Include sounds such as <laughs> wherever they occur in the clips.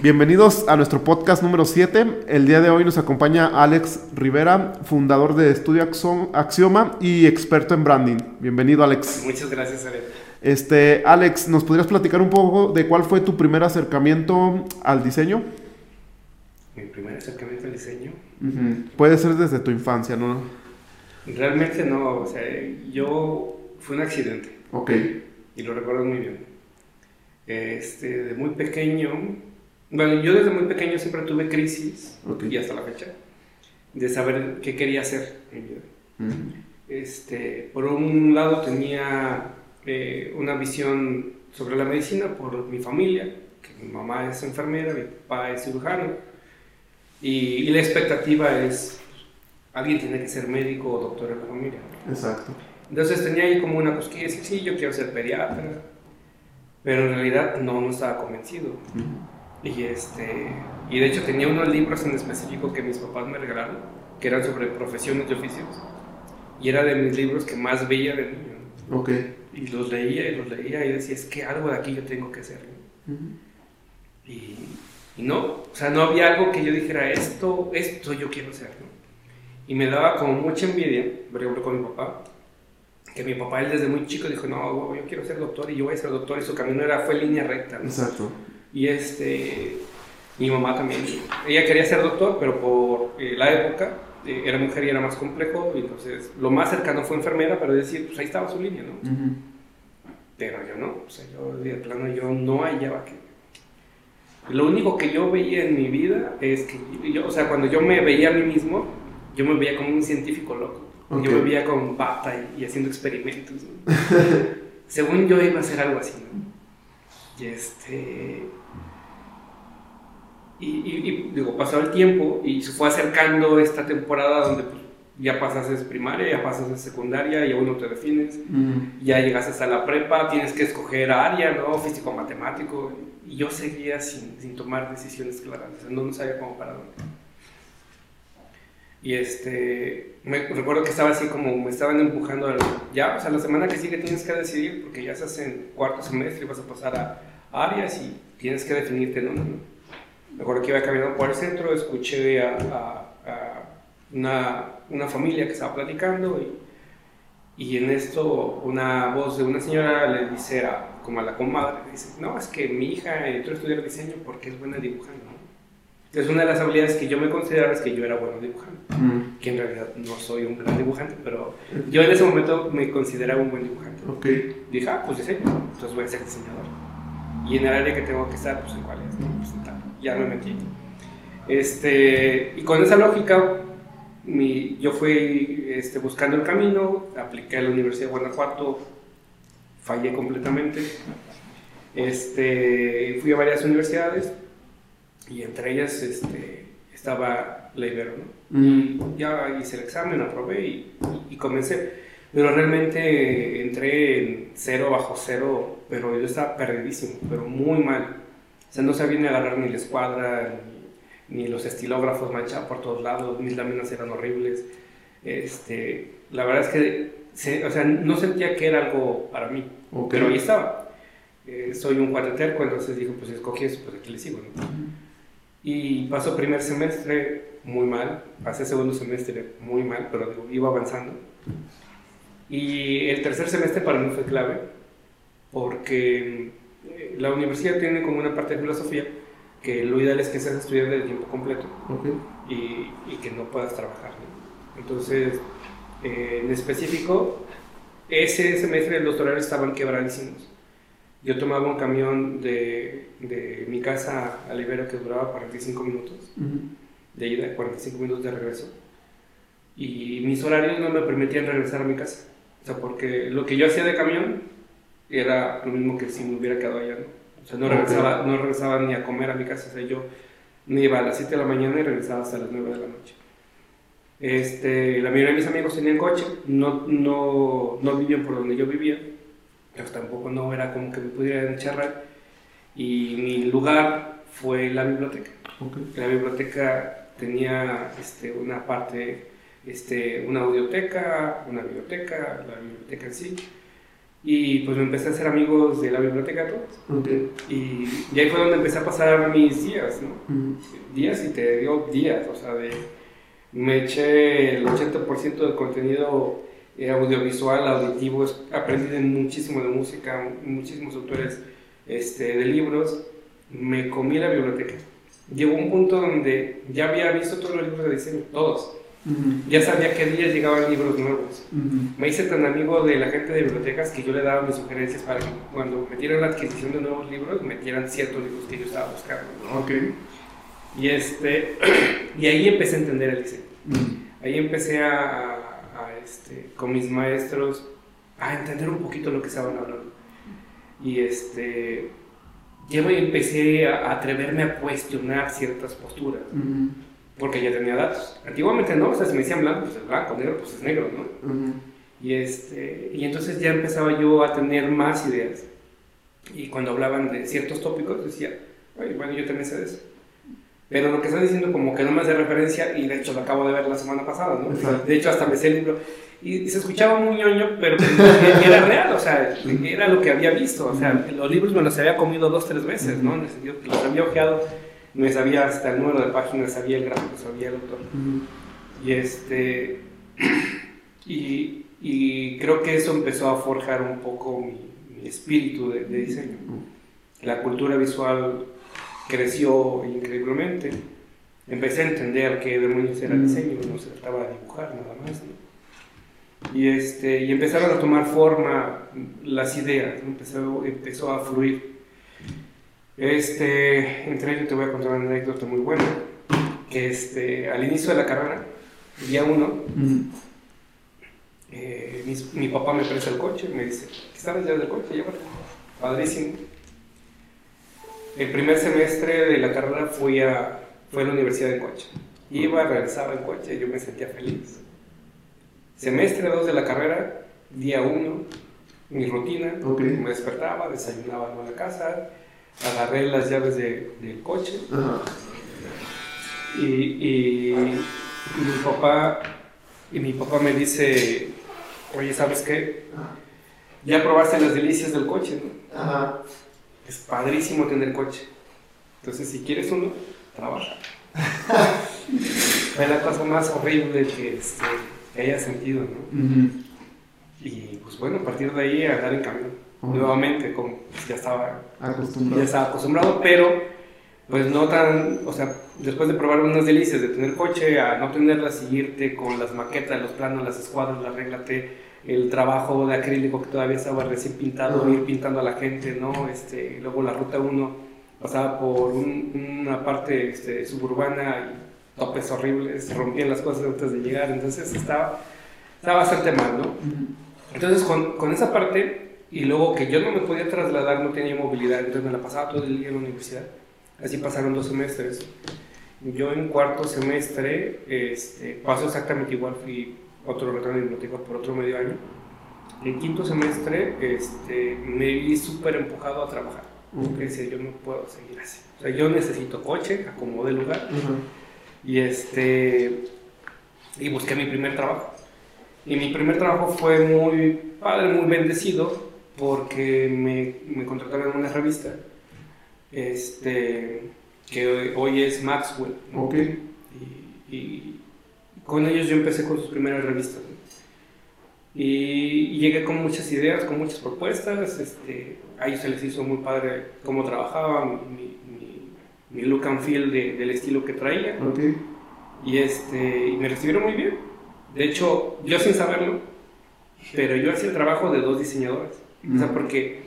Bienvenidos a nuestro podcast número 7. El día de hoy nos acompaña Alex Rivera, fundador de Estudio Axioma y experto en branding. Bienvenido, Alex. Muchas gracias, Alex. Este, Alex, ¿nos podrías platicar un poco de cuál fue tu primer acercamiento al diseño? Mi primer acercamiento al diseño. Puede ser desde tu infancia, ¿no? Realmente no, o sea, yo fue un accidente. Ok. Y lo recuerdo muy bien. Este, de muy pequeño bueno, yo desde muy pequeño siempre tuve crisis, y hasta la fecha, de saber qué quería hacer en mi vida. este, por un lado tenía eh, una visión sobre la medicina por mi familia, que mi mamá es enfermera, mi papá es cirujano, y, la expectativa es, alguien tiene que ser médico o doctor en la familia. Exacto. Entonces tenía ahí como una cosquilla, decir, sí, yo quiero ser pediatra, pero en realidad no, no estaba convencido. Y, este, y de hecho tenía unos libros en específico que mis papás me regalaron, que eran sobre profesiones y oficios. Y era de mis libros que más veía de niño. Y los leía y los leía y decía, es que algo de aquí yo tengo que hacer. y, y, no, o sea, no había algo que yo dijera, esto, esto yo quiero hacer. Y me daba como mucha envidia, por ejemplo, con mi papá, que mi papá él desde muy chico dijo, no, yo quiero ser doctor y yo voy a ser doctor y su camino era, fue línea recta. Exacto. Y este, mi mamá también, ella quería ser doctor, pero por eh, la época eh, era mujer y era más complejo, y entonces lo más cercano fue enfermera, pero decir, pues ahí estaba su línea, ¿no? Pero yo no, o sea, yo de plano yo no hallaba que... Lo único que yo veía en mi vida es que, yo, o sea, cuando yo me veía a mí mismo, yo me veía como un científico loco. Yo me veía con bata y, haciendo experimentos. <laughs> Según yo iba a hacer algo así, ¿no? Y este. Y, digo, pasó el tiempo y se fue acercando esta temporada donde pues, ya pasas de primaria, ya pasas de secundaria, ya uno te defines, ya llegas hasta la prepa, tienes que escoger área, ¿no? Físico, matemático. Y yo seguía sin, sin tomar decisiones claras, no, no sabía cómo para dónde. Y este, me recuerdo que estaba así como me estaban empujando, ya, o sea, la semana que sigue tienes que decidir, porque ya estás en cuarto semestre y vas a pasar a áreas y tienes que definirte en una. Me acuerdo que iba caminando por el centro, escuché a, una, una, familia que estaba platicando y, y, en esto una voz de una señora le dice a, como a la comadre, dice, no, es que mi hija entró a estudiar diseño porque es buena dibujando. Entonces una de las habilidades que yo me consideraba es que yo era bueno dibujando, que en realidad no soy un gran dibujante, pero yo en ese momento me consideraba un buen dibujante. Okay. Dije, ah, pues diseño, entonces voy a ser diseñador y en el área que tengo que estar, pues en cuál es, ¿no? Pues ya me metí. Este, y con esa lógica, mi, yo fui este, buscando el camino, apliqué a la Universidad de Guanajuato, fallé completamente. Este, fui a varias universidades y entre ellas este, estaba la Ibero, ¿no? Mm. Ya hice el examen, aprobé y, y comencé. Pero realmente entré en cero bajo cero, pero yo estaba perdidísimo, pero muy mal. O sea, no sabía ni agarrar ni la escuadra, ni, los estilógrafos manchados por todos lados, mis láminas eran horribles. Este, la verdad es que o sea, no sentía que era algo para mí, pero ahí estaba. Eh, soy un cuate terco, entonces dijo, pues escogí eso, pues aquí le sigo. Y pasó primer semestre muy mal, pasé segundo semestre muy mal, pero iba avanzando. Y el tercer semestre para mí fue clave porque la universidad tiene como una parte de filosofía que lo ideal es que seas estudiante de tiempo completo y, y, que no puedas trabajar. Entonces, eh, en específico, ese semestre los horarios estaban quebradísimos. Yo tomaba un camión de, de mi casa a Libero que duraba 45 minutos, de ida, 45 minutos de regreso. Y mis horarios no me permitían regresar a mi casa. O sea, porque lo que yo hacía de camión era lo mismo que si me hubiera quedado allá, ¿no? O sea, no regresaba, no regresaba ni a comer a mi casa. O sea, yo me iba a las 7 de la mañana y regresaba hasta las 9 de la noche. Este, la mayoría de mis amigos tenían coche, no, no, no vivían por donde yo vivía, pero tampoco no era como que me pudieran charrar. Y mi lugar fue la biblioteca. La biblioteca tenía este, una parte este, una audioteca, una biblioteca, la biblioteca en sí, Y pues me empecé a hacer amigos de la biblioteca todos. Y, y, ahí fue donde empecé a pasar mis días, ¿no? Días y te digo días, o sea, de, me eché el 80% del contenido eh, audiovisual, auditivo, aprendí muchísimo de música, muchísimos autores este, de libros, me comí la biblioteca. Llegó un punto donde ya había visto todos los libros de diseño, todos. Ya sabía qué días llegaban libros nuevos. Me hice tan amigo de la gente de bibliotecas que yo le daba mis sugerencias para que cuando metieran la adquisición de nuevos libros, metieran ciertos libros que yo estaba buscando. Okay. Y, este, <clears throat> y ahí empecé a entender el diseño. Ahí empecé a, a, este, con mis maestros a entender un poquito lo que estaban hablando. Y este, yo empecé a atreverme a cuestionar ciertas posturas porque ya tenía datos. Antiguamente no, o sea, si me decían blanco, pues es blanco, negro, pues es negro, ¿no? y, este, y entonces ya empezaba yo a tener más ideas. Y cuando hablaban de ciertos tópicos, decía, bueno, yo también sé de eso. Pero lo que está diciendo como que no me hace referencia, y de hecho lo acabo de ver la semana pasada, ¿no? De hecho hasta me sé el libro. Y, se escuchaba muy ñoño, pero pues, era real, o sea, era lo que había visto. O sea, los libros me los había comido dos, tres veces, ¿no? En el sentido que los había ojeado me sabía hasta el número de páginas, sabía el gráfico, sabía el autor. Y este. <clears throat> Y, y, creo que eso empezó a forjar un poco mi, espíritu de, diseño. La cultura visual creció increíblemente. Empecé a entender qué demonios era diseño, no se trataba de dibujar nada más. Y, este, y empezaron a tomar forma las ideas, empezó, empezó a fluir. Este, entre ellos te voy a contar una anécdota muy buena, que este, al inicio de la carrera, día uno, eh, mi, papá me presta el coche, me dice, ¿qué sabes ya del coche? Llévalo. Padrísimo. El primer semestre de la carrera fui a, fui a la universidad de coche. Iba, regresaba en coche, y yo me sentía feliz. Semestre 2 de la carrera, día 1, mi rutina, me despertaba, desayunaba en la casa, agarré las llaves de, del coche y, y, mi papá y mi papá me dice oye sabes qué ya probaste las delicias del coche ¿no? es padrísimo tener coche. Entonces si quieres uno trabaja <laughs> fue la cosa más horrible que, este, que haya sentido ¿no? y pues bueno a partir de ahí a dar en camino nuevamente, como ya estaba acostumbrado. ya estaba acostumbrado, pero pues no tan, o sea, después de probar unas delicias de tener coche, a no tenerlas y irte con las maquetas, los planos, las escuadras, la regla el trabajo de acrílico que todavía estaba recién pintado, ir pintando a la gente, ¿no? Este, luego la ruta 1 pasaba por una parte este, suburbana y topes horribles, rompían las cosas antes de llegar, entonces estaba, estaba bastante mal, ¿no? Entonces con, con esa parte y luego que yo no me podía trasladar, no tenía movilidad, entonces me la pasaba todo el día en la universidad. Así pasaron dos semestres. Yo en cuarto semestre este, pasó exactamente igual, fui otro retorno biblioteca por otro medio año. En quinto semestre este, me vi súper empujado a trabajar. Porque decía, yo no puedo seguir así. O sea, yo necesito coche, acomodé lugar. Y, este, y busqué mi primer trabajo. Y mi primer trabajo fue muy padre, muy bendecido, porque me, me contrataron en una revista este, que hoy es Maxwell. Y, con ellos yo empecé con sus primeras revistas. Y, llegué con muchas ideas, con muchas propuestas. Este, a ellos se les hizo muy padre cómo trabajaba, mi, mi, look and feel del estilo que traía. Y, este, y me recibieron muy bien. De hecho, yo sin saberlo, pero yo hacía el trabajo de dos diseñadoras. O sea, porque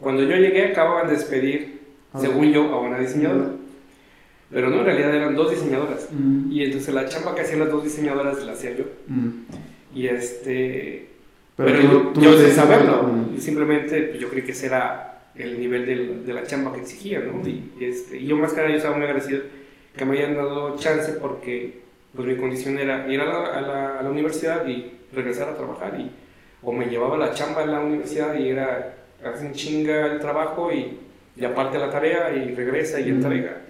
cuando yo llegué acababan de despedir, según yo, a una diseñadora. Pero no, en realidad eran dos diseñadoras. Y entonces la chamba que hacían las dos diseñadoras la hacía yo. Y este... Pero, yo, sin saberlo. Y simplemente pues, yo creí que ese era el nivel de, de la chamba que exigía, ¿no? Y, este, y yo más que nada yo estaba muy agradecido que me hayan dado chance porque pues mi condición era ir a la, a la, a la universidad y regresar a trabajar y o me llevaba la chamba en la universidad y era hacen chinga el trabajo y, y, aparte la tarea y regresa y entrega.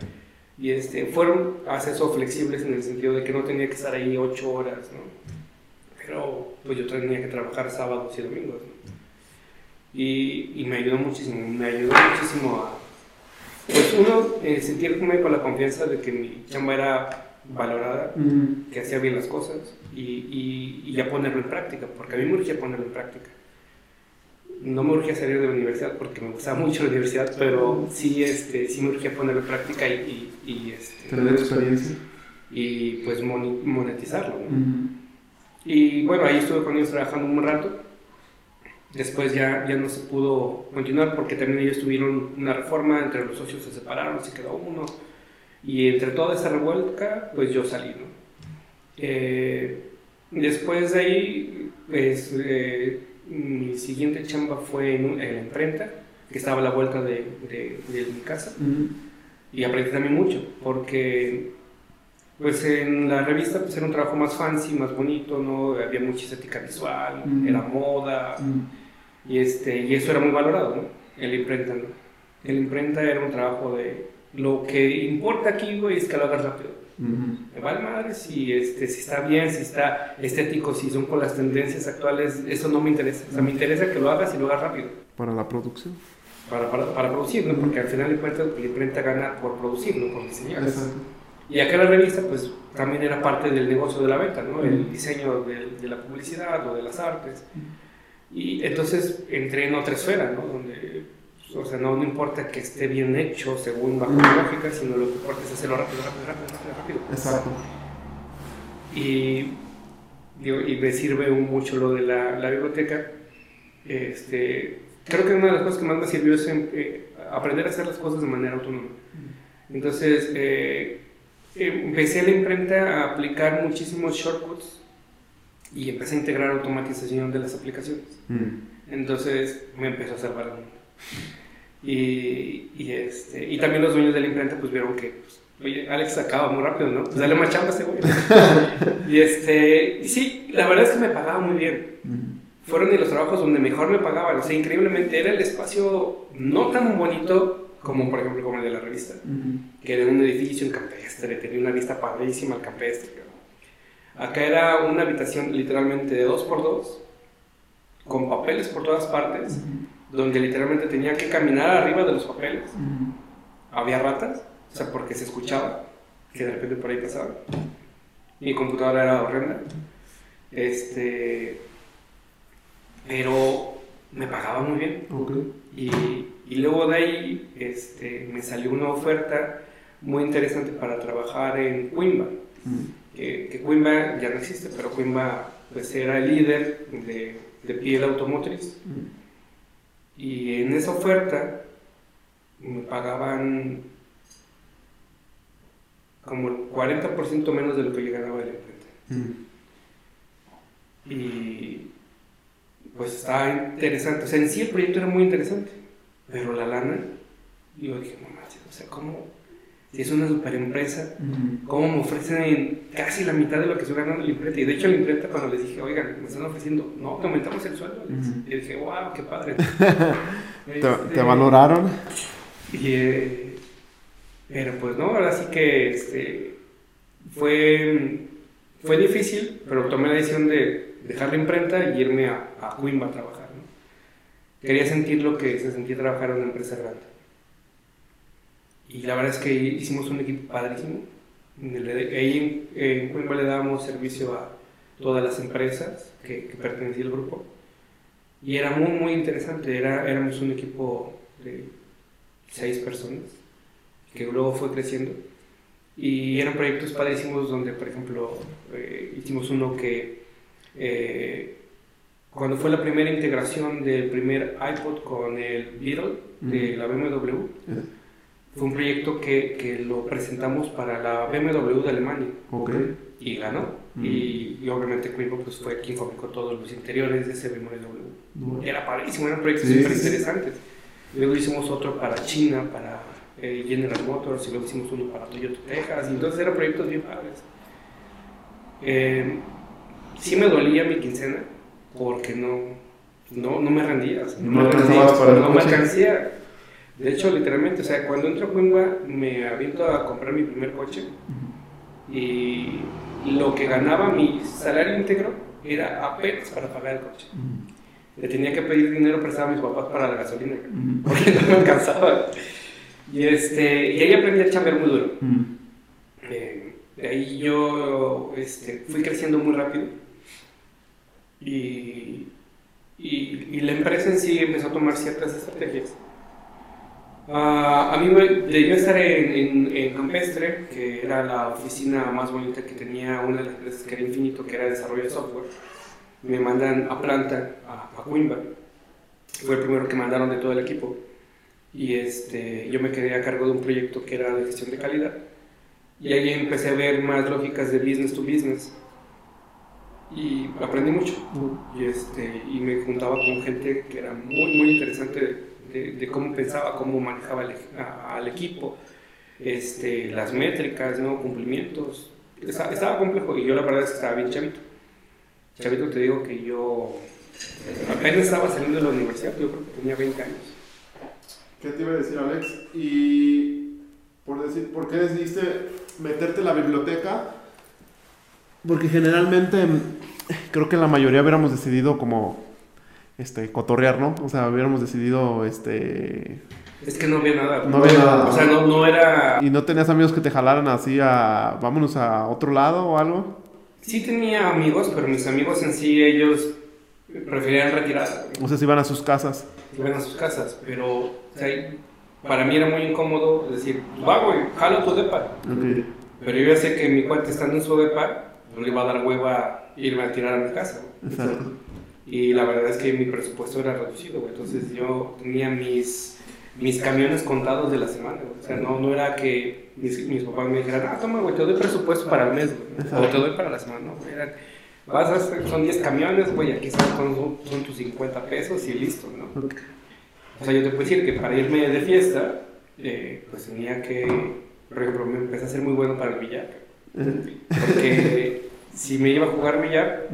Y este, fueron acceso flexibles en el sentido de que no tenía que estar ahí ocho horas, ¿no? Pero pues yo tenía que trabajar sábados y domingos, Y, y me ayudó muchísimo, me ayudó muchísimo a, pues uno, eh, sentirme con la confianza de que mi chamba era valorada, que hacía bien las cosas y, y, y, ya ponerlo en práctica, porque a mí me urgía ponerlo en práctica. No me urgía salir de la universidad porque me gustaba mucho la universidad, pero sí, este, sí me urgía ponerlo en práctica y... y, este, Tener experiencia. Y pues monetizarlo. ¿no? Y bueno, ahí estuve con ellos trabajando un rato. Después ya, ya no se pudo continuar porque también ellos tuvieron una reforma, entre los socios se separaron, se quedó uno. Y entre toda esa revuelta, pues yo salí, ¿no? Eh, después de ahí, pues eh, mi siguiente chamba fue en, en, la imprenta, que estaba a la vuelta de, de, de mi casa. Uh -huh. Y aprendí también mucho, porque pues en la revista pues era un trabajo más fancy, más bonito, ¿no? Había mucha estética visual, uh -huh. era moda, uh -huh. y, este, y eso era muy valorado, ¿no? En la imprenta, ¿no? En la imprenta era un trabajo de... Lo que importa aquí, güey, es que lo hagas rápido. Uh -huh. Me vale madre si, este, si está bien, si está estético, si son con las tendencias actuales, eso no me interesa. O sea, me interesa que lo hagas y lo hagas rápido. Para la producción. Para, para, para producir, ¿no? Porque al final de cuentas la imprenta gana por producir, no por diseñar. Y acá la revista, pues también era parte del negocio de la venta, ¿no? El diseño de, de la publicidad o de las artes. Y entonces entré en otra esfera, ¿no? Donde, o sea, no, no importa que esté bien hecho según bajo la lógica, sino lo que importa es hacerlo rápido, rápido, rápido, rápido. rápido. Exacto. Y, digo, y me sirve mucho lo de la, la biblioteca. Este, creo que una de las cosas que más me sirvió es eh, aprender a hacer las cosas de manera autónoma. Entonces, eh, empecé la imprenta a aplicar muchísimos shortcuts y empecé a integrar automatización de las aplicaciones. Mm. Entonces me empezó a salvar el mundo. Y, y, este, y también los dueños de la imprenta pues vieron que, pues, oye, Alex acaba muy rápido, ¿no? Pues dale más chamba a este güey. <laughs> y, este, y sí, la verdad es que me pagaba muy bien. Mm. Fueron de los trabajos donde mejor me pagaban. O sea, increíblemente era el espacio no tan bonito como por ejemplo como el de la revista, uh -huh. que era un edificio en campestre, tenía una vista padrísima al campestre. Acá era una habitación literalmente de dos por dos, con papeles por todas partes, uh -huh. Donde literalmente tenía que caminar arriba de los papeles. Uh -huh. Había ratas, o sea, porque se escuchaba que de repente por ahí pasaba. Mi computadora era horrenda. Este, pero me pagaba muy bien. Okay. Y, y, luego de ahí este, me salió una oferta muy interesante para trabajar en Quimba. Mm. Que, que, Quimba ya no existe, pero Quimba pues, era el líder de, de piel automotriz. Mm. Y en esa oferta me pagaban como el 40% menos de lo que yo ganaba de la imprenta. Mm. Y pues estaba interesante. O sea, en sí el proyecto era muy interesante, pero la lana, yo dije, no manches, o sea, ¿cómo? Si es una super empresa, uh -huh. ¿cómo me ofrecen casi la mitad de lo que estoy ganando en la imprenta? Y de hecho, la imprenta, cuando les dije, oigan, me están ofreciendo, no, te aumentamos el sueldo. Uh -huh. Y dije, wow, qué padre. <laughs> ¿Te, este, ¿Te, valoraron? Y, eh, pero pues no, ahora sí que este, fue, fue difícil, pero tomé la decisión de dejar la imprenta y irme a, a Quimba a trabajar. ¿no? Quería sentir lo que se sentía trabajar en una empresa grande. Y la verdad es que hicimos un equipo padrísimo. Ahí en, en Quimba le dábamos servicio a todas las empresas que, que pertenecía al grupo. Y era muy, muy interesante. Era, éramos un equipo de seis personas que luego fue creciendo. Y eran proyectos padrísimos donde, por ejemplo, eh, hicimos uno que eh, cuando fue la primera integración del primer iPod con el Beetle de la BMW, fue un proyecto que, que, lo presentamos para la BMW de Alemania okay. y ganó. Mm. Y, y, obviamente Quimbo pues, fue quien fabricó todos los interiores de ese BMW. Era padrísimo, eran proyectos súper sí, interesantes. Sí. Luego hicimos otro para China, para eh, General Motors, y luego hicimos uno para Toyota Texas, y entonces eran proyectos bien padres. Eh, sí me dolía mi quincena porque no, no, no me rendía. O sea, no, me, rendía, para no me alcancía. De hecho, literalmente, o sea, cuando entro a Cuenva me aviento a comprar mi primer coche y lo que ganaba mi salario íntegro era apenas para pagar el coche. Le tenía que pedir dinero prestado a mis papás para la gasolina, porque <laughs> no me alcanzaba. Y, este, y ahí aprendí a chambear muy duro. Eh, de ahí yo este, fui creciendo muy rápido. Y, y, y, la empresa en sí empezó a tomar ciertas estrategias. Uh, a mí me, de yo estar en, en, en, Campestre, que era la oficina más bonita que tenía una de las empresas que era Infinito, que era desarrollo de software, me mandan a planta, a, a Coimba. Fue el primero que mandaron de todo el equipo. Y este, yo me quedé a cargo de un proyecto que era de gestión de calidad. Y ahí empecé a ver más lógicas de business to business. Y aprendí mucho. Y, este, y me juntaba con gente que era muy, muy interesante de, cómo pensaba, cómo manejaba el, al equipo, este, las métricas, ¿no? cumplimientos. Estaba, estaba complejo y yo la verdad es que estaba bien chavito. Chavito, te digo que yo apenas estaba saliendo de la universidad, yo creo que tenía 20 años. ¿Qué te iba a decir, Alex? Y por, decir, ¿por qué decidiste meterte en la biblioteca? Porque generalmente creo que la mayoría hubiéramos decidido como este cotorrear, ¿no? O sea, hubiéramos decidido este es que no había nada. No había nada. O sea, no, no era. ¿Y no tenías amigos que te jalaran así a. vámonos a otro lado o algo? Sí tenía amigos, pero mis amigos en sí, ellos preferían retirar. O sea, si iban a sus casas. Iban a sus casas, pero o sea, para mí era muy incómodo decir, va, güey, jalo tu depa. Okay. Pero yo ya sé que mi cuate estando en su depa, no le iba a dar hueva irme a tirar a mi casa. Exacto. Y la verdad es que mi presupuesto era reducido, güey. Entonces yo tenía mis, mis camiones contados de la semana, güey. O sea, no, no era que mis, mis papás me dijeran, ah, toma, güey, te doy presupuesto para el mes, güey. O te doy para la semana, no, güey. Era, vas a hacer, son 10 camiones, güey, aquí son, son, tus 50 pesos y listo, ¿no? Okay. O sea, yo te puedo decir que para irme de fiesta, eh, pues tenía que, por ejemplo, me empecé a ser muy bueno para el billar. Porque si me iba a jugar billar,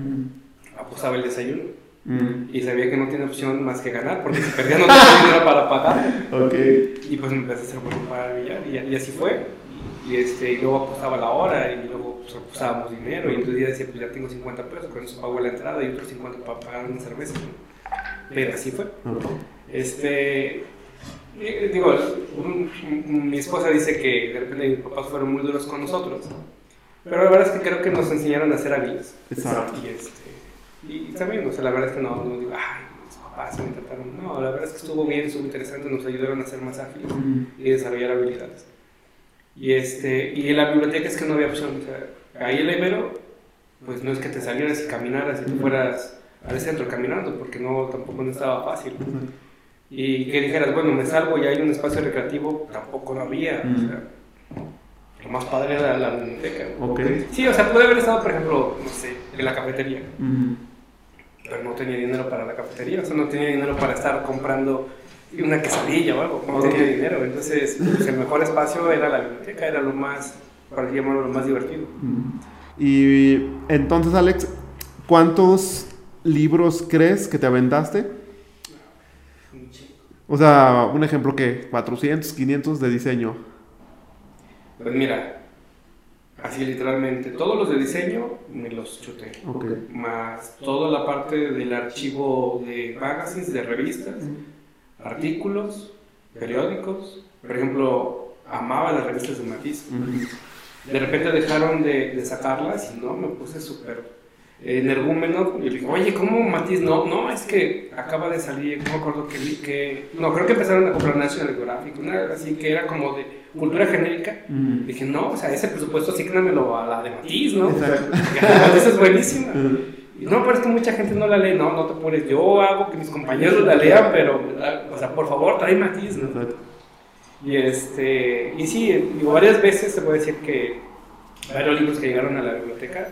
apostaba el desayuno. Mm. Y sabía que no tenía opción más que ganar, porque si perdía no tenía <laughs> dinero para pagar. Okay. Y pues me empecé a ser bueno para el billar, y, y así fue. Y, este, y luego apostaba la hora, y luego pues, apostábamos dinero, y entonces ya decía, pues ya tengo 50 pesos, con eso pago la entrada y otros 50 para pagar una cerveza. Pero así fue. Okay. Este, digo, un, un, mi esposa dice que de repente mis papás fueron muy duros con nosotros, pero la verdad es que creo que nos enseñaron a ser amigos. Exacto. Y, este, y también, o sea, la verdad es que no, no digo, ay, mis papás me trataron. No, la verdad es que estuvo bien, estuvo interesante, nos ayudaron a ser más ágiles y desarrollar habilidades. Y, este, y en la biblioteca es que no había opción. O sea, ahí el Ibero, pues no es que te salieras y caminaras y tú fueras al centro caminando, porque no, tampoco no estaba fácil. Y que dijeras, bueno, me salgo y hay un espacio recreativo, tampoco lo había. O sea, lo más padre era la biblioteca. Okay. Sí, o sea, pude haber estado, por ejemplo, no sé, en la cafetería, Mm. Pero no tenía dinero para la cafetería, o sea, no tenía dinero para estar comprando una quesadilla o algo, no tenía dinero. Entonces, pues, el mejor espacio era la biblioteca, era lo más, para llamarlo, lo más divertido. Y entonces, Alex, ¿cuántos libros crees que te aventaste? O sea, un ejemplo que 400, 500 de diseño. Pues mira, así literalmente, todos los de diseño me los chuté. Ok. Más toda la parte del archivo de magazines, de revistas, artículos, periódicos. Por ejemplo, amaba las revistas de Matiz. Mm. De repente dejaron de, de sacarlas y no, me puse súper energúmeno. Y le dije, oye, ¿cómo Matiz? No, no, es que acaba de salir, no me acuerdo que, que no, creo que empezaron a comprar National Geographic, una así que era como de cultura genérica. Mm. Dije, no, o sea, ese presupuesto asignamelo a la de Matiz, ¿no? Exacto. <laughs> Matiz es buenísima. Mm. Y no, pero es que mucha gente no la lee. No, no te pones. Yo hago que mis compañeros la lean, pero, o sea, por favor, trae Matiz, ¿no? Exacto. Y, este, y sí, digo, varias veces te puedo decir que varios libros que llegaron a la biblioteca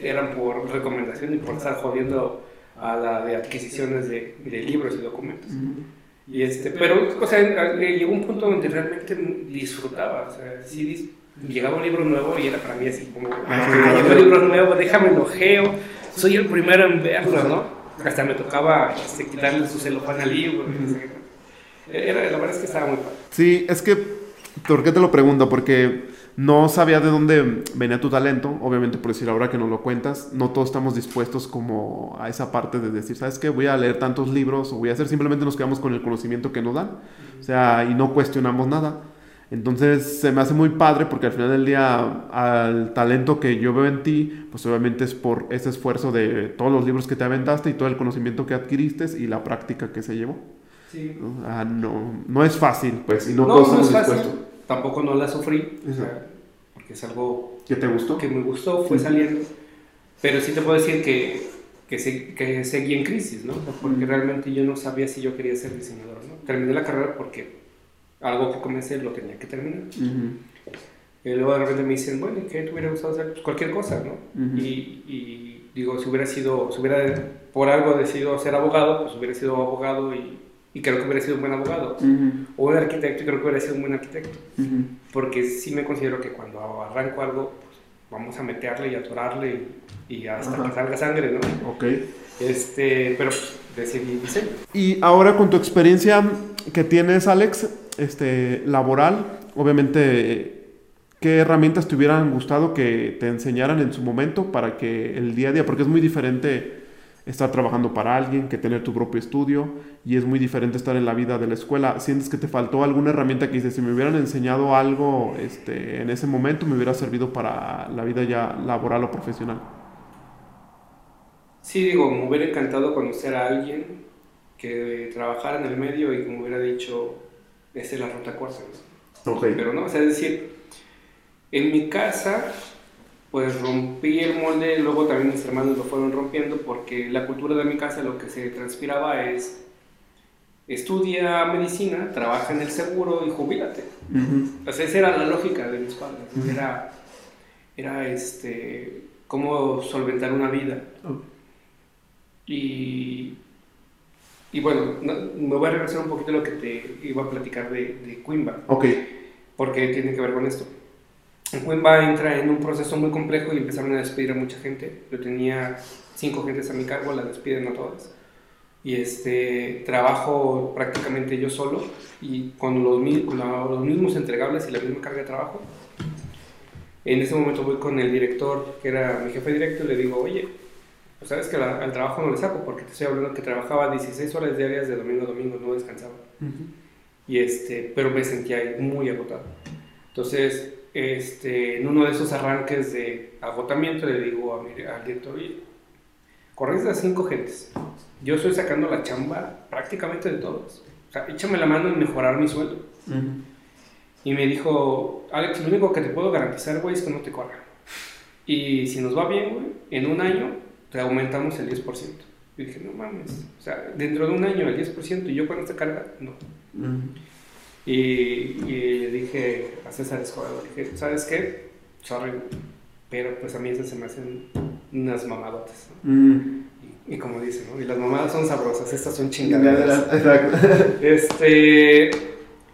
eran por recomendación y por estar jodiendo a la de adquisiciones de, de libros y documentos. Mm. Y este, pero, o sea, llegó un punto donde realmente disfrutaba. O sea, sí, llegaba un libro nuevo y era para mí así como, ah, llegó un libro nuevo, déjame lo ojeo, soy el primero en verlo, ¿no? Hasta me tocaba este, quitarle su celofán al libro. Era, la verdad es que estaba muy padre. Sí, es que, ¿por qué te lo pregunto? Porque no sabía de dónde venía tu talento, obviamente por decir ahora que nos lo cuentas, no todos estamos dispuestos como a esa parte de decir, ¿sabes qué? Voy a leer tantos libros o voy a hacer, simplemente nos quedamos con el conocimiento que nos dan, o sea, y no cuestionamos nada. Entonces se me hace muy padre porque al final del día al talento que yo veo en ti, pues obviamente es por ese esfuerzo de todos los libros que te aventaste y todo el conocimiento que adquiriste y la práctica que se llevó. Sí. ¿no? Ah, no, no es fácil, pues, y no, todos no es fácil. Tampoco no la sufrí, o sea, porque es algo... ¿Que te gustó? Que me gustó, fue saliendo. Pero sí te puedo decir que, que, se, que seguí en crisis, ¿no? Porque realmente yo no sabía si yo quería ser diseñador, ¿no? Terminé la carrera porque algo que comencé lo tenía que terminar. Y luego de repente me dicen, bueno, ¿qué te hubiera gustado hacer? Pues cualquier cosa, ¿no? y, y, digo, si hubiera sido, si hubiera por algo decidido ser abogado, pues hubiera sido abogado y, y creo que hubiera sido un buen abogado. O un arquitecto y creo que hubiera sido un buen arquitecto. Porque sí me considero que cuando arranco algo, pues vamos a meterle y atorarle y, y hasta que salga sangre, ¿no? Ok. Este, pero decidí diseño. Y ahora con tu experiencia que tienes, Alex, este, laboral, obviamente, ¿qué herramientas te hubieran gustado que te enseñaran en su momento para que el día a día, porque es muy diferente estar trabajando para alguien que tener tu propio estudio y es muy diferente estar en la vida de la escuela. ¿Sientes que te faltó alguna herramienta que dices, si me hubieran enseñado algo este, en ese momento, me hubiera servido para la vida ya laboral o profesional? Sí, digo, me hubiera encantado conocer a alguien que trabajara en el medio y que me hubiera dicho, esa es la ruta corta. Okay. Pero no, o sea, es decir, en mi casa, pues rompí el molde, luego también mis hermanos lo fueron rompiendo porque la cultura de mi casa lo que se transpiraba es estudia medicina, trabaja en el seguro y jubílate. O sea, esa era la lógica de mis padres. Era, era este, cómo solventar una vida. Y y bueno, me voy a regresar un poquito a lo que te iba a platicar de, de Quimba. Ok. Porque tiene que ver con esto. En Quimba entra en un proceso muy complejo y empezaron a despedir a mucha gente. Yo tenía cinco gentes a mi cargo, la despiden a todas. Y este, trabajo prácticamente yo solo y con los, con los mismos entregables y la misma carga de trabajo. En ese momento voy con el director, que era mi jefe directo, y le digo, oye, pues sabes que al trabajo no le saco, porque te estoy hablando que trabajaba 16 horas diarias de domingo a domingo, no descansaba. y este, pero me sentía muy agotado. Entonces, este, en uno de esos arranques de agotamiento, le digo a mi, al director, oye, corres a cinco gentes. Yo estoy sacando la chamba prácticamente de todos. O sea, échame la mano en mejorar mi sueldo. Y me dijo, Alex, lo único que te puedo garantizar, güey, es que no te corra. Y si nos va bien, güey, en un año te aumentamos el 10%. Y dije, no mames, o sea, dentro de un año el 10% y yo con esta carga, no. Y, y, dije a César Escobar, dije, ¿sabes qué? Sorry, pero pues a mí esas se me hacen unas mamadotas. Y, como dicen, ¿no? Y las mamadas son sabrosas, estas son chingaderas. Exacto. <laughs> Este,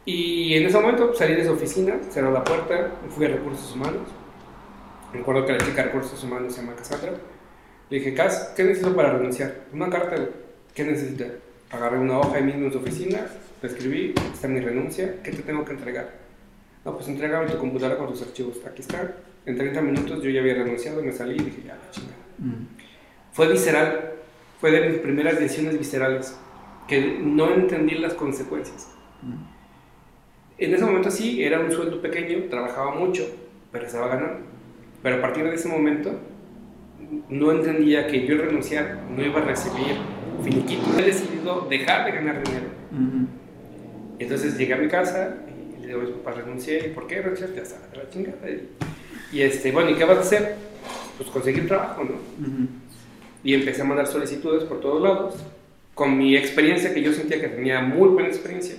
y en ese momento pues, salí de su oficina, cerró la puerta, fui a recursos humanos. Recuerdo que la chica de recursos humanos se llama Cassandra le dije, Cas, ¿qué necesito para renunciar? Una carta, ¿qué necesita? Agarré una hoja ahí mismo en su oficina, la escribí, está mi renuncia, ¿qué te tengo que entregar? No, pues entregame tu computadora con tus archivos. Aquí está. En 30 minutos yo ya había renunciado, me salí y dije, ya, la chingada. Mm. Fue visceral, fue de mis primeras decisiones viscerales, que no entendí las consecuencias. Mm. En ese momento sí, era un sueldo pequeño, trabajaba mucho, pero estaba ganando. Pero a partir de ese momento no entendía que yo renunciar no iba a recibir finiquito. He decidido dejar de ganar dinero. Entonces llegué a mi casa y le digo a mi papá, renuncié. ¿Y por qué renunciaste? Ya está, la chingada. Y este, bueno, ¿y qué vas a hacer? Pues conseguir trabajo, ¿no? Y empecé a mandar solicitudes por todos lados, con mi experiencia, que yo sentía que tenía muy buena experiencia,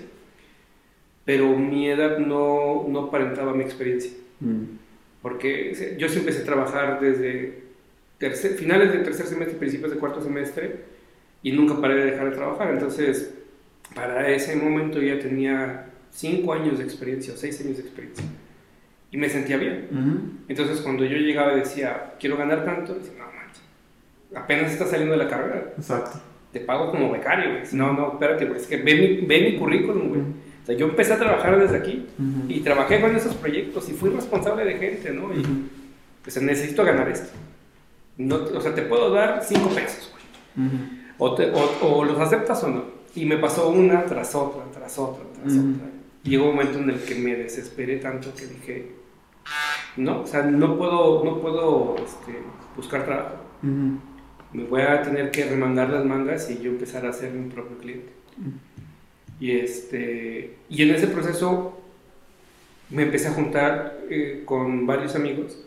pero mi edad no, no aparentaba mi experiencia. Porque yo sí empecé a trabajar desde finales del tercer semestre, principios de cuarto semestre, y nunca paré de dejar de trabajar. Entonces, para ese momento ya tenía cinco años de experiencia o seis años de experiencia. Y me sentía bien. Entonces, cuando yo llegaba y decía, quiero ganar tanto, decía, no manches, apenas está saliendo de la carrera. Exacto. Te pago como becario, No, no, espérate, es que ve mi, ve mi currículum, güey. O sea, yo empecé a trabajar desde aquí y trabajé con esos proyectos y fui responsable de gente, ¿no? Y pues necesito ganar esto. No, o sea, te puedo dar cinco pesos, güey. o, o, los aceptas o no. Y me pasó una tras otra, tras otra, tras otra. llegó un momento en el que me desesperé tanto que dije, no, o sea, no puedo, no puedo este, buscar trabajo. Me voy a tener que remandar las mangas y yo empezar a ser mi propio cliente. Y, este, y en ese proceso me empecé a juntar eh, con varios amigos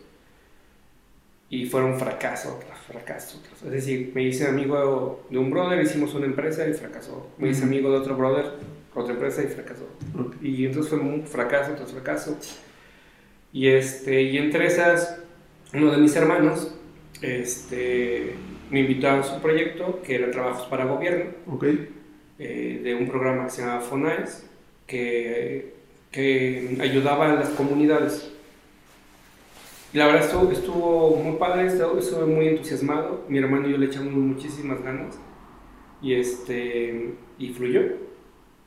y fueron fracaso tras fracaso. Es decir, me hice amigo de un brother, hicimos una empresa y fracasó. Me hice amigo de otro brother, otra empresa y fracasó. Y entonces fue un fracaso tras fracaso. Y, este, y entre esas, uno de mis hermanos este, me invitó a su proyecto, que era Trabajos para Gobierno. Okay. Eh, de un programa que se llama FONAES, que, que ayudaba a las comunidades. Y la verdad estuvo, estuvo muy padre, estuve muy entusiasmado. Mi hermano y yo le echamos muchísimas ganas y, este, y fluyó.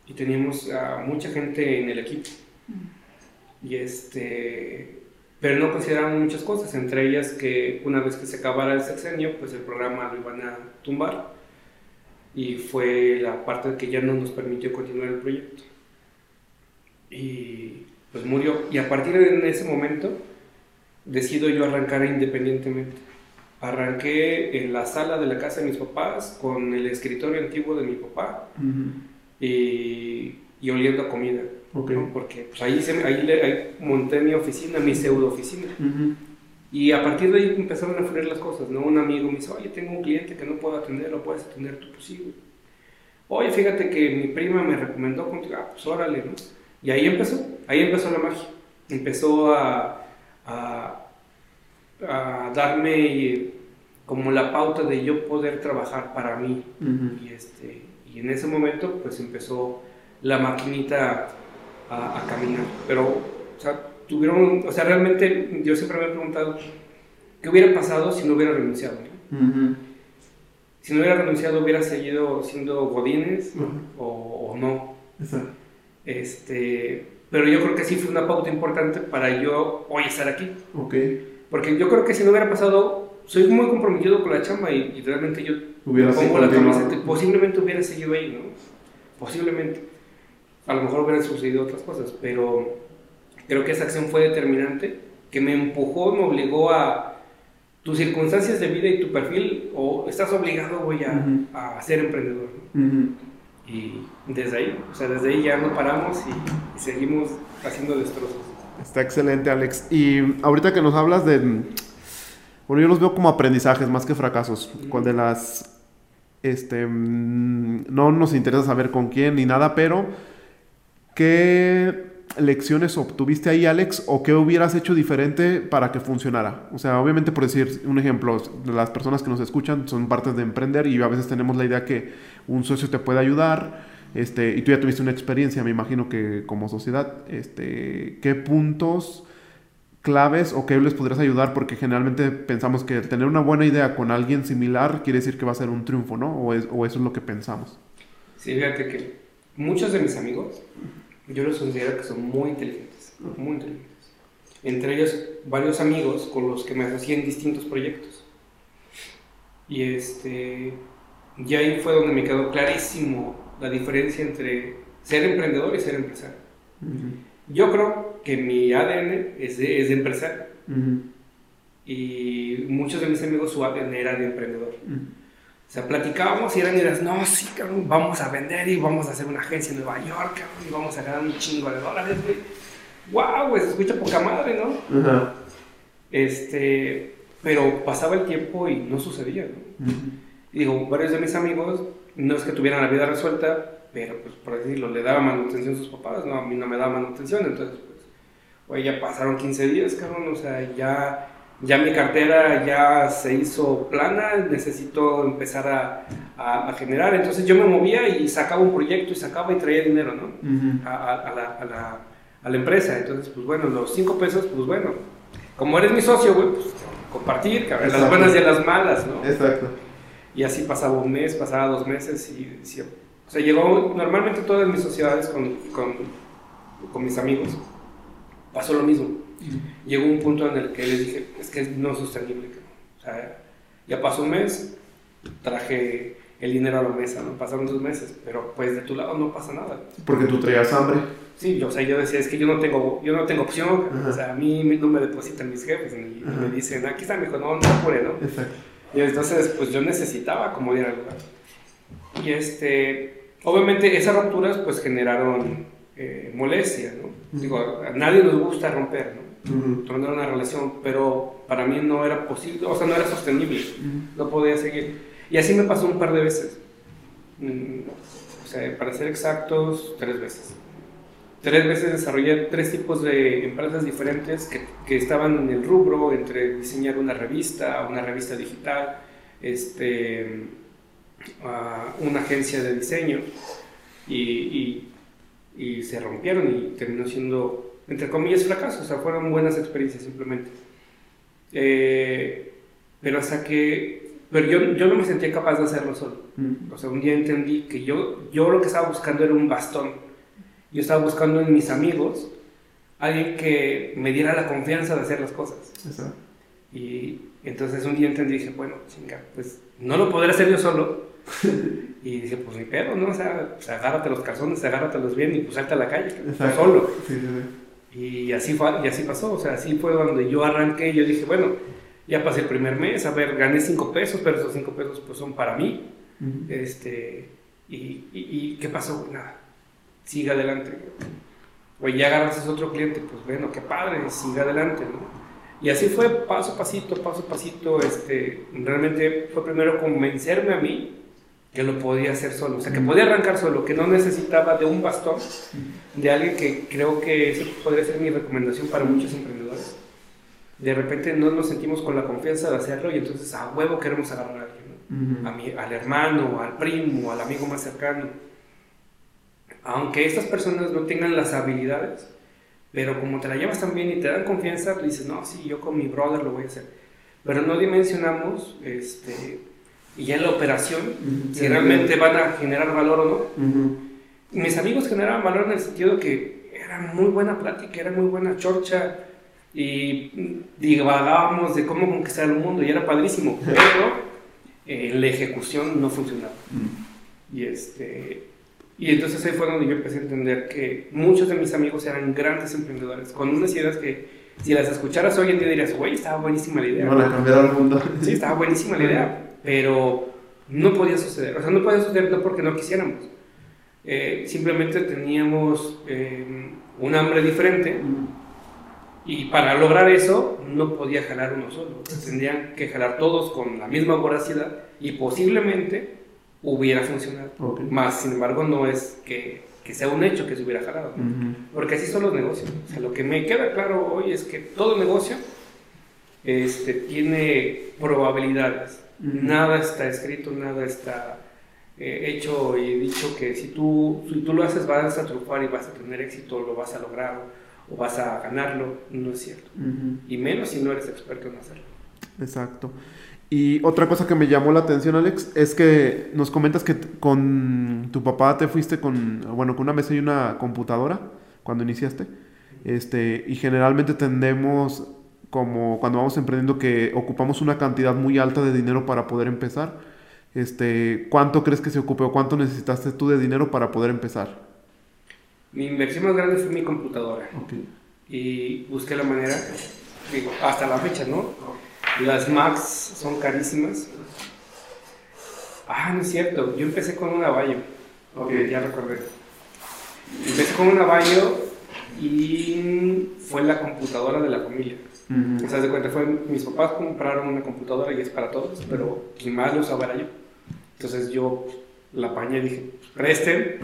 Y teníamos a mucha gente en el equipo. Mm. Y este, pero no consideraban muchas cosas, entre ellas que una vez que se acabara el sexenio, pues el programa lo iban a tumbar y fue la parte que ya no nos permitió continuar el proyecto. Y pues murió. Y a partir de ese momento decido yo arrancar independientemente. Arranqué en la sala de la casa de mis papás con el escritorio antiguo de mi papá y, y, oliendo a comida. Porque pues, ahí, se, ahí, ahí, monté mi oficina, mi pseudo oficina. Y a partir de ahí empezaron a fluir las cosas, ¿no? Un amigo me dice, oye, tengo un cliente que no puedo atender, ¿lo puedes atender tú? Pues sí, Oye, fíjate que mi prima me recomendó contigo, ah, pues órale, ¿no? Y ahí empezó, ahí empezó la magia. Empezó a, a, a darme como la pauta de yo poder trabajar para mí. y, este, y en ese momento, pues empezó la maquinita a, a caminar. Pero, o sea, tuvieron, o sea, realmente yo siempre me he preguntado, ¿qué hubiera pasado si no hubiera renunciado? Si no hubiera renunciado, ¿hubiera seguido siendo Godines o, no? Este, pero yo creo que sí fue una pauta importante para yo hoy estar aquí. Okay. Porque yo creo que si no hubiera pasado, soy muy comprometido con la chamba y, realmente yo hubiera pongo la camiseta, posiblemente hubiera seguido ahí, ¿no? Posiblemente. A lo mejor hubieran sucedido otras cosas, pero Creo que esa acción fue determinante, que me empujó, me obligó a tus circunstancias de vida y tu perfil, o estás obligado, voy a, ser emprendedor. Y desde ahí, o sea, desde ahí ya no paramos y, seguimos haciendo destrozos. Está excelente, Alex. Y ahorita que nos hablas de, bueno, yo los veo como aprendizajes más que fracasos. Cuando las, este, mm, no nos interesa saber con quién ni nada, pero ¿qué lecciones obtuviste ahí, Alex, o qué hubieras hecho diferente para que funcionara? O sea, obviamente por decir un ejemplo, las personas que nos escuchan son partes de emprender y a veces tenemos la idea que un socio te puede ayudar, este, y tú ya tuviste una experiencia, me imagino que como sociedad, este, ¿qué puntos claves o qué les podrías ayudar? Porque generalmente pensamos que tener una buena idea con alguien similar quiere decir que va a ser un triunfo, ¿no? O, o eso es lo que pensamos. Sí, fíjate que muchos de mis amigos yo los considero que son muy inteligentes, muy inteligentes. Entre ellos, varios amigos con los que me asocié en distintos proyectos. Y este, y ahí fue donde me quedó clarísimo la diferencia entre ser emprendedor y ser empresario. Yo creo que mi ADN es de, es de empresario. Y muchos de mis amigos su ADN era de emprendedor. O sea, platicábamos y eran ideas, no, sí, cabrón, vamos a vender y vamos a hacer una agencia en Nueva York, cabrón, y vamos a ganar un chingo de dólares, güey. ¡Wow, güey! Se escucha poca madre, ¿no? Este, pero pasaba el tiempo y no sucedía, ¿no? Y digo, varios de mis amigos, no es que tuvieran la vida resuelta, pero pues por decirlo, le daba manutención a sus papás, no, a mí no me daba manutención, entonces, pues, güey, ya pasaron 15 días, cabrón, o sea, ya ya mi cartera ya se hizo plana, necesito empezar a, a, generar. Entonces yo me movía y sacaba un proyecto y sacaba y traía dinero, ¿no? a, la, la, a, la, empresa. Entonces, pues bueno, los cinco pesos, pues bueno, como eres mi socio, güey, pues compartir, las buenas y las malas, ¿no? Exacto. Y así pasaba un mes, pasaba dos meses y, o sea, llegó normalmente todas mis sociedades con, con con mis amigos, pasó lo mismo. Llegó un punto en el que les dije, es que no es sostenible. O sea, ya pasó un mes, traje el dinero a la mesa, ¿no? Pasaron dos meses, pero pues de tu lado no pasa nada. Porque tú traías hambre. Sí, yo, o sea, yo decía, es que yo no tengo, yo no tengo opción, o sea, a mí no me depositan mis jefes, y me dicen, aquí está, mi hijo, no, no apure, ¿no? Exacto. Y entonces, pues yo necesitaba como ir al lugar. Y este, obviamente esas rupturas pues generaron eh, molestia, ¿no? Digo, a nadie nos gusta romper, ¿no? Uh una relación, pero para mí no era posible, o sea, no era sostenible, no podía seguir. Y así me pasó un par de veces. Mm, o sea, para ser exactos, tres veces. Tres veces desarrollé tres tipos de empresas diferentes que, que estaban en el rubro entre diseñar una revista, una revista digital, este, una agencia de diseño y, y, se rompieron y terminó siendo, entre comillas, fracaso. O sea, fueron buenas experiencias simplemente. Eh, pero hasta que... Pero yo, yo no me sentía capaz de hacerlo solo. Mm. O sea, un día entendí que yo, yo lo que estaba buscando era un bastón. Yo estaba buscando en mis amigos alguien que me diera la confianza de hacer las cosas. Y entonces un día entendí y dije, bueno, chinga, pues no lo podré hacer yo solo, <laughs> y dije, pues ni pedo, ¿no? O sea, pues, agárrate los calzones, agárratelos bien y pues salta a la calle, pues, solo. Y así, fue, y así pasó, o sea, así fue donde yo arranqué, yo dije, bueno, ya pasé el primer mes, a ver, gané 5 pesos, pero esos 5 pesos pues son para mí. este, y, y, ¿qué pasó? Nada, sigue adelante. O ya agarras otro cliente, pues bueno, qué padre, sigue adelante, ¿no? Y así fue paso a pasito, paso a pasito. Este, realmente fue primero convencerme a mí que lo podía hacer solo, o sea, que podía arrancar solo, que no necesitaba de un bastón, de alguien que creo que eso podría ser mi recomendación para muchos emprendedores. De repente no nos sentimos con la confianza de hacerlo y entonces a huevo queremos agarrar a alguien, a mi, al hermano, al primo, al amigo más cercano. Aunque estas personas no tengan las habilidades, pero como te la llevas tan bien y te dan confianza, dices, no, sí, yo con mi brother lo voy a hacer. Pero no dimensionamos, este, y ya en la operación, si realmente van a generar valor o no. Mis amigos generaban valor en el sentido que era muy buena plática, era muy buena chorcha, y divagábamos de cómo conquistar el mundo, y era padrísimo, <laughs> pero en la ejecución no funcionaba. Y este y entonces ahí fue donde yo empecé a entender que muchos de mis amigos eran grandes emprendedores, con unas ideas que si las escucharas hoy en día dirías, güey, estaba buenísima la idea. A cambiar el mundo. Sí, estaba buenísima la idea, pero no podía suceder. O sea, no podía suceder no porque no quisiéramos. Eh, simplemente teníamos eh, un hambre diferente y para lograr eso no podía jalar uno solo. Tendrían que jalar todos con la misma voracidad y posiblemente hubiera funcionado. Más, sin embargo, no es que, que, sea un hecho que se hubiera jalado. Porque así son los negocios. O sea, lo que me queda claro hoy es que todo negocio este, tiene probabilidades. Nada está escrito, nada está eh, hecho y dicho que si tú, si tú lo haces vas a triunfar y vas a tener éxito, lo vas a lograr o, vas a ganarlo. No es cierto. Y menos si no eres experto en hacerlo. Exacto. Y otra cosa que me llamó la atención, Alex, es que nos comentas que con tu papá te fuiste con, bueno, con una mesa y una computadora cuando iniciaste. Este, y generalmente tendemos, como cuando vamos emprendiendo, que ocupamos una cantidad muy alta de dinero para poder empezar. Este, ¿Cuánto crees que se ocupe o cuánto necesitaste tú de dinero para poder empezar? Mi inversión más grande fue mi computadora. Y busqué la manera, digo, hasta la fecha, ¿no? Las Macs son carísimas. Ah, no es cierto. Yo empecé con un Avallo. Ok, ya recordé. Empecé con un Avallo y fue la computadora de la familia. O sea, de cuenta, fue, mis papás compraron una computadora y es para todos, pero quien más lo usaba era yo. Entonces yo la apañé y dije, presten,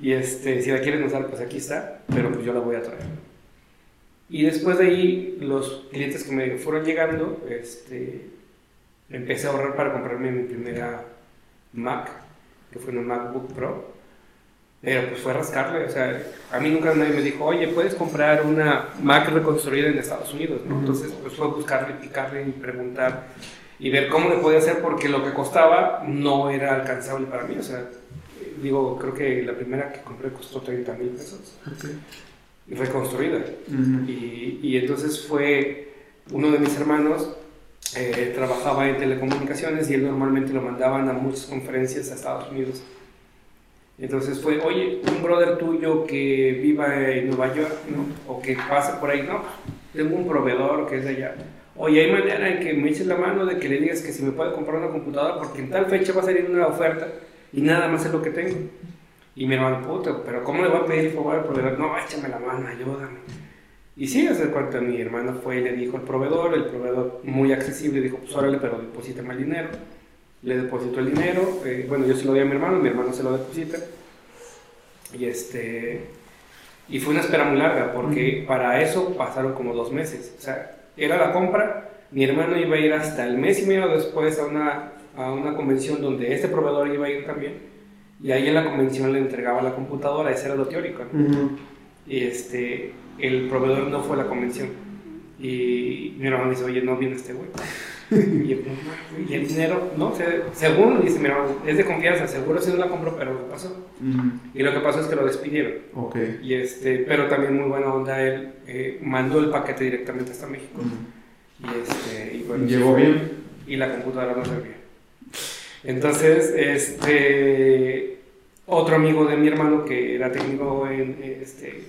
y este, si la quieren usar, pues aquí está, pero pues yo la voy a traer. Y después de ahí, los clientes que me fueron llegando, este, empecé a ahorrar para comprarme mi primera Mac, que fue una MacBook Pro. Pero pues fue rascarle, o sea, a mí nunca nadie me dijo, oye, puedes comprar una Mac reconstruida en Estados Unidos, Entonces, pues fue buscarle, picarle y preguntar y ver cómo le podía hacer porque lo que costaba no era alcanzable para mí, o sea, digo, creo que la primera que compré costó 30 mil pesos. reconstruida. y, y, entonces fue uno de mis hermanos, eh, trabajaba en telecomunicaciones y él normalmente lo mandaban a muchas conferencias a Estados Unidos. Entonces fue, oye, un brother tuyo que viva en Nueva York, ¿no? O que pase por ahí, no, tengo un proveedor que es de allá. Oye, hay manera en que me eches la mano de que le digas que si me puede comprar una computadora porque en tal fecha va a salir una oferta y nada más es lo que tengo. Y mi hermano, puto, pero ¿cómo le voy a pedir el favor al proveedor? No, échame la mano, ayúdame. Y sí, hace cuenta, mi hermano fue y le dijo al proveedor, el proveedor muy accesible, dijo, pues órale, pero deposítame el dinero. Le depositó el dinero, eh, bueno, yo se lo di a mi hermano, mi hermano se lo deposita. Y este, y fue una espera muy larga, porque para eso pasaron como dos meses. O sea, era la compra, mi hermano iba a ir hasta el mes y medio después a una, a una convención donde este proveedor iba a ir también y ahí en la convención le entregaba la computadora, ese era lo teórico. Y este, el proveedor no fue a la convención. Y mi hermano dice, oye, no viene este güey. Y, el dinero, no, según dice, mi hermano, es de confianza, seguro si no la compró, pero lo pasó. Y lo que pasó es que lo despidieron. Okay. Y este, pero también muy buena onda, él eh, mandó el paquete directamente hasta México. Y este, y bueno, llegó bien. Y la computadora no servía. Entonces, este, otro amigo de mi hermano que era técnico en, este,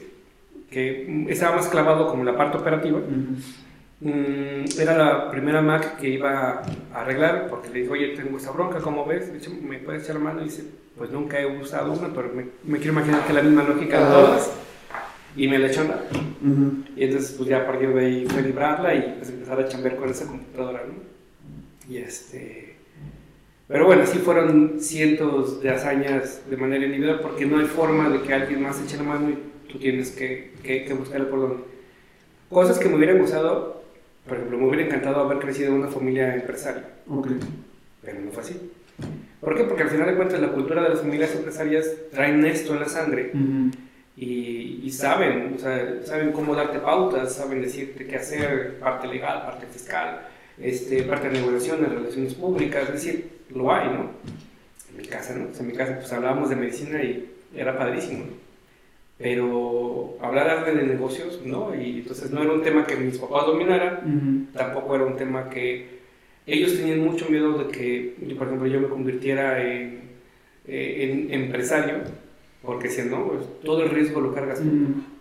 que estaba más clavado como la parte operativa, mm, era la primera Mac que iba a arreglar porque le dijo, oye, tengo esta bronca, ¿cómo ves? ¿me puedes echar la mano? Y dice, pues nunca he usado una, pero me, quiero imaginar que la misma lógica de todas. Y me la echó a Y entonces, pues ya a partir de ahí fue librarla y pues empezar a chambear con esa computadora, ¿no? Y este pero bueno, sí fueron cientos de hazañas de manera individual porque no hay forma de que alguien más eche la mano y tú tienes que, que, buscarle por donde. Cosas que me hubieran gustado, por ejemplo, me hubiera encantado haber crecido en una familia empresaria. Okay. Pero no fue así. ¿Por qué? Porque al final de cuentas la cultura de las familias empresarias traen esto en la sangre y, y, saben, o sea, saben cómo darte pautas, saben decirte qué hacer, parte legal, parte fiscal, este, parte de negociaciones, relaciones públicas, es decir, lo hay, ¿no? En mi casa, ¿no? en mi casa pues hablábamos de medicina y era padrísimo, Pero hablar de negocios, ¿no? Y entonces no era un tema que mis papás dominaran, tampoco era un tema que ellos tenían mucho miedo de que, por ejemplo, yo me convirtiera en, eh, en empresario, porque si no, pues, todo el riesgo lo cargas tú.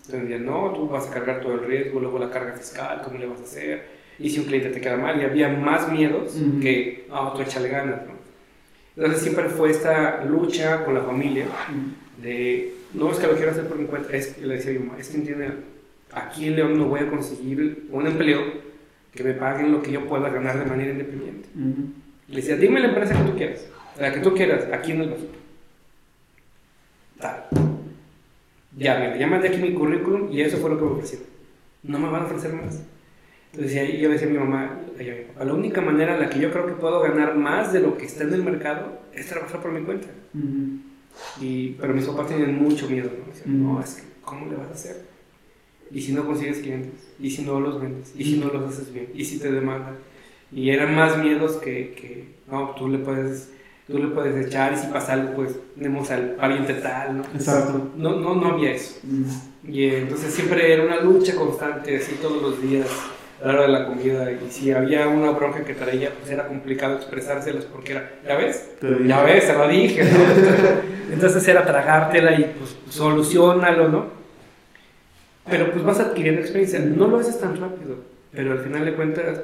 Entonces no, tú vas a cargar todo el riesgo, luego la carga fiscal, ¿cómo le vas a hacer? Y si un cliente te queda mal, y había más miedos que, ah, tú échale ganas, ¿no? Entonces siempre fue esta lucha con la familia de, no es que lo quiero hacer por mi cuenta, es que le decía a mi mamá, es que entiende, aquí en León no voy a conseguir un empleo que me paguen lo que yo pueda ganar de manera independiente. Le decía, dime la empresa que tú quieras, la que tú quieras, aquí en el. Tal. Ya, mira, ya mandé aquí mi currículum y eso fue lo que me ofrecieron. No me van a ofrecer más. Entonces yo decía a mi mamá, a la única manera en la que yo creo que puedo ganar más de lo que está en el mercado es trabajar por mi cuenta. Y, pero mis papás tenían mucho miedo, ¿no? no, es que, ¿cómo le vas a hacer? ¿Y si no consigues clientes? ¿Y si no los vendes? ¿Y si no los haces bien? ¿Y si te demandan? Y eran más miedos que, que no, tú le puedes tú le puedes echar y si pasa algo, pues tenemos al pariente tal, ¿no? Exacto. No, no, no había eso. Y entonces siempre era una lucha constante, así todos los días a la hora de la comida y si había una bronca que traía, pues era complicado expresárselas porque era, ¿ya ves? Ya ves, se lo dije, <laughs> Entonces era tragártela y pues solucionalo, ¿no? Pero pues vas adquiriendo experiencia, no lo haces tan rápido, pero al final de cuentas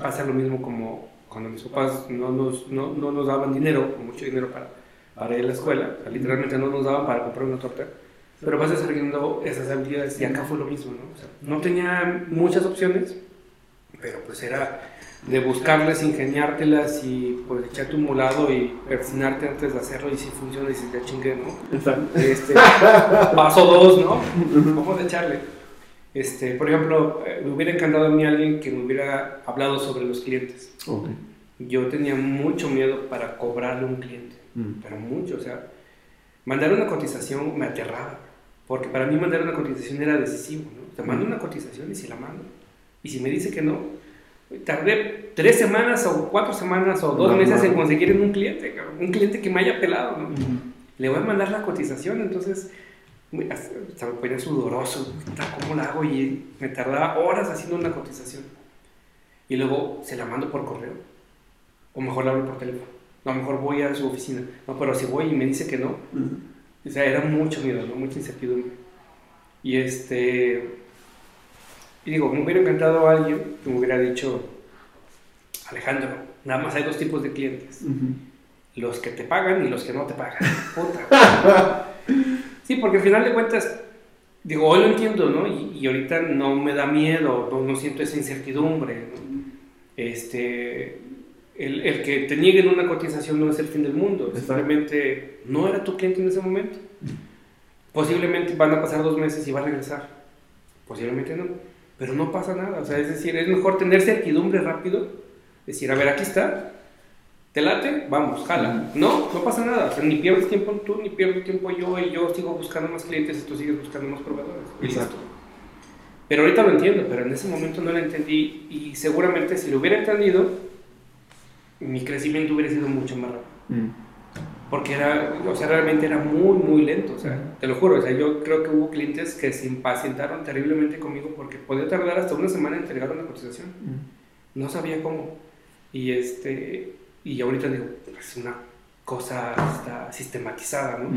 pasa lo mismo como cuando mis papás no nos, no, no nos daban dinero, mucho dinero para, para ir a la escuela, literalmente no nos daban para comprar una torta pero vas desarrollando esas habilidades y acá fue lo mismo, ¿no? O sea, no tenía muchas opciones, pero pues era de buscarlas, ingeniártelas y pues echarte un molado y persinarte antes de hacerlo y si funciona y si te chingue, ¿no? Exacto. Este, paso dos, ¿no? ¿Cómo de echarle? Este, por ejemplo, eh, me hubiera encantado a mí alguien que me hubiera hablado sobre los clientes. Okay. Yo tenía mucho miedo para cobrarle a un cliente, mm. pero mucho, o sea, mandar una cotización me aterraba porque para mí mandar una cotización era decisivo, ¿no? Te mando una cotización y si la mando. Y si me dice que no, tardé tres semanas o cuatro semanas o dos meses en conseguir un cliente, un cliente que me haya pelado, ¿no? Le voy a mandar la cotización, entonces hasta me ponía sudoroso, ¿cómo la hago? Y me tardaba horas haciendo una cotización. Y luego se la mando por correo. O mejor la hablo por teléfono. A lo mejor voy a su oficina. No, pero si voy y me dice que no, o sea, era mucho miedo, ¿no? Mucha incertidumbre. Y este. Y digo, me hubiera encantado alguien que me hubiera dicho, Alejandro, nada más hay dos tipos de clientes: los que te pagan y los que no te pagan. <laughs> Puta. sí, porque al final de cuentas, digo, hoy lo entiendo, ¿no? Y, y ahorita no me da miedo, no, no siento esa incertidumbre, ¿no? Este. El, el que te nieguen una cotización no es el fin del mundo, Exacto. simplemente no era tu cliente en ese momento. Posiblemente van a pasar dos meses y va a regresar. Posiblemente no. Pero no pasa nada. O sea, es decir, es mejor tener certidumbre rápido. Decir, a ver, aquí está. ¿Te late? Vamos, jala. No, no pasa nada. O sea, ni pierdes tiempo tú, ni pierdo tiempo yo. Y yo sigo buscando más clientes y tú sigues buscando más proveedores. Exacto. Pero ahorita lo entiendo, pero en ese momento no lo entendí. Y seguramente si lo hubiera entendido, mi crecimiento hubiera sido mucho más rápido. Porque era, o sea, realmente era muy, muy lento, o sea, te lo juro, o sea, yo creo que hubo clientes que se impacientaron terriblemente conmigo porque podía tardar hasta una semana en entregar una cotización, no sabía cómo, y este, y ahorita digo, es una cosa hasta sistematizada, ¿no?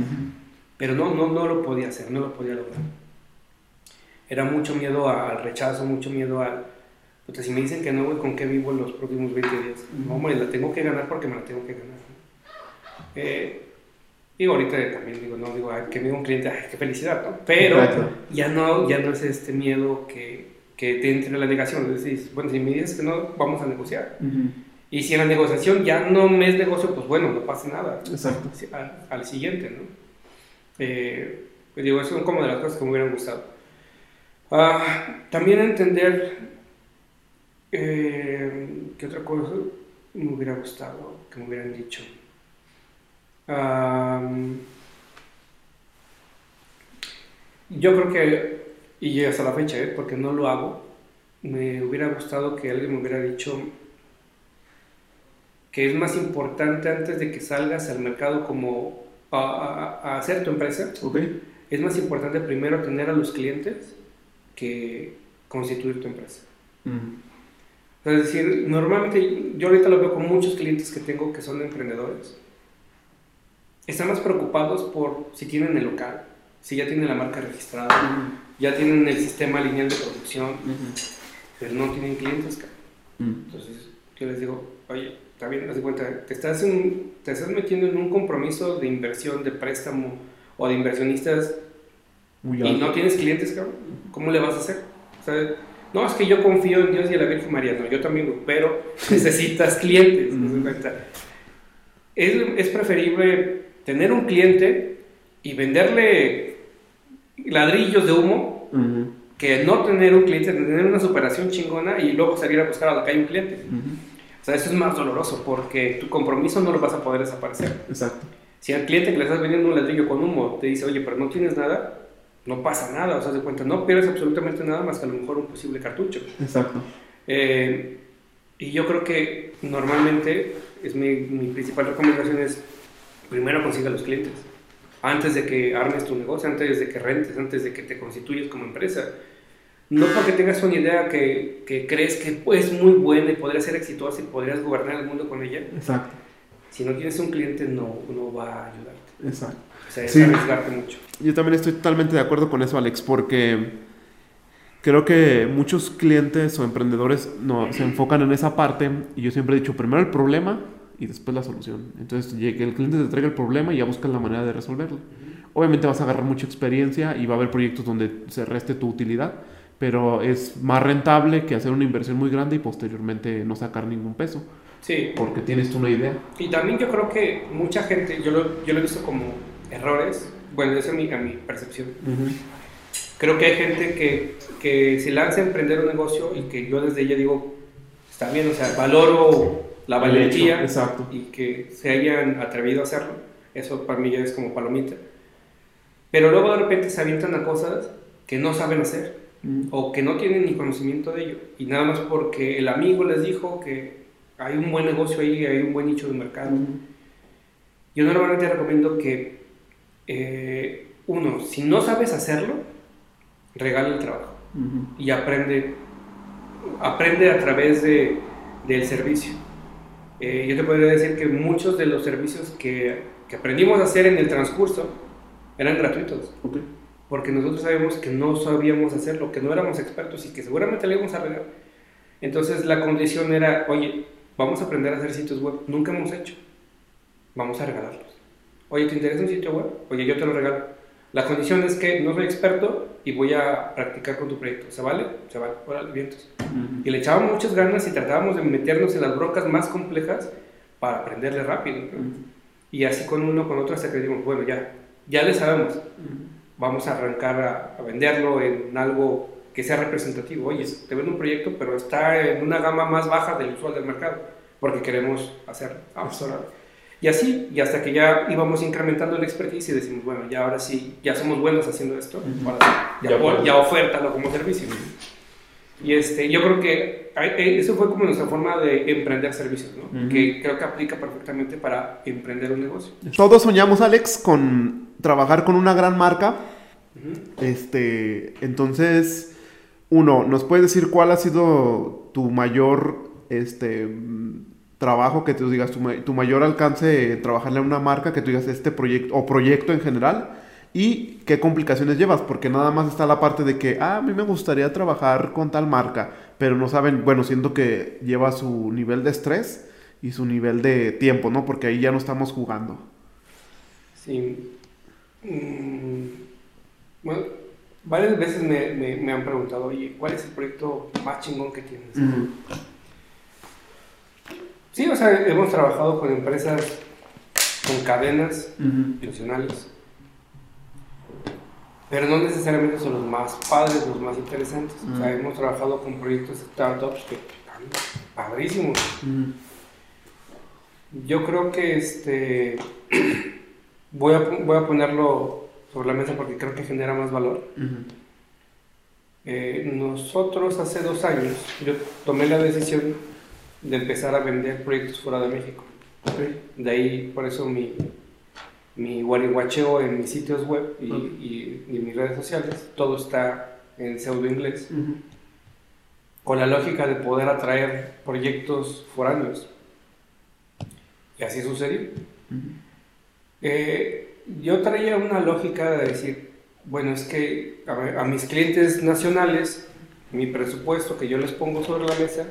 Pero no, no, no lo podía hacer, no lo podía lograr. Era mucho miedo al rechazo, mucho miedo al, puta, si me dicen que no, güey, ¿con qué vivo los próximos 20 días? No, hombre, la tengo que ganar porque me la tengo que ganar. Eh, digo, ahorita también digo, no, digo, ay, que me diga un cliente, ay, qué felicidad, ¿no? Pero Exacto. ya no, ya no es este miedo que, que te entre en la negación. Es decir, bueno, si me dices que no, vamos a negociar. Y si en la negociación ya no me es negocio, pues bueno, no pasa nada. Exacto. Al, al siguiente, ¿no? Eh, pues digo, eso son como de las cosas que me hubieran gustado. Ah, también entender eh, qué otra cosa me hubiera gustado que me hubieran dicho. Am, yo creo que, y hasta la fecha, ¿eh? porque no lo hago, me hubiera gustado que alguien me hubiera dicho que es más importante antes de que salgas al mercado como a, a- a hacer tu empresa, Ok. es más importante primero tener a los clientes que constituir tu empresa. O sea, Es decir, normalmente yo ahorita lo veo con muchos clientes que tengo que son emprendedores. Están más preocupados por si tienen el local, si ya tienen la marca registrada, ya tienen el sistema lineal de producción, pero no tienen clientes. cabrón. Entonces yo les digo, oye, está bien, haz de cuenta, te estás, en- te estás metiendo en un compromiso de inversión, de préstamo o de inversionistas Muy y alto. no tienes clientes, cabrón, ¿cómo le vas a hacer? O sea, no, es que yo confío en Dios y en la Virgen María, no, yo también, pero <laughs> necesitas clientes. ¿te das Ujú. cuenta? Es, es preferible tener un cliente y venderle ladrillos de humo que no tener un cliente, tener una superación chingona y luego salir a buscar a la calle un cliente. O sea, eso es más doloroso porque tu compromiso no lo vas a poder desaparecer. Exacto. Si al cliente que le estás vendiendo un ladrillo con humo te dice, oye, pero no tienes nada, no pasa nada, o sea, de cuenta, no pierdes absolutamente nada más que a lo mejor un posible cartucho. Exacto. Eh, y yo creo que normalmente es mi, mi principal recomendación es primero consiga los clientes. Antes de que armes tu negocio, antes de que rentes, antes de que te constituyes como empresa. No porque tengas una idea que, que crees que es muy buena y podría ser exitosa y podrías gobernar el mundo con ella. Exacto. Si no tienes un cliente, no, no va a ayudarte. Exacto. Sea, Sí. arriesgarte mucho. Yo también estoy totalmente de acuerdo con eso, Alex, porque creo que muchos clientes o emprendedores no, se enfocan en esa parte y yo siempre he dicho primero el problema y después la solución. Entonces, que el cliente te traiga el problema y ya buscas la manera de resolverlo. Obviamente vas a agarrar mucha experiencia y va a haber proyectos donde se reste tu utilidad, pero es más rentable que hacer una inversión muy grande y posteriormente no sacar ningún peso, Sí. porque tienes tú una idea. Y también yo creo que mucha gente, yo lo, yo lo he visto como errores, bueno, esa es mi, a mi percepción. Creo que hay gente que, que se lanza a emprender un negocio y que yo desde ella digo, está bien, o sea, valoro la hecho, valentía Exacto. y que se hayan atrevido a hacerlo. Eso para mí ya es como palomita. Pero luego de repente se avientan a cosas que no saben hacer o que no tienen ni conocimiento de ello. Y nada más porque el amigo les dijo que hay un buen negocio ahí, hay un buen nicho de mercado. Yo normalmente recomiendo que eh, uno, si no sabes hacerlo, regala el trabajo y aprende, aprende a través de, del servicio. Eh, yo te podría decir que muchos de los servicios que, que, aprendimos a hacer en el transcurso eran gratuitos. Porque nosotros sabemos que no sabíamos hacerlo, que no éramos expertos y que seguramente le íbamos a regalar. Entonces la condición era, oye, vamos a aprender a hacer sitios web. Nunca hemos hecho. Vamos a regalarlos. Oye, ¿te interesa un sitio web? Oye, yo te lo regalo. La condición es que no soy experto y voy a practicar con tu proyecto. ¿Se vale? Se vale. Órale, vientos. Y le echábamos muchas ganas y tratábamos de meternos en las brocas más complejas para aprenderle rápido. Y así con uno, con otro, hasta que decimos, bueno, ya, ya le sabemos. Vamos a arrancar a, venderlo en algo que sea representativo. Oye, te vendo un proyecto, pero está en una gama más baja del usual del mercado, porque queremos hacer. Vamos a y así, y hasta que ya íbamos incrementando la expertise y decimos, bueno, ya ahora sí, ya somos buenos haciendo esto, ya, ya, ofertalo como servicio. Y este, yo creo que eh, eso fue como nuestra forma de emprender servicios, ¿no? Que creo que aplica perfectamente para emprender un negocio. Todos soñamos, Alex, con trabajar con una gran marca. Este, entonces, uno, ¿nos puedes decir cuál ha sido tu mayor este, trabajo que tú digas, tu, mayor alcance trabajarle a una marca, que tú digas este proyecto o proyecto en general y qué complicaciones llevas, porque nada más está la parte de que, ah, a mí me gustaría trabajar con tal marca, pero no saben, bueno, siento que lleva su nivel de estrés y su nivel de tiempo, ¿no? Porque ahí ya no estamos jugando. Sí. Mm, bueno, varias veces me, han preguntado, oye, ¿cuál es el proyecto más chingón que tienes? Sí, o sea, hemos trabajado con empresas, con cadenas nacionales, pero no necesariamente son los más padres, los más interesantes. O sea, hemos trabajado con proyectos startups que están padrísimos. Yo creo que este <clears throat> voy a, voy a ponerlo sobre la mesa porque creo que genera más valor. Eh, nosotros hace dos años, yo tomé la decisión de empezar a vender proyectos fuera de México. De ahí, por eso mi, mi en mis sitios web y, y, y, mis redes sociales, todo está en pseudo inglés, con la lógica de poder atraer proyectos foráneos. Y así sucedió. Eh, yo traía una lógica de decir, bueno, es que a, a mis clientes nacionales, mi presupuesto que yo les pongo sobre la mesa,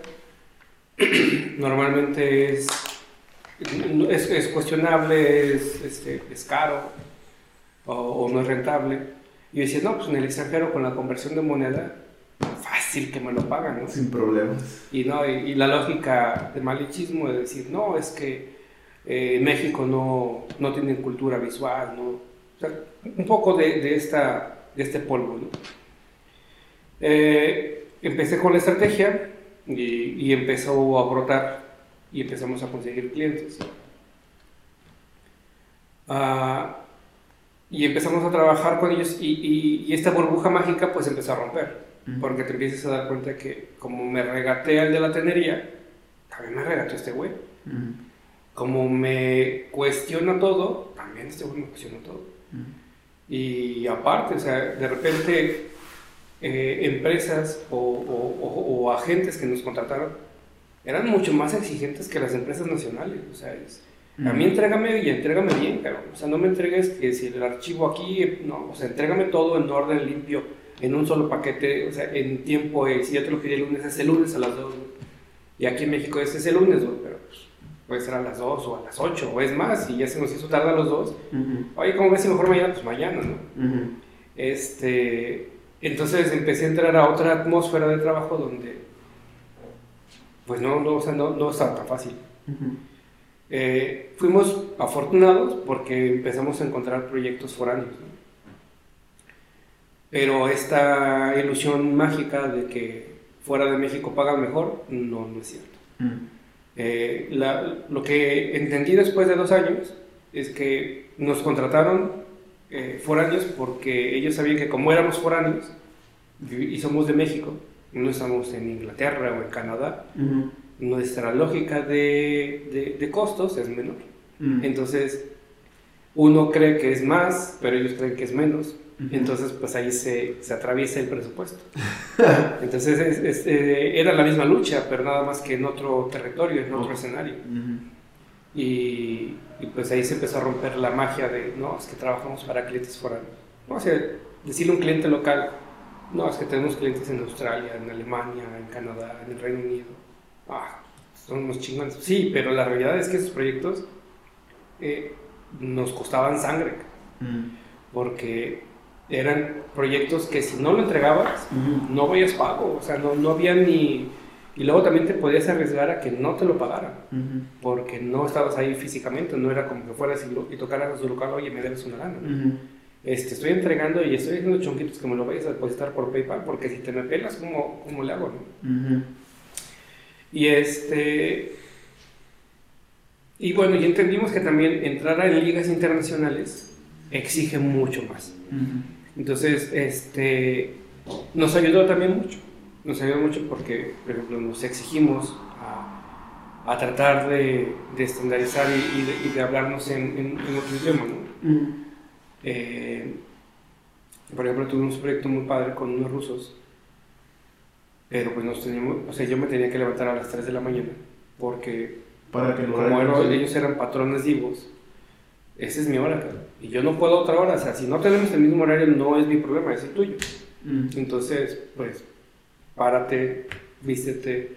<clears throat> normalmente es, es, cuestionable, es, este, es caro o, no es rentable. Y yo decía, no, pues en el extranjero con la conversión de moneda, fácil que me lo pagan, ¿no? Sin problemas. Y, no, y, la lógica de malichismo de decir, no, es que eh, México no, no tiene cultura visual, ¿no? O sea, un poco de, de, esta, de este polvo, ¿no? Eh, empecé con la estrategia y, empezó a brotar y empezamos a conseguir clientes. Ah, y empezamos a trabajar con ellos y, esta burbuja mágica pues empezó a romper. Porque te empiezas a dar cuenta que como me regateé al de la tenería, también me regateó este güey. Como me cuestiona todo, también este güey me cuestiona todo. Y aparte, o sea, de repente eh, empresas o, agentes que nos contrataron eran mucho más exigentes que las empresas nacionales. O sea, a mí entrégame y entrégame bien, pero, o sea, no me entregues que si el archivo aquí, no, o sea, entrégame todo en orden limpio, en un solo paquete, o sea, en tiempo, eh, si yo te lo pedí el lunes, es el lunes a las 2, y aquí en México es, es el lunes, pero pues, puede ser a las 2 o a las 8, o es más, y ya se nos hizo tarde a los dos, oye, ¿cómo ves si mejor mañana? Pues mañana, ¿no? Este, entonces empecé a entrar a otra atmósfera de trabajo donde, pues no, no, o sea, no, no estaba tan fácil. Eh, fuimos afortunados porque empezamos a encontrar proyectos foráneos. Pero esta ilusión mágica de que fuera de México pagan mejor, no, no es cierto. Eh, lo que entendí después de dos años es que nos contrataron eh, foráneos porque ellos sabían que como éramos foráneos y somos de México, no estamos en Inglaterra o en Canadá, nuestra lógica de, de, costos es menor. Entonces, uno cree que es más, pero ellos creen que es menos. Entonces, pues ahí se, se, atraviesa el presupuesto. <laughs> Entonces, eh, era la misma lucha, pero nada más que en otro territorio, en otro escenario. Y, y, pues ahí se empezó a romper la magia de, no, es que trabajamos para clientes foráneos. No, o sea, decirle a un cliente local, no, es que tenemos clientes en Australia, en Alemania, en Canadá, en el Reino Unido. Ah, son unos chingones. Sí, pero la realidad es que esos proyectos eh, nos costaban sangre. Porque eran proyectos que si no lo entregabas, no veías pago. O sea, no, no había ni... Y luego también te podías arriesgar a que no te lo pagaran, porque no estabas ahí físicamente, no era como que fueras y, y tocaras a su local, oye, me debes una lana. este, estoy entregando y estoy haciendo chonquitos que me lo vayas a depositar por PayPal, porque si te me pelas, ¿cómo, cómo le hago? No? Y este... Y bueno, y entendimos que también entrar en ligas internacionales exige mucho más. Entonces, este, nos ayudó también mucho. Nos ayudó mucho porque, por ejemplo, nos exigimos a, a tratar de, de estandarizar y, de, hablarnos en, en, otro idioma. Eh, por ejemplo, tuvimos un proyecto muy padre con unos rusos, pero pues nos teníamos, o sea, yo me tenía que levantar a las 3 de la mañana porque Para que como ellos eran patrones vivos, esa es mi hora, y yo no puedo otra hora, o sea, si no tenemos el mismo horario no es mi problema, es el tuyo. Mm. Entonces, pues, párate, vístete,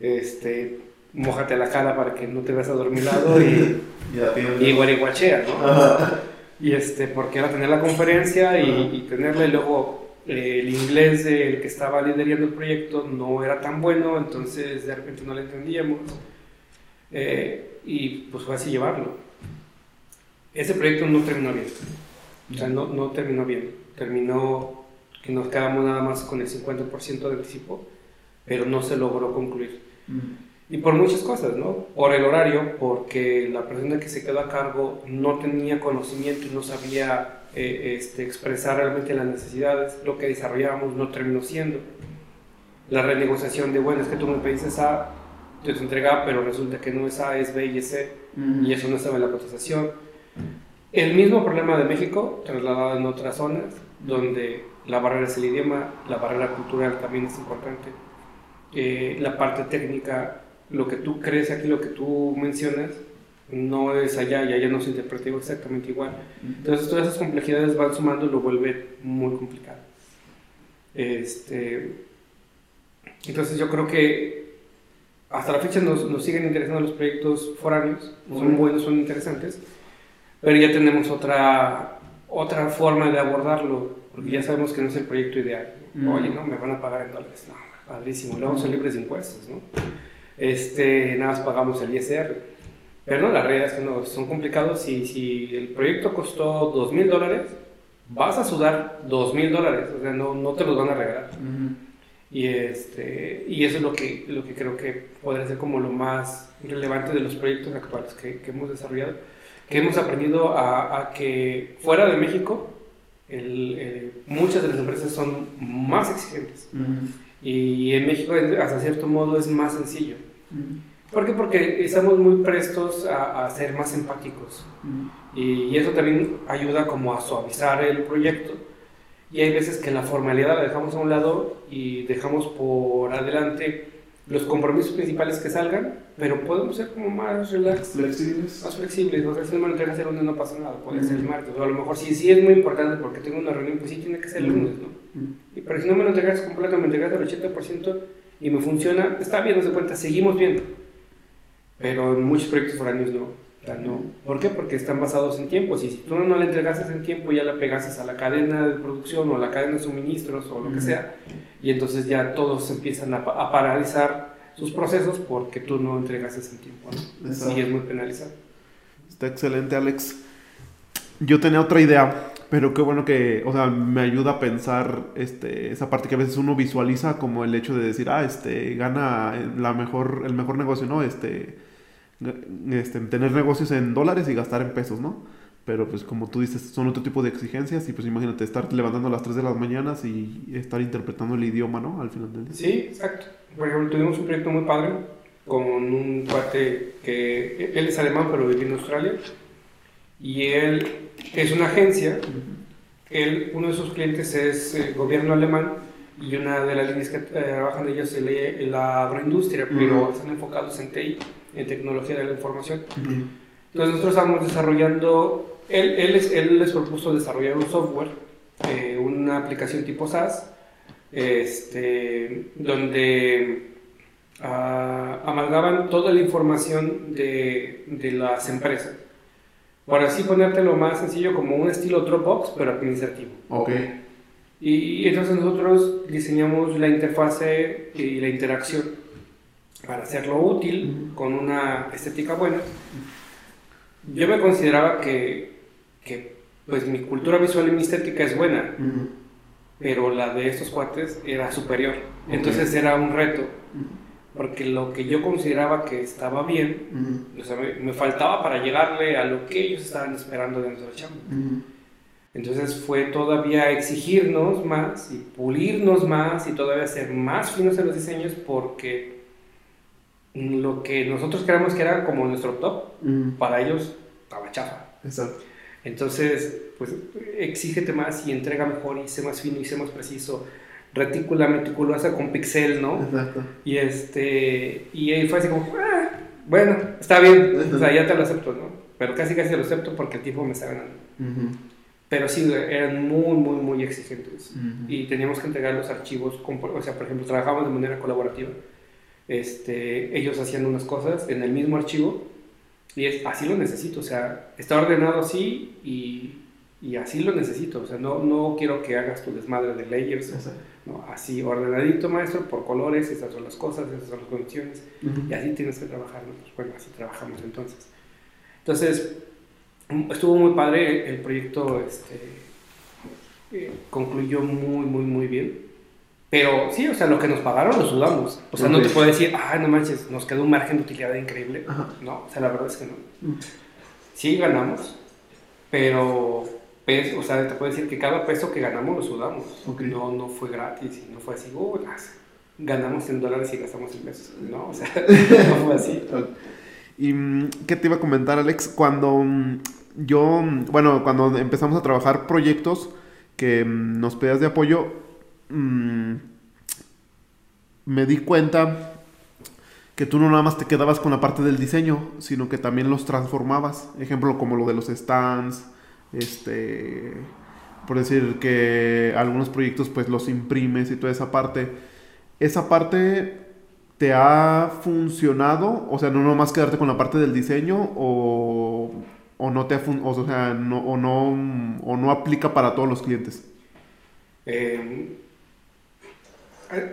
este, mojate la cara para que no te veas adormilado y, <laughs> y guariguachea, ¿no? Y este, porque era tener la conferencia y, y tenerla y luego eh, el inglés del que estaba liderando el proyecto no era tan bueno, entonces de repente no le entendíamos. Eh, y pues fue así llevarlo ese proyecto no terminó bien. O sea, no, no terminó bien. Terminó que nos quedamos nada más con el 50% de anticipo, pero no se logró concluir. Y por muchas cosas, ¿no? Por el horario, porque la persona que se quedó a cargo no tenía conocimiento y no sabía eh, este, expresar realmente las necesidades. Lo que desarrollábamos no terminó siendo. La renegociación de, bueno, es que tú me pediste A, yo te entregaba, pero resulta que no es A, es B y es C, y eso no estaba en la cotización el mismo problema de México, trasladado en otras zonas, donde la barrera es el idioma, la barrera cultural también es importante, eh, la parte técnica, lo que tú crees aquí, lo que tú mencionas, no es allá y allá no se interpreta exactamente igual. Entonces todas esas complejidades van sumando y lo vuelve muy complicado. Este, entonces yo creo que hasta la fecha nos, nos siguen interesando los proyectos foráneos, son buenos, son interesantes, pero ya tenemos otra, otra forma de abordarlo, porque ya sabemos que no es el proyecto ideal. Mm. Oye, no, me van a pagar en dólares. No, padrísimo, luego son libres de impuestos, ¿no? Este, nada más pagamos el ISR. Pero no, la realidad es que no, son complicados. Si, si el proyecto costó dos mil dólares, vas a sudar dos mil dólares, o sea, no, no te los van a regalar. Y, este, y eso es lo que, lo que creo que podría ser como lo más relevante de los proyectos actuales que, que hemos desarrollado que hemos aprendido a, que fuera de México el, muchas de las empresas son más exigentes. Y en México, hasta cierto modo, es más sencillo. ¿Por qué? Porque estamos muy prestos a, ser más empáticos. y, eso también ayuda como a suavizar el proyecto. Y hay veces que la formalidad la dejamos a un lado y dejamos por adelante los compromisos principales que salgan, pero podemos ser como más relax. Flexibles. Más flexibles. O sea, si no me lo entregas el lunes no pasa nada, puede ser el martes. O a lo mejor sí, sí es muy importante porque tengo una reunión, pues sí tiene que ser el lunes, ¿no? y, pero si no me lo entregas completo, me entregas el 80% y me funciona, está bien, no se cuenta, seguimos viendo. Pero en muchos proyectos foráneos no. No. ¿Por qué? Porque están basados en tiempos y si tú no le entregaste en tiempo ya la pegases a la cadena de producción o a la cadena de suministros o lo que sea y entonces ya todos empiezan a, paralizar sus procesos porque tú no entregas ese tiempo. ¿no? Y es muy penalizado. Está excelente, Alex. Yo tenía otra idea, pero qué bueno que, o sea, me ayuda a pensar este, esa parte que a veces uno visualiza como el hecho de decir, ah, este, gana la mejor, el mejor negocio, ¿no? Este, este, tener negocios en dólares y gastar en pesos, ¿no? Pero pues como tú dices, son otro tipo de exigencias y pues imagínate estar levantando a las 3 de las mañanas y estar interpretando el idioma, ¿no? Al final del día. Sí, exacto. Por ejemplo, tuvimos un proyecto muy padre con un cuate que él es alemán pero vive en Australia y él es una agencia. Él, uno de sus clientes es el gobierno alemán y una de las líneas que trabajan ellos es la agroindustria, pero están enfocados en TI, en tecnología de la información. Entonces nosotros estamos desarrollando, él, él, él les propuso desarrollar un software, eh, una aplicación tipo SaaS, este, donde uh, amalgaban toda la información de, de, las empresas. Por así ponértelo más sencillo, como un estilo Dropbox, pero administrativo. Okay. Y, entonces nosotros diseñamos la interfase y la interacción para hacerlo útil, con una estética buena. Yo me consideraba que, que pues mi cultura visual y mi estética es buena, pero la de estos cuates era superior. Entonces era un reto, porque lo que yo consideraba que estaba bien, o sea, me, faltaba para llegarle a lo que ellos estaban esperando de nuestra chamba. Entonces fue todavía exigirnos más y pulirnos más y todavía ser más finos en los diseños porque lo que nosotros creíamos que era como nuestro top, para ellos estaba chafa. Exacto. Entonces, pues exígete más y entrega mejor y sé más fino y sé más preciso. Retícula meticulosa con pixel, ¿no? Exacto. Y este, y ahí fue así como, ah, bueno, está bien, o sea, ya te lo acepto, ¿no? Pero casi casi lo acepto porque el tiempo me está ganando. Pero sí, eran muy, muy, muy exigentes. Y teníamos que entregar los archivos, o sea, por ejemplo, trabajamos de manera colaborativa. Este, ellos hacían unas cosas en el mismo archivo y es, así lo necesito, o sea, está ordenado así y, y así lo necesito, o sea, no, no quiero que hagas tu desmadre de layers, ¿no? así ordenadito, maestro, por colores, estas son las cosas, estas son las condiciones, y así tienes que trabajar, pues, bueno, así trabajamos entonces. Entonces, estuvo muy padre el proyecto, este, eh, concluyó muy, muy, muy bien. Pero sí, o sea, lo que nos pagaron lo sudamos. O sea, no te puedo decir, ah, no manches, nos quedó un margen de utilidad increíble. No, o sea, la verdad es que no. Mm. Sí ganamos, pero, pues, o sea, te puedo decir que cada peso que ganamos lo sudamos. No, no fue gratis y no fue así, uh, ganamos en dólares y gastamos en pesos. No, o sea, <laughs> no fue así. <laughs> ¿Y mm, qué te iba a comentar, Alex? Cuando mm, yo, bueno, cuando empezamos a trabajar proyectos que nos pedías de apoyo, mmm, me di cuenta que tú no nada más te quedabas con la parte del diseño, sino que también los transformabas. Ejemplo, como lo de los stands, este, por decir que algunos proyectos pues los imprimes y toda esa parte. Esa parte te ha funcionado, o sea, no nomás quedarte con la parte del diseño o, o no te o sea, no, o no o no aplica para todos los clientes. Eh,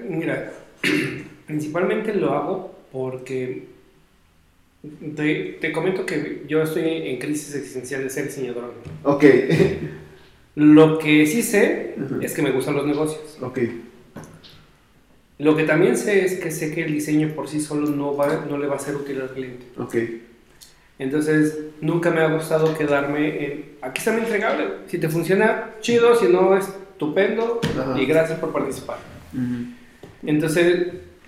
mira, <clears throat> principalmente lo hago porque te, comento que yo estoy en crisis existencial de ser diseñador. Ok. <laughs> Lo que sí sé es que me gustan los negocios. Ok. Lo que también sé es que sé que el diseño por sí solo no, va, no le va a ser útil al cliente. Ok. Entonces, nunca me ha gustado quedarme en, aquí está mi entregable, si te funciona, chido, si no, estupendo, y gracias por participar. Entonces,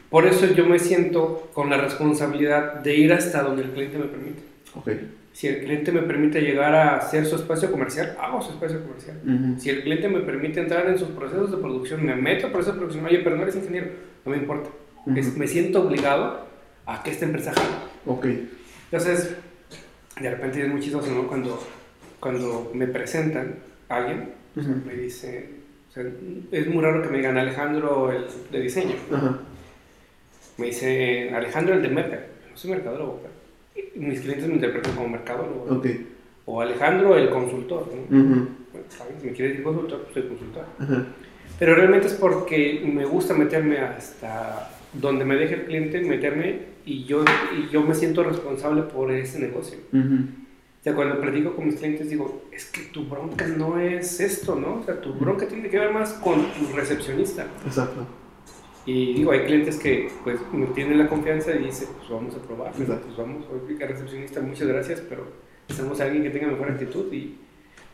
por eso yo me siento con la responsabilidad de ir hasta donde el cliente me permite. Okay. Si el cliente me permite llegar a hacer su espacio comercial, hago su espacio comercial. Si el cliente me permite entrar en sus procesos de producción, me meto en procesos de producción. Oye, pero no eres ingeniero, no me importa. me siento obligado a que esta empresa jale. Ok. Entonces, de repente es muy chistoso, ¿no? Cuando, cuando me presentan a alguien, me dice, es muy raro que me digan Alejandro el de diseño. Me dice Alejandro el de mercado. No soy mercadólogo, pero mis clientes me interpretan como mercadólogo. O Alejandro el consultor. Bueno, Si me quieres decir consultor, pues soy consultor. Pero realmente es porque me gusta meterme hasta donde me deje el cliente, meterme y yo, y yo me siento responsable por ese negocio. O sea, cuando platico con mis clientes digo, es que tu bronca no es esto, ¿no? O sea, tu bronca tiene que ver más con tu recepcionista. Exacto. Y digo, hay clientes que pues me tienen la confianza y dicen, pues vamos a probar, pues vamos, a recepcionista, muchas gracias, pero necesitamos a alguien que tenga mejor actitud y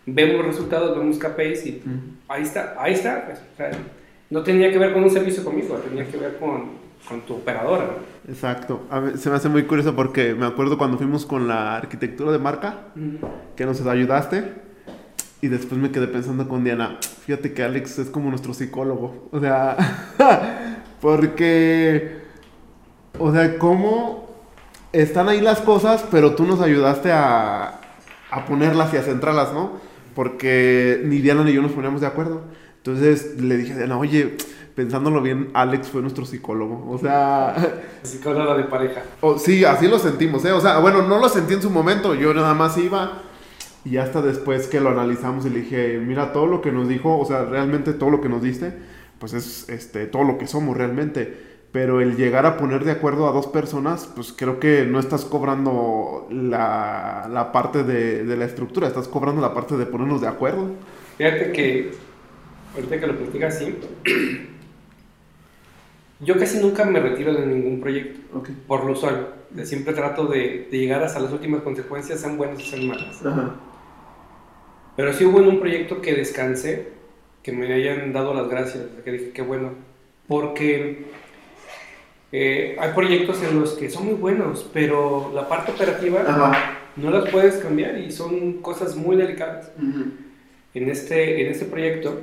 vemos resultados, vemos KPIs y ahí está, ahí está. Pues, o sea, no tenía que ver con un servicio conmigo, tenía que ver con, con tu operadora. Exacto. A se me hace muy curioso porque me acuerdo cuando fuimos con la arquitectura de marca, que nos ayudaste. Y después me quedé pensando con Diana, fíjate que Alex es como nuestro psicólogo. O sea, <laughs> porque, o sea, cómo están ahí las cosas, pero tú nos ayudaste a, a ponerlas y a centrarlas, ¿no? Porque ni Diana ni yo nos poníamos de acuerdo. Entonces le dije a Diana, oye, pensándolo bien, Alex fue nuestro psicólogo. O sea. <laughs> Psicólogo de pareja. sí, así lo sentimos, ¿eh? O sea, bueno, no lo sentí en su momento. Yo nada más iba. Y hasta después que lo analizamos y le dije, mira, todo lo que nos dijo, o sea, realmente todo lo que nos diste, pues es este, todo lo que somos realmente. Pero el llegar a poner de acuerdo a dos personas, pues creo que no estás cobrando la, la parte de, de la estructura, estás cobrando la parte de ponernos de acuerdo. Fíjate que, ahorita que lo platicas así, <clears throat> yo casi nunca me retiro de ningún proyecto, por lo usual. Siempre trato de, llegar hasta las últimas consecuencias, sean buenas o sean malas. Pero sí hubo en un proyecto que descansé, que me hayan dado las gracias, que dije que bueno, porque eh, hay proyectos en los que son muy buenos, pero la parte operativa no las puedes cambiar y son cosas muy delicadas. en, este, en este proyecto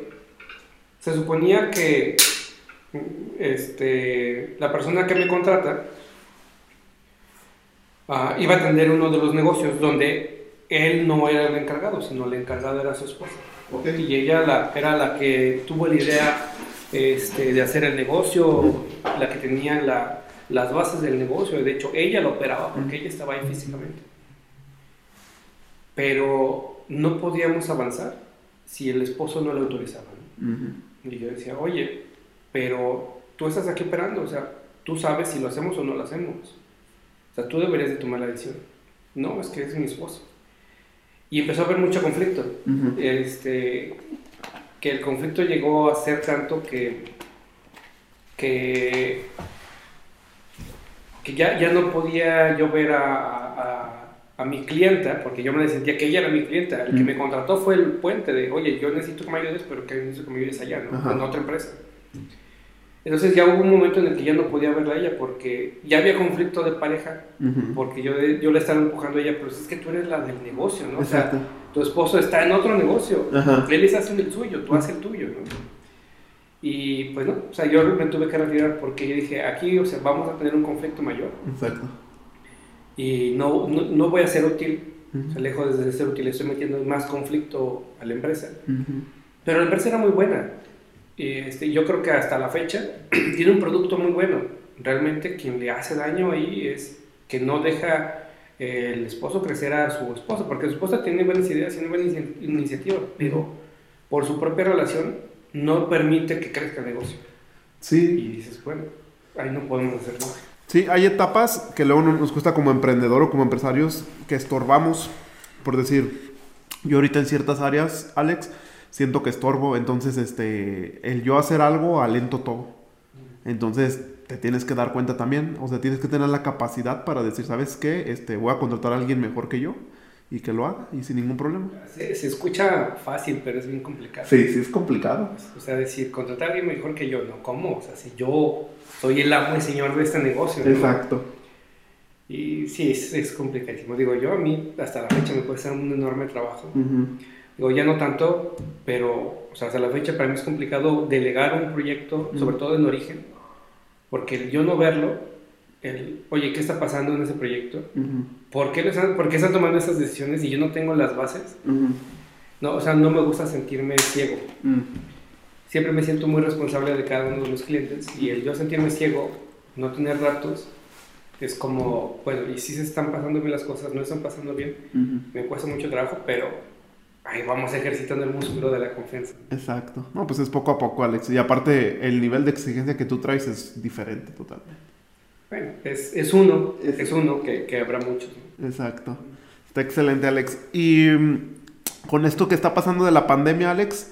se suponía que este, la persona que me contrata ah, iba a atender uno de los negocios donde él no era el encargado, sino el encargado era su esposa. Y ella la, era la que tuvo la idea este, de hacer el negocio, la que tenía las bases del negocio. De hecho, ella lo operaba porque ella estaba ahí físicamente. Pero no podíamos avanzar si el esposo no lo autorizaba. Y yo decía, oye, pero tú estás aquí operando, o sea, tú sabes si lo hacemos o no lo hacemos. O sea, tú deberías de tomar la decisión. No, es que es mi esposo. Y empezó a haber mucho conflicto. este, que el conflicto llegó a ser tanto que, que, que ya, ya no podía yo ver a, a, mi clienta, porque yo me sentía que ella era mi clienta. El que me contrató fue el puente de, oye, yo necesito que me ayudes, pero que necesito que me ayudes allá, ¿no? en otra empresa. Entonces ya hubo un momento en el que ya no podía verla a ella porque ya había conflicto de pareja, porque yo, yo le estaba empujando a ella, pero es que tú eres la del negocio, ¿no? O sea, tu esposo está en otro negocio, él está haciendo el suyo, tú haces el tuyo, ¿no? Y pues no, o sea, yo me tuve que retirar porque yo dije, aquí, o sea, vamos a tener un conflicto mayor. Exacto. Y no, no, voy a ser útil, o sea, lejos de ser útil, estoy metiendo más conflicto a la empresa. Pero la empresa era muy buena este, yo creo que hasta la fecha <clears throat> tiene un producto muy bueno. Realmente quien le hace daño ahí es que no deja el esposo crecer a su esposa, porque su esposa tiene buenas ideas, tiene buenas iniciativas, pero por su propia relación no permite que crezca el negocio. Sí. Y dices, bueno, ahí no podemos hacer nada. Sí, hay etapas que luego nos cuesta como emprendedor o como empresarios que estorbamos, por decir, yo ahorita en ciertas áreas, Alex, siento que estorbo, entonces este, el yo hacer algo alento todo. Entonces te tienes que dar cuenta también, o sea, tienes que tener la capacidad para decir, ¿sabes qué? Este, voy a contratar a alguien mejor que yo y que lo haga y sin ningún problema. Se, escucha fácil, pero es bien complicado. Sí, sí es complicado. O sea, decir, contratar a alguien mejor que yo, ¿no? ¿Cómo? O sea, si yo soy el amo y señor de este negocio. Exacto. Y sí, es, es, complicadísimo. Digo, yo a mí hasta la fecha me puede ser un enorme trabajo. Digo, ya no tanto, pero o sea, hasta la fecha para mí es complicado delegar un proyecto, sobre todo en origen, porque yo no verlo, el, oye, ¿qué está pasando en ese proyecto? ¿Por, qué están, ¿Por, qué están, tomando esas decisiones y yo no tengo las bases? No, o sea, no me gusta sentirme ciego. Siempre me siento muy responsable de cada uno de los clientes y el yo sentirme ciego, no tener datos, es como, bueno, y si se están pasando bien las cosas, no están pasando bien, me cuesta mucho trabajo, pero ahí vamos ejercitando el músculo de la confianza. Exacto. No, pues es poco a poco, Alex. Y aparte, el nivel de exigencia que tú traes es diferente totalmente. Bueno, es, es uno, es, uno que, que, habrá muchos. Exacto. Está excelente, Alex. Y mm, con esto que está pasando de la pandemia, Alex,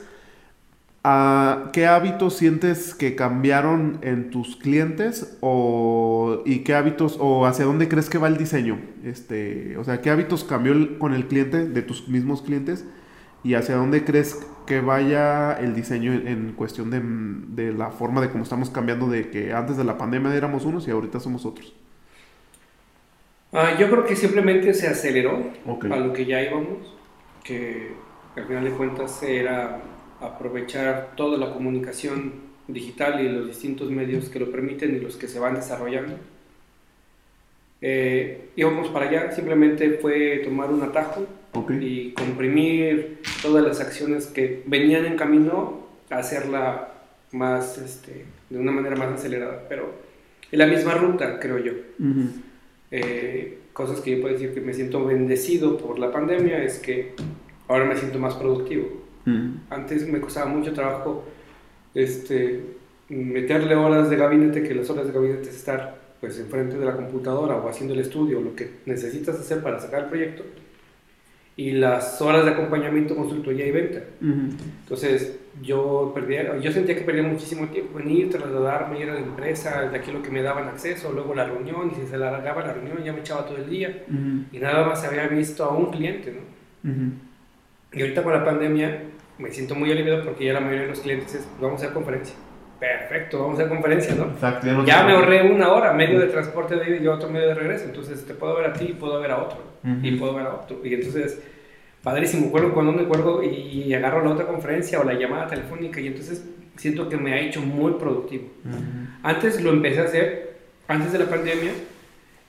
¿qué hábitos sientes que cambiaron en tus clientes o, y qué hábitos o hacia dónde crees que va el diseño? Este, o sea, ¿qué hábitos cambió con el cliente de tus mismos clientes ¿Y hacia dónde crees que vaya el diseño en, cuestión de, de, la forma de cómo estamos cambiando de que antes de la pandemia éramos unos y ahorita somos otros? Ah, yo creo que simplemente se aceleró Ok. a lo que ya íbamos, que al final de cuentas era aprovechar toda la comunicación digital y los distintos medios que lo permiten y los que se van desarrollando. Eh, íbamos para allá, simplemente fue tomar un atajo Ok. y comprimir todas las acciones que venían en camino a hacerla más, este, de una manera más acelerada, pero en la misma ruta, creo yo. Ujú. Eh, cosas que yo puedo decir que me siento bendecido por la pandemia es que ahora me siento más productivo. Ujú. Antes me costaba mucho trabajo este, meterle horas de gabinete, que las horas de gabinete es estar pues enfrente de la computadora o haciendo el estudio, lo que necesitas hacer para sacar el proyecto, y las horas de acompañamiento, consultoría y venta. Ujú. Entonces, yo perdía, yo sentía que perdía muchísimo tiempo en ir, trasladarme, ir a la empresa, de aquí lo que me daban acceso, luego la reunión, y si se alargaba la reunión ya me echaba todo el día, Ujú. y nada más había visto a un cliente, ¿no? Ujú. Y ahorita con la pandemia me siento muy aliviado porque ya la mayoría de los clientes es, vamos a hacer conferencia. Perfecto, vamos a hacer conferencia, ¿no? Exacto. no Ya me ahorré una hora, medio de transporte de ida y otro medio de regreso. Entonces te puedo ver a ti y puedo ver a otro. Y puedo ver a otro. Y entonces, padrísimo, cuelgo cuando me cuelgo y, y agarro la otra conferencia o la llamada telefónica y entonces siento que me ha hecho muy productivo. Antes lo empecé a hacer, antes de la pandemia,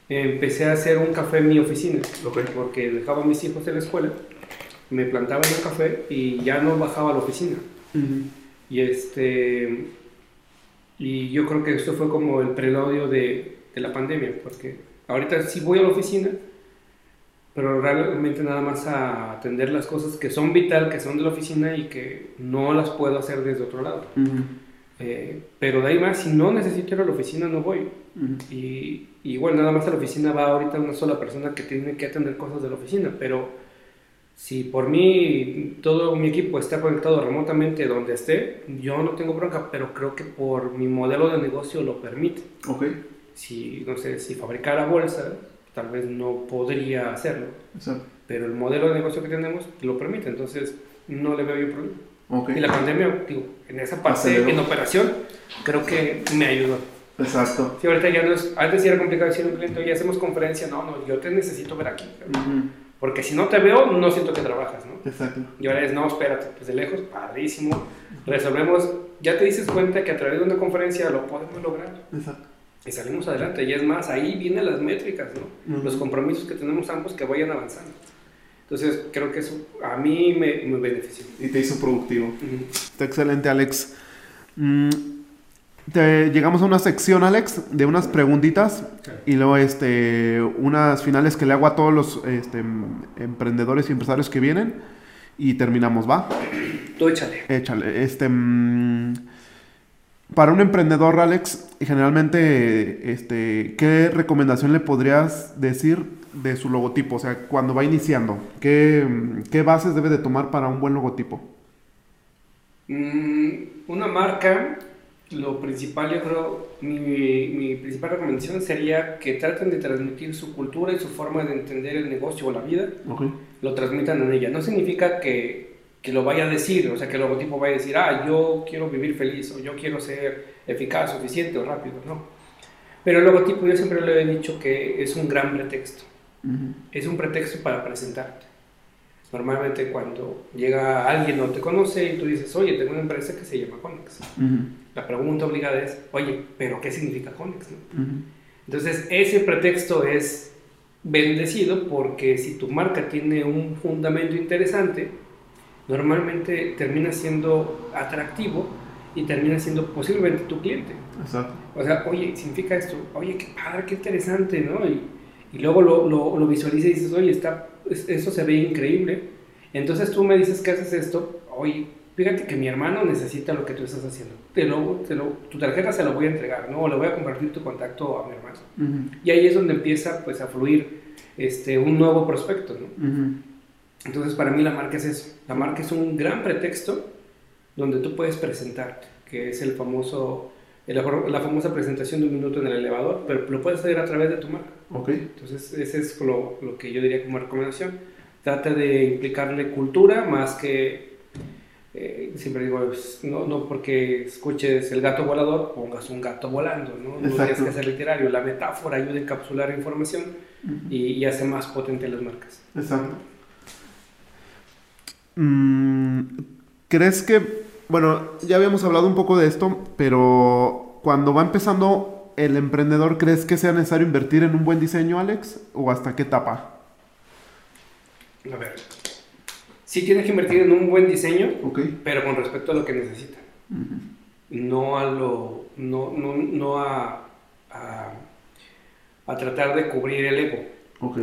empecé a hacer un café en mi oficina. Porque dejaba a mis hijos en la escuela, me plantaba en un café y ya no bajaba a la oficina. Y este y yo creo que esto fue como el preludio de, de la pandemia, porque ahorita sí voy a la oficina, pero realmente nada más a atender las cosas que son vital, que son de la oficina y que no las puedo hacer desde otro lado. Ujú. Eh, pero de ahí más, si no necesito ir a la oficina, no voy. Ujú. Y, y igual nada más a la oficina va ahorita una sola persona que tiene que atender cosas de la oficina, pero si por mí todo mi equipo está conectado remotamente donde esté, yo no tengo bronca, pero creo que por mi modelo de negocio lo permite. Ok. Si, no sé, si fabricara bolsa, tal vez no podría hacerlo, Exacto. pero el modelo de negocio que tenemos lo permite, entonces no le veo yo problema. Ok. Y la pandemia, digo, en esa parte, Aceleró. en operación, creo que me ayudó. Exacto. Sí, ahorita ya no es, antes sí era complicado decir a un cliente, oye, hacemos conferencia, no, no, yo te necesito ver aquí, Ujú. Porque si no te veo, no siento que trabajas, ¿no? Exacto. Y ahora es, no, espérate, pues de lejos, padrísimo, resolvemos, ya te dices cuenta que a través de una conferencia lo podemos lograr Exacto. y salimos adelante, y es más, ahí vienen las métricas, ¿no? Los compromisos que tenemos ambos que vayan avanzando. Entonces, creo que eso a mí me, me benefició. Y te hizo productivo. Está excelente, Alex. Mm, te- llegamos a una sección, Alex, de unas preguntitas y luego este, unas finales que le hago a todos los este, em- emprendedores y empresarios que vienen y terminamos, ¿va? Tú échale. Échale. Este, mm, para un emprendedor, Alex, generalmente, este, ¿qué recomendación le podrías decir de su logotipo? O sea, cuando va iniciando, ¿qué, qué bases debe de tomar para un buen logotipo? Mm, una marca, lo principal, yo creo, mi, mi principal recomendación sería que traten de transmitir su cultura y su forma de entender el negocio o la vida, Ok. lo transmitan en ella. No significa que, que lo vaya a decir, o sea, que el logotipo vaya a decir, ah, yo quiero vivir feliz, o yo quiero ser eficaz, eficiente o rápido, no. Pero el logotipo yo siempre le he dicho que es un gran pretexto. Ujú. Es un pretexto para presentarte. Normalmente cuando llega alguien no te conoce y tú dices, oye, tengo una empresa que se llama Conex. Ujú. La pregunta obligada es, oye, ¿pero qué significa Conex? no? Entonces, ese pretexto es bendecido porque si tu marca tiene un fundamento interesante, normalmente termina siendo atractivo y termina siendo posiblemente tu cliente. Exacto. O sea, oye, significa esto, oye, qué padre, qué interesante, ¿no? Y, y luego lo, lo, lo visualizas y dices, oye, está, es- eso se ve increíble. Entonces tú me dices que haces esto, oye, fíjate que mi hermano necesita lo que tú estás haciendo. Te lo, te lo, tu tarjeta se la voy a entregar, ¿no? O le voy a compartir tu contacto a mi hermano. Ujú. Y ahí es donde empieza, pues, a fluir este, un nuevo prospecto, ¿no? Ujú. Entonces, para mí la marca es eso. La marca es un gran pretexto donde tú puedes presentarte, que es el famoso, la, la famosa presentación de un minuto en el elevador, pero lo puedes hacer a través de tu marca. Ok. Entonces, ese es lo, lo que yo diría como recomendación. Trata de implicarle cultura más que, eh, siempre digo, pues, no, no porque escuches el gato volador, pongas un gato volando, ¿no? No tienes que ser literario. La metáfora ayuda a encapsular información y, y, hace más potente las marcas. Exacto. Mm, ¿Crees que, bueno, ya habíamos hablado un poco de esto, pero cuando va empezando el emprendedor, ¿crees que sea necesario invertir en un buen diseño, Alex? ¿O hasta qué etapa? A ver, sí tienes que invertir en un buen diseño, pero con respecto a lo que necesita. No a lo. No, no, no a, a, tratar de cubrir el ego. O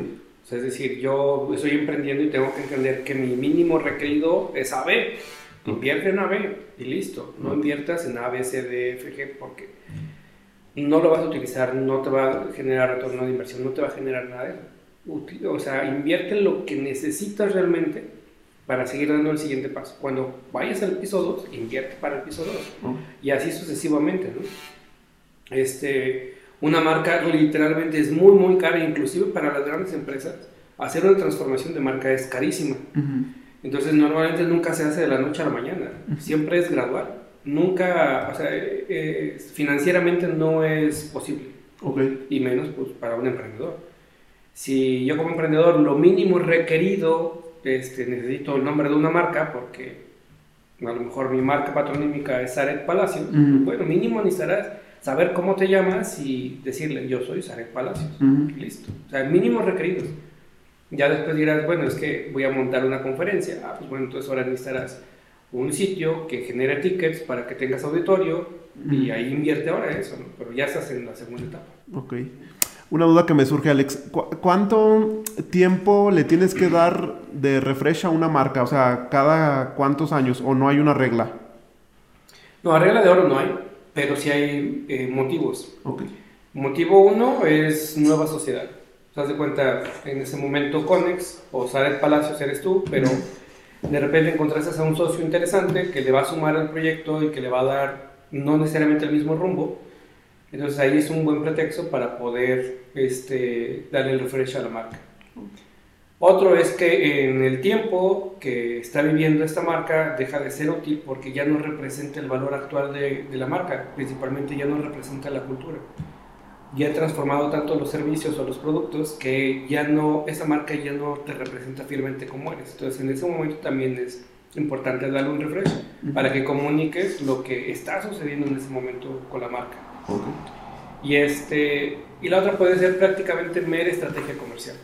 sea, es decir, yo estoy emprendiendo y tengo que entender que mi mínimo requerido es AB. Invierte en AB y listo. No inviertas en A, B, C, D, F, G porque no lo vas a utilizar, no te va a generar retorno de inversión, no te va a generar nada. O sea, invierte en lo que necesitas realmente para seguir dando el siguiente paso. Cuando vayas al piso 2, invierte para el piso 2. Y así sucesivamente, ¿no? Este, una marca literalmente es muy, muy cara, inclusive para las grandes empresas. Hacer una transformación de marca es carísima. Entonces, normalmente nunca se hace de la noche a la mañana. Siempre es gradual. Nunca, o sea, eh, eh, financieramente no es posible. Okay. Y menos pues, para un emprendedor. Si yo como emprendedor lo mínimo requerido este, necesito el nombre de una marca porque a lo mejor mi marca patronímica es Saret Palacios. Bueno, mínimo necesitarás saber cómo te llamas y decirle, yo soy Saret Palacios. Listo. O sea, mínimos requeridos. Ya después dirás, bueno, es que voy a montar una conferencia. Ah, pues bueno, entonces ahora necesitarás un sitio que genere tickets para que tengas auditorio y ahí invierte ahora eso, ¿no? Pero ya estás en la segunda etapa. Ok. Una duda que me surge, Alex. ¿Cuánto tiempo le tienes que dar de refresh a una marca? O sea, ¿cada cuántos años? ¿O no hay una regla? No, regla de oro no hay, pero sí hay eh, motivos. Okay. Motivo uno es nueva sociedad. Te das de cuenta, en ese momento Conex o Saret Palacios eres tú, pero de repente encontraste a un socio interesante que le va a sumar al proyecto y que le va a dar no necesariamente el mismo rumbo entonces ahí es un buen pretexto para poder este, darle el refresh a la marca. Otro es que en el tiempo que está viviendo esta marca deja de ser útil porque ya no representa el valor actual de, de la marca, principalmente ya no representa la cultura. Ya ha transformado tanto los servicios o los productos que ya no, esa marca ya no te representa fielmente como eres. Entonces en ese momento también es importante darle un refresh para que comuniques lo que está sucediendo en ese momento con la marca. Y, este, y la otra puede ser prácticamente mera estrategia comercial.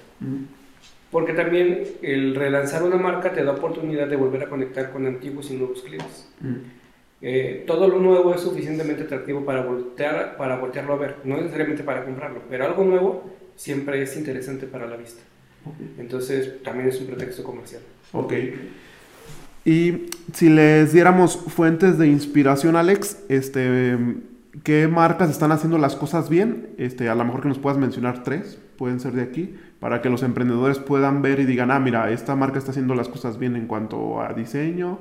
Porque también el relanzar una marca te da oportunidad de volver a conectar con antiguos y nuevos clientes. Eh, todo lo nuevo es suficientemente atractivo para, voltear, para voltearlo a ver, no necesariamente para comprarlo, pero algo nuevo siempre es interesante para la vista. Entonces también es un pretexto comercial. Ok. Y si les diéramos fuentes de inspiración, Alex, este, ¿Qué marcas están haciendo las cosas bien? Este, a lo mejor que nos puedas mencionar tres, pueden ser de aquí, para que los emprendedores puedan ver y digan, ah, mira, esta marca está haciendo las cosas bien en cuanto a diseño,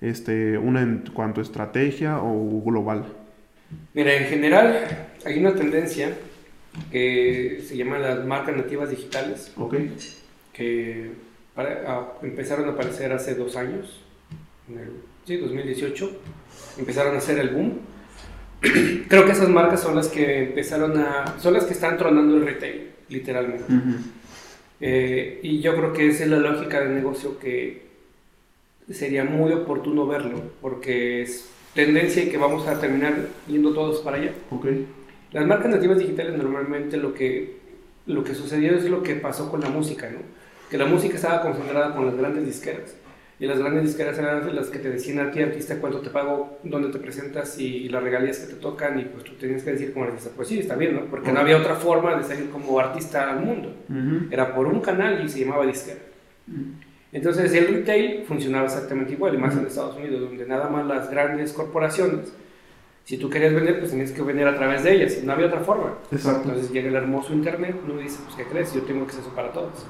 este, una en cuanto a estrategia o global. Mira, en general hay una tendencia que se llama las marcas nativas digitales, okay. que empezaron a aparecer hace dos años, en el sí, 2018, empezaron a hacer el boom <clears throat> creo que esas marcas son las que empezaron a, son las que están tronando el retail, literalmente. Eh, y yo creo que esa es la lógica del negocio que sería muy oportuno verlo, porque es tendencia y que vamos a terminar yendo todos para allá. Okay. Las marcas nativas digitales normalmente lo que, lo que sucedió es lo que pasó con la música, ¿no? que la música estaba concentrada con las grandes disqueras y las grandes disqueras eran las que te decían a ti, artista, cuánto te pago, dónde te presentas y, las regalías que te tocan. Y pues tú tenías que decir como artista, pues sí, está bien, ¿no? Porque no había otra forma de salir como artista al mundo. Era por un canal y se llamaba disquera. Entonces el retail funcionaba exactamente igual, y más en Estados Unidos, donde nada más las grandes corporaciones, si tú querías vender, pues tenías que vender a través de ellas, no había otra forma. Exacto. Entonces llega el hermoso Internet, uno dice, pues ¿qué crees? Yo tengo acceso para todos.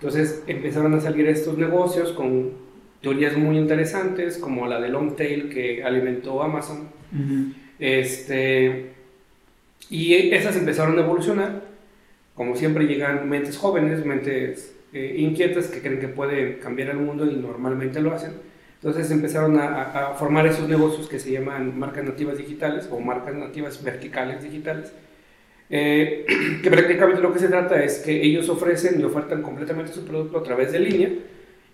Entonces empezaron a salir estos negocios con teorías muy interesantes, como la de long tail que alimentó Amazon. este, y esas empezaron a evolucionar. Como siempre llegan mentes jóvenes, mentes eh, inquietas que creen que pueden cambiar el mundo y normalmente lo hacen. Entonces empezaron a, a, formar esos negocios que se llaman marcas nativas digitales o marcas nativas verticales digitales, eh, <clears throat> que prácticamente lo que se trata es que ellos ofrecen y ofertan completamente su producto a través de línea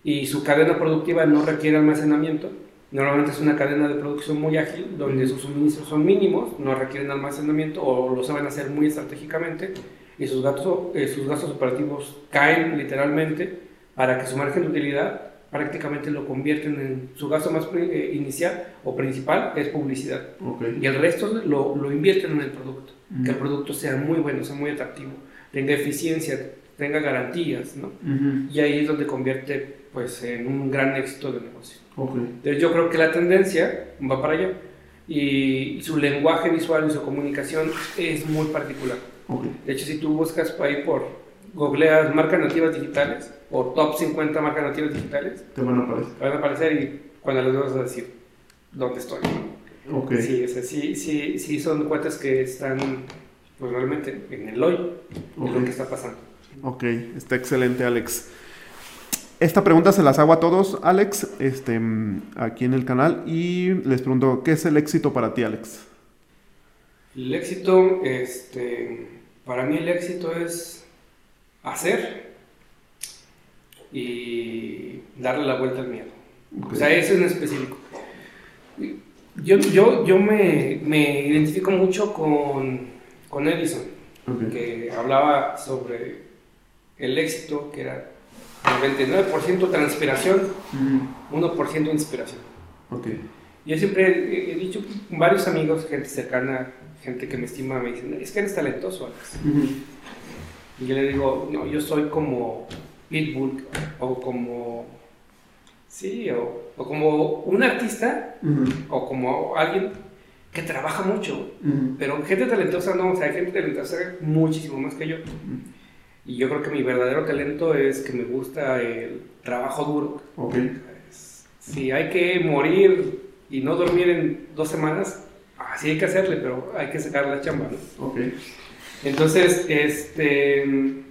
y su cadena productiva no requiere almacenamiento. Normalmente es una cadena de producción muy ágil, donde sus suministros son mínimos, no requieren almacenamiento o lo saben hacer muy estratégicamente y sus gastos, eh, sus gastos operativos caen literalmente para que su margen de utilidad prácticamente lo convierten en su gasto más eh, inicial o principal es publicidad. Y el resto lo, lo, invierten en el producto. Que el producto sea muy bueno, sea muy atractivo, tenga eficiencia, tenga garantías, ¿no? Y ahí es donde convierte pues en un gran éxito de negocio. Entonces yo creo que la tendencia va para allá y, su lenguaje visual y su comunicación es muy particular. De hecho, si tú buscas ahí por googleas marcas nativas digitales o top 50 marcas nativas digitales, te van a aparecer. Te van a aparecer y cuando les vas a decir dónde estoy. Okay. Sí, sí, sí, sí, son cuentas que están pues, realmente en el hoy, en lo que está pasando. Ok, está excelente, Alex. Esta pregunta se las hago a todos, Alex, este, aquí en el canal, y les pregunto, ¿qué es el éxito para ti, Alex? El éxito, este, para mí el éxito es hacer y darle la vuelta al miedo. O sea, eso en específico. Yo, yo, yo me, me identifico mucho con, con Edison, que hablaba sobre el éxito, que era 99% transpiración, 1% inspiración. Okay. Yo siempre he, dicho, varios amigos, gente cercana, gente que me estima, me dicen, es que eres talentoso, Alex. Y yo le digo, no, yo soy como Pitbull o como, sí, o, o como un artista o como alguien que trabaja mucho, pero gente talentosa no, o sea, hay gente talentosa muchísimo más que yo. Y yo creo que mi verdadero talento es que me gusta el trabajo duro. Okay. Si hay que morir y no dormir en dos semanas, así hay que hacerle, pero hay que sacar la chamba, ¿no? Okay. Entonces, este, el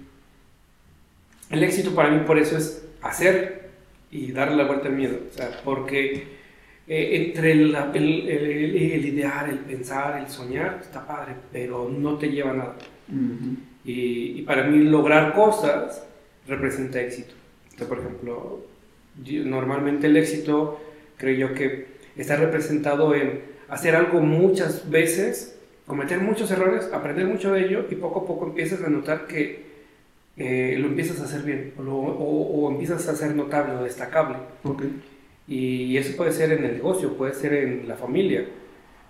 éxito para mí por eso es hacer y darle la vuelta al miedo. O sea, porque eh, entre el, el, el, idear, el pensar, el soñar, está padre, pero no te lleva a nada. Y, para mí lograr cosas representa éxito. Entonces, por ejemplo, normalmente el éxito creo yo que está representado en hacer algo muchas veces, cometer muchos errores, aprender mucho de ello y poco a poco empiezas a notar que eh, lo empiezas a hacer bien o, o, empiezas a ser notable o destacable. Y eso puede ser en el negocio, puede ser en la familia,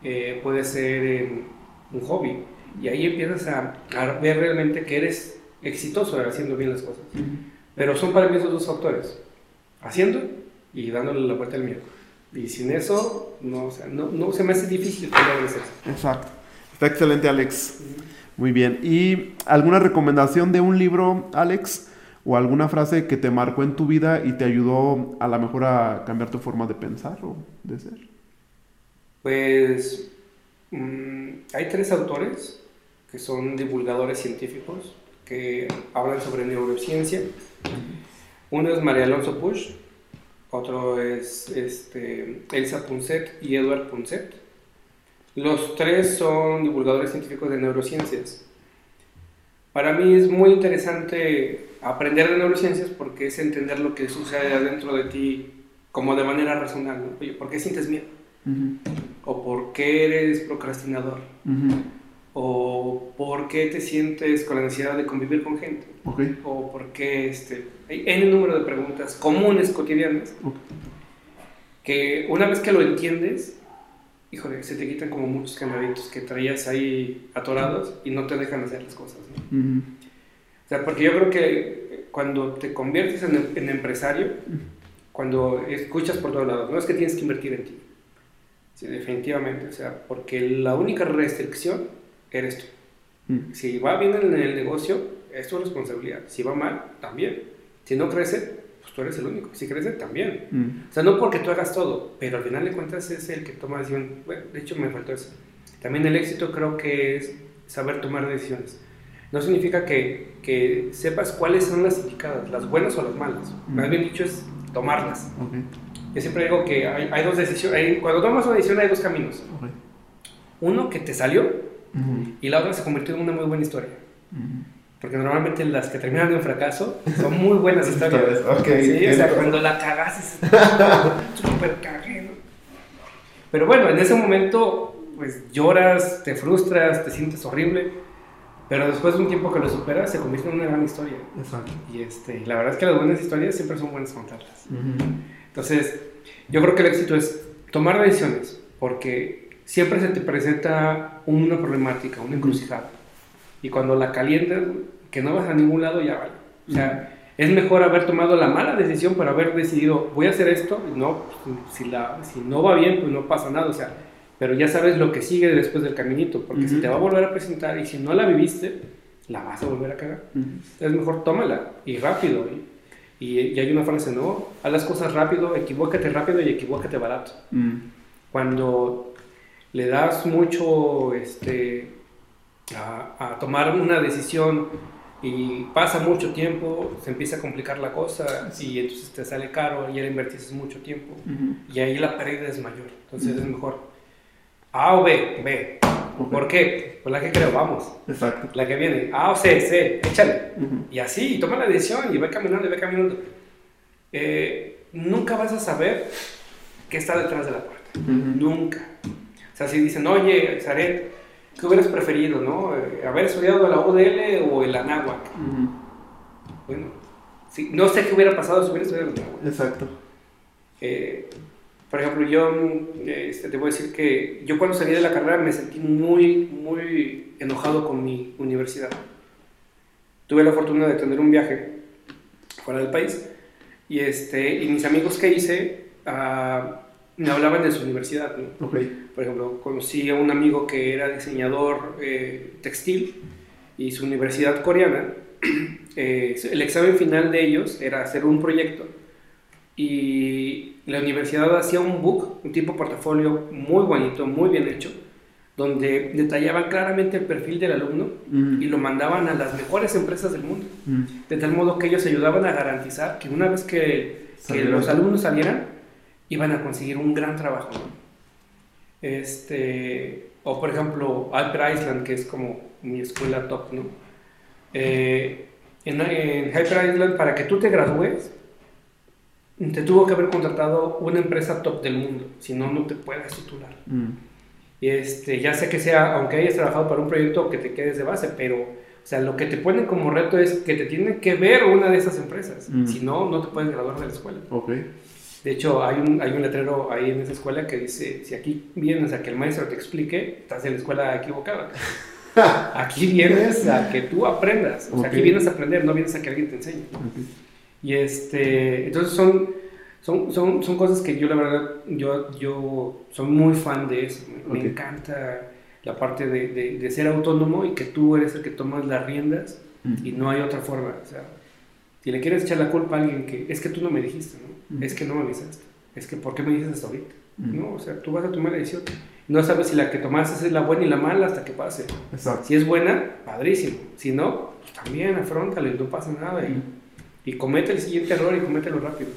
eh, puede ser en un hobby. Y ahí empiezas a, ver realmente que eres exitoso haciendo bien las cosas. Pero son para mí esos dos factores, haciendo y dándole la vuelta al miedo. Y sin eso, no, o sea, no, no, se me hace difícil que eso. Exacto. Está excelente, Alex. Muy bien. ¿Y alguna recomendación de un libro, Alex? ¿O alguna frase que te marcó en tu vida y te ayudó a lo mejor a cambiar tu forma de pensar o de ser? Pues mm, hay tres autores que son divulgadores científicos que hablan sobre neurociencia. Uno es María Alonso Push, otro es este, Elsa Punset y Edward Punset. Los tres son divulgadores científicos de neurociencias. Para mí es muy interesante aprender de neurociencias porque es entender lo que sucede adentro de ti como de manera racional. Oye, ¿por qué sientes miedo? ¿O por qué eres procrastinador? ¿O por qué te sientes con la necesidad de convivir con gente? ¿O por qué este, hay un número de preguntas comunes, cotidianas, que una vez que lo entiendes, híjole, se te quitan como muchos candaditos que traías ahí atorados y no te dejan hacer las cosas. O sea, porque yo creo que cuando te conviertes en, empresario, cuando escuchas por todos lados, no es que tienes que invertir en ti. Sí, definitivamente, o sea, porque la única restricción eres tú. Si va bien en el negocio, es tu responsabilidad. Si va mal, también. Si no crece, pues tú eres el único. Si crece, también. O sea, no porque tú hagas todo, pero al final de cuentas es el que toma decisión. Bueno, de hecho me faltó eso. También el éxito creo que es saber tomar decisiones. No significa que, que sepas cuáles son las indicadas, las buenas o las malas. Más bien dicho es tomarlas. Ok. Yo siempre digo que hay, hay dos decisiones, hay- cuando tomas una decisión hay dos caminos. Ok. Uno que te salió Ujú. y la otra se convirtió en una muy buena historia. Ujú. Porque normalmente las que terminan en fracaso son muy buenas <laughs> historias. Historias, ok, Sí, o sea, entiendo. cuando la cagas es <laughs> súper cagué, ¿no? Pero bueno, en ese momento, pues lloras, te frustras, te sientes horrible, pero después de un tiempo que lo superas, se convierte en una gran historia. Exacto. Y este, la verdad es que las buenas historias siempre son buenas contarlas. Ujú. Entonces, yo creo que el éxito es tomar decisiones, porque siempre se te presenta una problemática, una encrucijada. Y cuando la calientas, que no vas a ningún lado, ya vale. O sea, es mejor haber tomado la mala decisión, pero haber decidido, voy a hacer esto, y no, si, la, si no va bien, pues no pasa nada. O sea, pero ya sabes lo que sigue después del caminito, porque se Ujú. te va a volver a presentar y si no la viviste, la vas a volver a cagar Ujú. es mejor tómala y rápido. Y, y, y hay una frase, ¿no? Haz las cosas rápido, equivócate rápido y equivócate barato. Mm. Cuando le das mucho este, a, a tomar una decisión y pasa mucho tiempo, se empieza a complicar la cosa y entonces te sale caro y ya le invertiste mucho tiempo y ahí la pérdida es mayor. Entonces es mejor A o B, B. Ok. ¿Por qué? Pues la que creo, vamos. Exacto. La que viene, A o C, C, échale. Ujú. Y así, y toma la decisión y ve caminando y ve caminando. Eh, nunca vas a saber qué está detrás de la puerta. Nunca. O sea, si dicen, oye, Zaret, ¿qué hubieras preferido, no? Eh, ¿Haber estudiado la UDL o el Anáhuac? Bueno, sí, no sé qué hubiera pasado si hubiera estudiado el Anáhuac. Exacto. Eh, por ejemplo, yo este, te voy a decir que yo cuando salí de la carrera me sentí muy, muy enojado con mi universidad. Tuve la fortuna de tener un viaje fuera del país y, este, y mis amigos que hice ah, me hablaban de su universidad. ¿no? Ok. Por ejemplo, conocí a un amigo que era diseñador eh, textil y su universidad coreana, <clears throat> eh, el examen final de ellos era hacer un proyecto y la universidad hacía un book, un tipo portafolio muy bonito, muy bien hecho, donde detallaban claramente el perfil del alumno Ujú. y lo mandaban a las mejores empresas del mundo, Ujú. de tal modo que ellos ayudaban a garantizar que una vez que, que los alumnos salieran, iban a conseguir un gran trabajo. ¿no? Este, o por ejemplo, Hyper Island, que es como mi escuela top, ¿no? Eh, en, en Hyper Island, para que tú te gradúes, te tuvo que haber contratado una empresa top del mundo, si no, no te puedes titular. Y este, ya sé que sea, aunque hayas trabajado para un proyecto, que te quedes de base, pero, o sea, lo que te ponen como reto es que te tiene que ver una de esas empresas. Mm. Si no, no te puedes graduar de la escuela. Ok. De hecho, hay un, hay un letrero ahí en esa escuela que dice, si aquí vienes a que el maestro te explique, estás en la escuela equivocada. <laughs> Aquí vienes a que tú aprendas. O sea, aquí vienes a aprender, no vienes a que alguien te enseñe. Y este, entonces son, son, son, son cosas que yo la verdad, yo, yo soy muy fan de eso. Me, encanta la parte de, de, de ser autónomo y que tú eres el que tomas las riendas y no hay otra forma. O sea, si le quieres echar la culpa a alguien que es que tú no me dijiste, ¿no? Es que no me avisaste. Es que ¿por qué me dices hasta ahorita? No, o sea, tú vas a tomar la decisión. No sabes si la que tomaste es la buena y la mala hasta que pase. Exacto. Si es buena, padrísimo. Si no, pues también afrontalo y no pasa nada. Y, y comete el siguiente error y comételo rápido.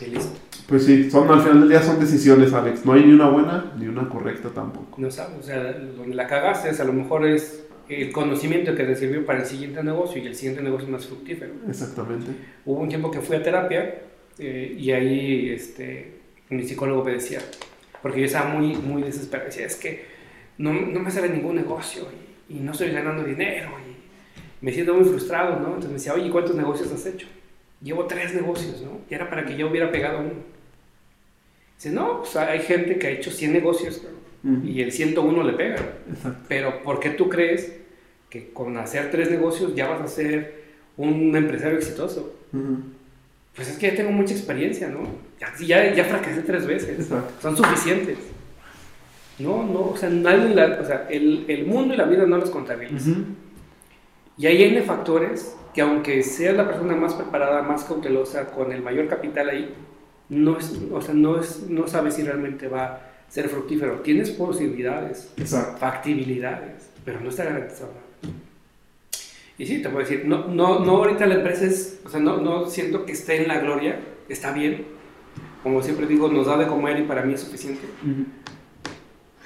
Y listo. Pues sí, son, al final del día son decisiones, Alex. No hay ni una buena ni una correcta tampoco. No sabes, o sea, donde la cagaste es a lo mejor es el conocimiento que te sirvió para el siguiente negocio y el siguiente negocio más fructífero. Exactamente. Hubo un tiempo que fui a terapia eh, y ahí este, mi psicólogo me decía, porque yo estaba muy, muy desesperado, decía, es que no, no me sale ningún negocio y, y no estoy ganando dinero y me siento muy frustrado, ¿no? Entonces me decía, oye, ¿cuántos negocios has hecho? Llevo tres negocios, ¿no? Y era para que yo hubiera pegado uno. Dice, no, pues hay gente que ha hecho 100 negocios ¿no? Ujú. y el 101 le pega. Exacto. Pero ¿por qué tú crees que con hacer tres negocios ya vas a ser un empresario exitoso? Ujú. Pues es que ya tengo mucha experiencia, ¿no? Ya, ya, fracasé tres veces. Son suficientes. No, no, o sea, nadie la- o sea el, el mundo y la vida no los contabiliza. Ujú. Y ahí hay factores que aunque seas la persona más preparada, más cautelosa, con el mayor capital ahí, no, es, o sea, no, es, no sabes si realmente va a ser fructífero. Tienes posibilidades, Exacto. factibilidades, pero no está garantizado. Y sí, te puedo decir, no, no, no ahorita la empresa es, o sea, no, no siento que esté en la gloria, está bien. Como siempre digo, nos da de comer y para mí es suficiente.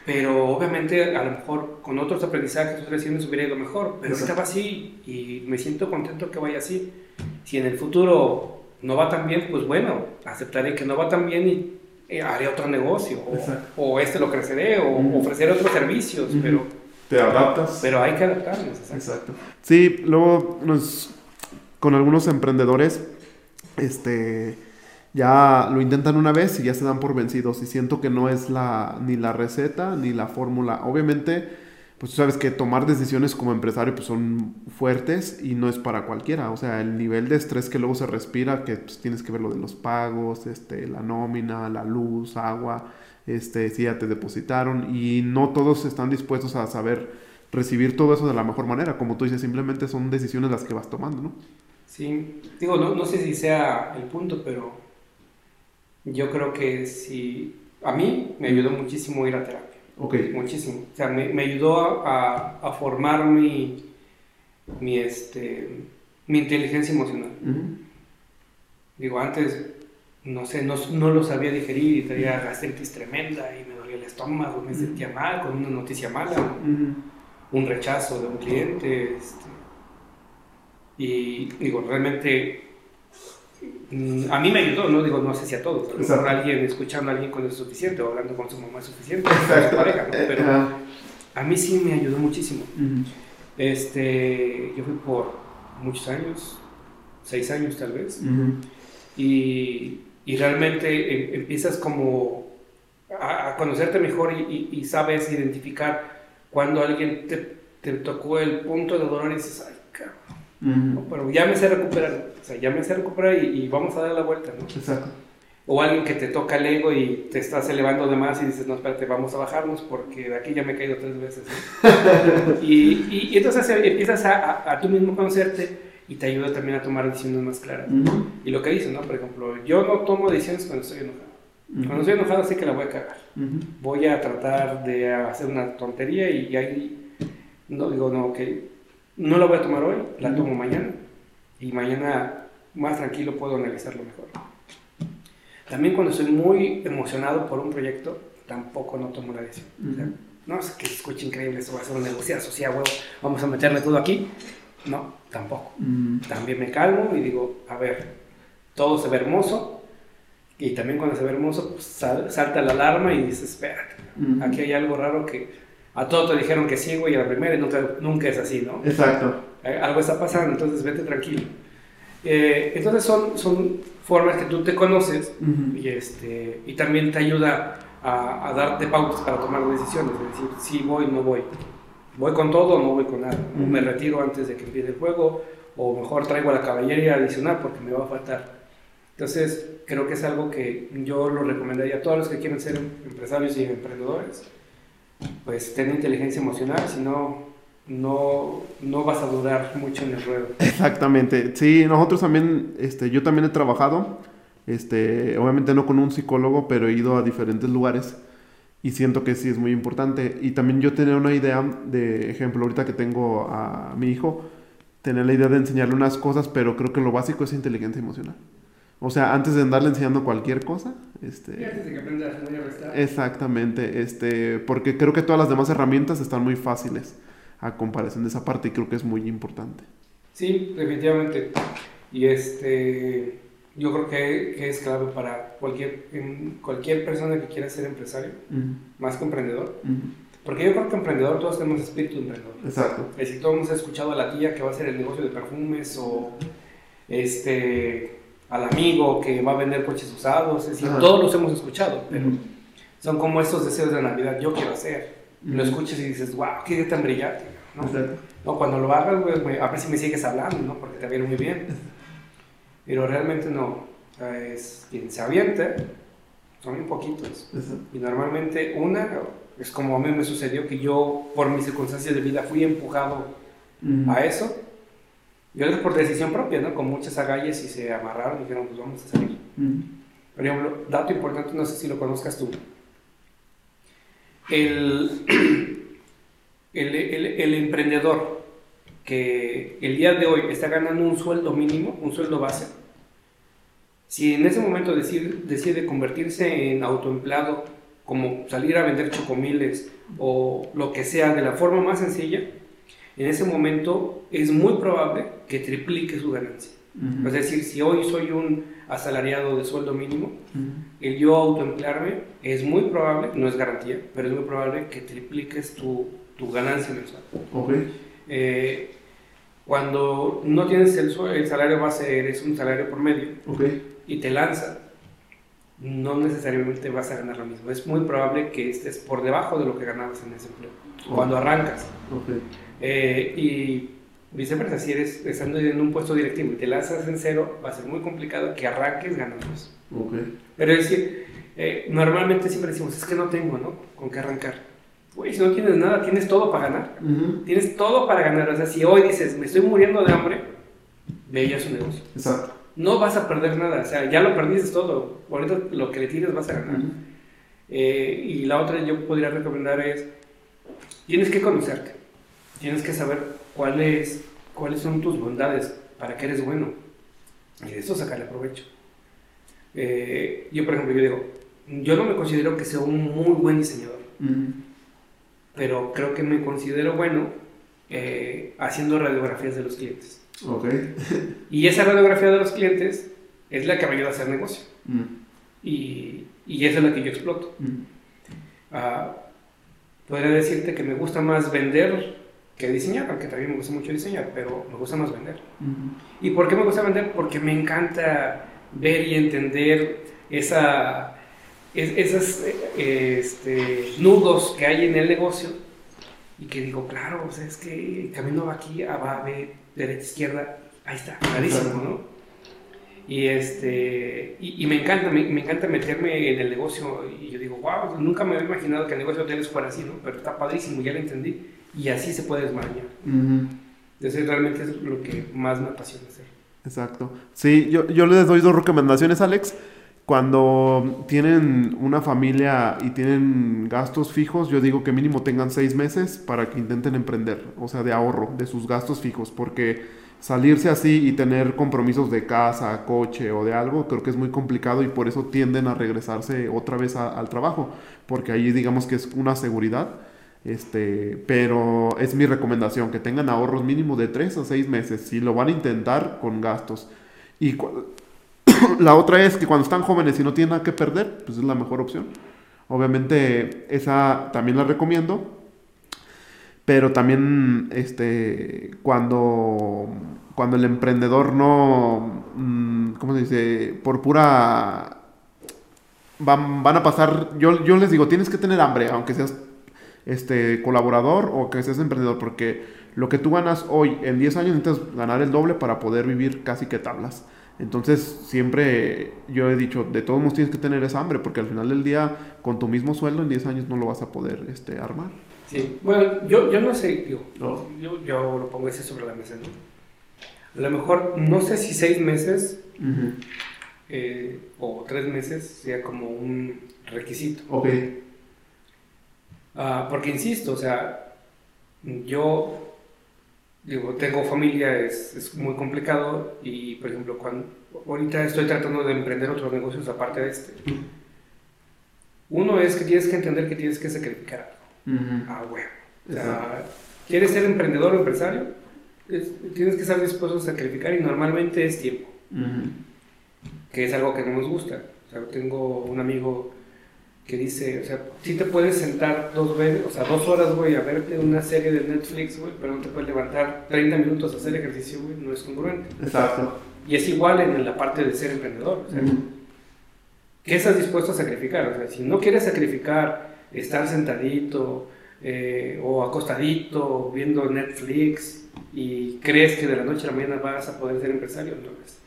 Pero obviamente a lo mejor con otros aprendizajes, otras decisiones hubiera ido mejor. Pero ahorita va así y me siento contento que vaya así. Si en el futuro no va tan bien, pues bueno, aceptaré que no va tan bien y eh, haré otro negocio. O, o, este lo creceré o ofreceré otros servicios. Pero te adaptas. Pero hay que adaptarnos. Exacto. Sí, luego nos, con algunos emprendedores, este ya lo intentan una vez y ya se dan por vencidos y siento que no es la ni la receta ni la fórmula. Obviamente, pues tú sabes que tomar decisiones como empresario pues son fuertes y no es para cualquiera, o sea, el nivel de estrés que luego se respira, que pues, tienes que ver lo de los pagos, este la nómina, la luz, agua, este si ya te depositaron y no todos están dispuestos a saber recibir todo eso de la mejor manera, como tú dices, simplemente son decisiones las que vas tomando, ¿no? Sí, digo, no, no sé si sea el punto, pero yo creo que sí, a mí me ayudó muchísimo ir a terapia. Ok. Muchísimo. O sea, me, me ayudó a, a, formar mi, mi, este, mi inteligencia emocional. Digo, antes, no sé, no, no, lo sabía digerir y tenía gastritis tremenda y me dolía el estómago, me sentía mal con una noticia mala, un rechazo de un cliente. Este, y digo, realmente Mm, a mí me ayudó, no digo, no sé si a todos, a alguien escuchando a alguien con eso es suficiente o hablando con su mamá es suficiente, pareja, pero a mí sí me ayudó muchísimo. Este, yo fui por muchos años, seis años tal vez, y, y, realmente em, empiezas como a, conocerte mejor y, sabes identificar cuando alguien te, te, tocó el punto de dolor y dices, ay, cabrón pero ya me sé recuperar, o sea, ya me sé recuperar y, vamos a dar la vuelta, ¿no? Exacto. O alguien que te toca el ego y te estás elevando de más y dices, no, espérate, vamos a bajarnos porque de aquí ya me he caído tres veces. <laughs> y, y, entonces empiezas a, a, tú mismo conocerte y te ayuda también a tomar decisiones más claras. Y lo que dices, ¿no? Por ejemplo, yo no tomo decisiones cuando estoy enojado. Cuando estoy enojado sé que la voy a cagar. Voy a tratar de hacer una tontería y, ahí no digo, no, ok, no la voy a tomar hoy, la tomo mañana y mañana más tranquilo puedo analizarlo mejor. También cuando estoy muy emocionado por un proyecto, tampoco no tomo la decisión. no es que escuche increíble, eso va a ser un negociazo, sí, a huevo, vamos a meterle todo aquí. No, tampoco. También me calmo y digo, a ver, todo se ve hermoso. Y también cuando se ve hermoso, pues salta la alarma y dices, espérate, aquí hay algo raro que a todos te dijeron que sí, güey, a la primera y nunca, nunca es así, ¿no? Exacto. Eh, algo está pasando, entonces vete tranquilo. Eh, entonces son, son formas que tú te conoces y, este, y también te ayuda a, darte pautas para tomar decisiones, es decir, sí voy, no voy. Voy con todo o no voy con nada. Me retiro antes de que empiece el juego o mejor traigo la caballería adicional porque me va a faltar. Entonces creo que es algo que yo lo recomendaría a todos los que quieren ser empresarios y emprendedores pues ten inteligencia emocional, si no, no, no vas a durar mucho en el ruedo. Exactamente, sí, nosotros también, este, yo también he trabajado, este, obviamente no con un psicólogo, pero he ido a diferentes lugares y siento que sí es muy importante. Y también yo tenía una idea de ejemplo, ahorita que tengo a mi hijo, tener la idea de enseñarle unas cosas, pero creo que lo básico es inteligencia emocional. O sea, antes de andarle enseñando cualquier cosa. Este, y antes de que aprenda a Exactamente, este, porque creo que todas las demás herramientas están muy fáciles a comparación de esa parte y creo que es muy importante. Sí, definitivamente. Y este, yo creo que, que es clave para cualquier, cualquier persona que quiera ser empresario, más que emprendedor. Porque yo creo que emprendedor todos tenemos espíritu de emprendedor. Exacto. Es decir, todos hemos escuchado a la tía que va a hacer el negocio de perfumes o este al amigo que va a vender coches usados, es decir, todos los hemos escuchado, pero son como estos deseos de Navidad, yo quiero hacer. Lo escuchas y dices, wow, qué tan brillante. ¿no? no cuando lo hagas, a ver si me sigues hablando, ¿no? porque te viene muy bien. Pero realmente no. Es quien se avienta, son muy poquitos. Y normalmente una, es como a mí me sucedió que yo, por mis circunstancias de vida, fui empujado a eso yo lo por decisión propia, ¿no? Con muchas agallas y se amarraron y dijeron, pues vamos a salir. Por ejemplo, dato importante, no sé si lo conozcas tú. El, el, el, emprendedor que el día de hoy está ganando un sueldo mínimo, un sueldo base, Si en ese momento decide, decide convertirse en autoempleado, como salir a vender chocomiles o lo que sea de la forma más sencilla, en ese momento es muy probable que triplique su ganancia. Es decir, si hoy soy un asalariado de sueldo mínimo, el yo autoemplearme es muy probable, no es garantía, pero es muy probable que tripliques tu, tu ganancia mensual. Okay. Eh, cuando no tienes el, el, salario base, eres un salario por medio okay. y te lanza, no necesariamente vas a ganar lo mismo. Es muy probable que estés por debajo de lo que ganabas en ese empleo, cuando arrancas. Okay. Eh, y viceversa, si eres estando en un puesto directivo y te lanzas en cero, va a ser muy complicado que arranques ganando eso. Pero es decir, eh, normalmente siempre decimos, es que no tengo, ¿no? Con qué arrancar. Güey, si no tienes nada, tienes todo para ganar. Uh -huh. Tienes todo para ganar. O sea, si hoy dices, me estoy muriendo de hambre, ve ya su negocio. Exacto. No vas a perder nada. O sea, ya lo perdiste todo. Ahorita lo que le tires vas a ganar. Uh -huh. eh, y la otra yo podría recomendar es, tienes que conocerte. Tienes que saber cuáles, cuáles son tus bondades, para qué eres bueno. Y de eso sacarle provecho. Eh, yo, por ejemplo, yo digo, yo no me considero que sea un muy buen diseñador. Uh -huh. Pero creo que me considero bueno eh, haciendo radiografías de los clientes. Okay. <laughs> y esa radiografía de los clientes es la que me ayuda a hacer negocio. Mm. Y, y, esa es la que yo exploto. Mm. Uh, podría decirte que me gusta más vender que diseñar, aunque también me gusta mucho diseñar, pero me gusta más vender. Mm. ¿Y por qué me gusta vender? Porque me encanta ver y entender esa, es, esos este, nudos que hay en el negocio y que digo, claro, o sea, es que el camino va aquí, va a ver derecha, izquierda, ahí está, clarísimo, ¿no? Y, este, y, y, me encanta, me, me, encanta meterme en el negocio y yo digo, wow, nunca me había imaginado que el negocio de hoteles fuera así, ¿no? Pero está padrísimo, ya lo entendí y así se puede desmarañar. Uh -huh. Entonces realmente es lo que más me apasiona hacer. Exacto. Sí, yo, yo les doy dos recomendaciones, Alex. Cuando tienen una familia y tienen gastos fijos, yo digo que mínimo tengan seis meses para que intenten emprender, o sea, de ahorro de sus gastos fijos, porque salirse así y tener compromisos de casa, coche o de algo, creo que es muy complicado y por eso tienden a regresarse otra vez al trabajo, porque ahí digamos que es una seguridad. Este, pero es mi recomendación que tengan ahorros mínimo de tres a seis meses si lo van a intentar con gastos. Y <coughs> la otra es que cuando están jóvenes y no tienen nada que perder, pues es la mejor opción. Obviamente esa también la recomiendo. Pero también este, cuando, cuando el emprendedor no, ¿cómo se dice? Por pura... Van, van a pasar, yo, yo les digo, tienes que tener hambre, aunque seas este, colaborador o que seas emprendedor, porque lo que tú ganas hoy en 10 años necesitas ganar el doble para poder vivir casi que tablas. Entonces, siempre yo he dicho, de todos modos tienes que tener esa hambre, porque al final del día, con tu mismo sueldo, en 10 años no lo vas a poder este, armar. Sí, bueno, yo, yo no sé, digo, no. yo, yo lo pongo ese sobre la mesa, ¿no? A lo mejor, no sé si seis meses Uh -huh. eh, o tres meses sea como un requisito. Ok. Uh, porque insisto, o sea, yo digo, tengo familia, es, es, muy complicado y, por ejemplo, cuando ahorita estoy tratando de emprender otros negocios aparte de este. Uno es que tienes que entender que tienes que sacrificar Uh -huh. Ah, bueno. O sea, ¿quieres ser emprendedor o empresario? Es, tienes que estar dispuesto a sacrificar y normalmente es tiempo. Uh -huh. Que es algo que no nos gusta. O sea, tengo un amigo que dice, o sea, sí te puedes sentar dos veces, o sea, dos horas, güey, a verte una serie de Netflix, güey, pero no te puedes levantar 30 minutos a hacer ejercicio, güey, no es congruente. Exacto. Y es igual en la parte de ser emprendedor, o sea, Uh -huh. ¿qué estás dispuesto a sacrificar? O sea, si no quieres sacrificar estar sentadito eh, o acostadito viendo Netflix y crees que de la noche a la mañana vas a poder ser empresario, entonces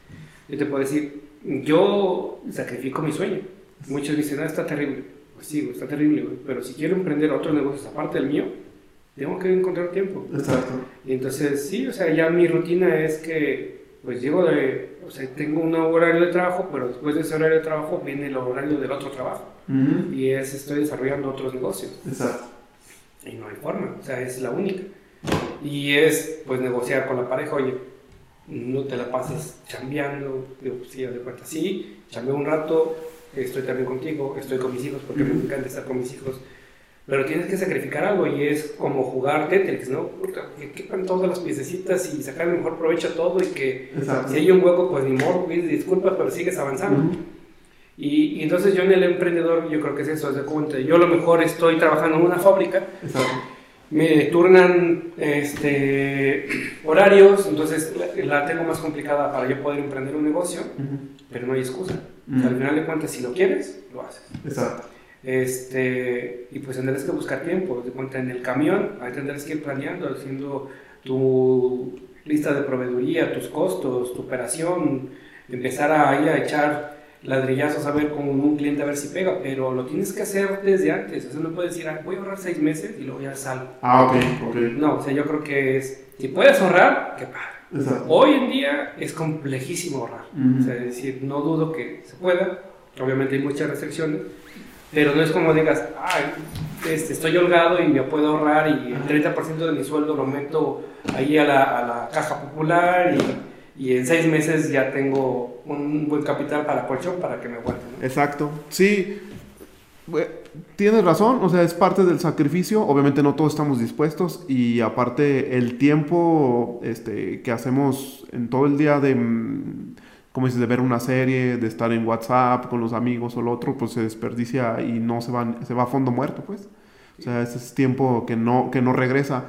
yo te puedo decir, yo sacrifico mi sueño. Muchos dicen, ah, está terrible. Pues sí, está terrible, güey. pero si quiero emprender otros negocios aparte del mío, tengo que encontrar tiempo. Exacto. Y entonces, sí, o sea, ya mi rutina es que, pues llego de, o sea, tengo un horario de trabajo, pero después de ese horario de trabajo viene el horario del otro trabajo. Uh -huh. Y es, estoy desarrollando otros negocios. Exacto. Y no hay forma, o sea, es la única. Y es, pues, negociar con la pareja, oye, no te la pasas chambeando, digo, pues, sí, de cuenta, sí, chambeo un rato, estoy también contigo, estoy con mis hijos porque me encanta estar con mis hijos, pero tienes que sacrificar algo y es como jugar Tetris, ¿no? Que quepan todas las piececitas y sacar el mejor provecho a todo y que si hay un hueco, pues ni modo, disculpas, pero sigues avanzando. y, y, entonces yo en el emprendedor, yo creo que es eso, de cuenta, yo a lo mejor estoy trabajando en una fábrica, me turnan este, horarios, entonces la, tengo más complicada para yo poder emprender un negocio, pero no hay excusa. Al final de cuentas, si lo quieres, lo haces. Exacto. Este, y pues tendrás que buscar tiempo. De cuenta en el camión, ahí tendrás que ir planeando, haciendo tu lista de proveeduría, tus costos, tu operación, empezar a, ir a echar ladrillazos a ver con un cliente a ver si pega, pero lo tienes que hacer desde antes. O sea, no puedes decir, ah, voy a ahorrar seis meses y luego ya salgo. Ah, ok, ok. No, o sea, yo creo que es, si puedes ahorrar, que Hoy en día es complejísimo ahorrar. O sea, es decir, no dudo que se pueda. Obviamente hay muchas restricciones, pero no es como digas, ay, este, estoy holgado y me puedo ahorrar y el 30% de mi sueldo lo meto ahí a la, a la caja popular y, y, en seis meses ya tengo un buen capital para colchón para que me aguante. Exacto, sí, tienes razón, o sea, es parte del sacrificio, obviamente no todos estamos dispuestos y aparte el tiempo este, que hacemos en todo el día de como dices, de ver una serie, de estar en WhatsApp con los amigos o lo otro, pues se desperdicia y no se va, se va a fondo muerto, pues. O sea, ese es tiempo que no, que no regresa.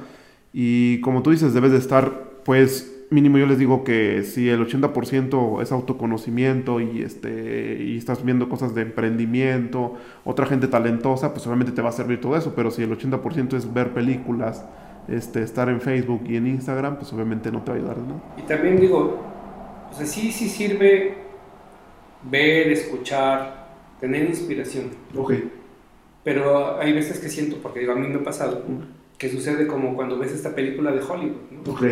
Y como tú dices, debes de estar, pues, mínimo yo les digo que si el 80% es autoconocimiento y, este, y estás viendo cosas de emprendimiento, otra gente talentosa, pues obviamente te va a servir todo eso, pero si el 80% es ver películas, este, estar en Facebook y en Instagram, pues obviamente no te va a ayudar, ¿no? Y también digo, o sea, sí, sí sirve ver, escuchar, tener inspiración. Ok. Pero hay veces que siento, porque digo, a mí me ha pasado, que sucede como cuando ves esta película de Hollywood, ¿no? Ok.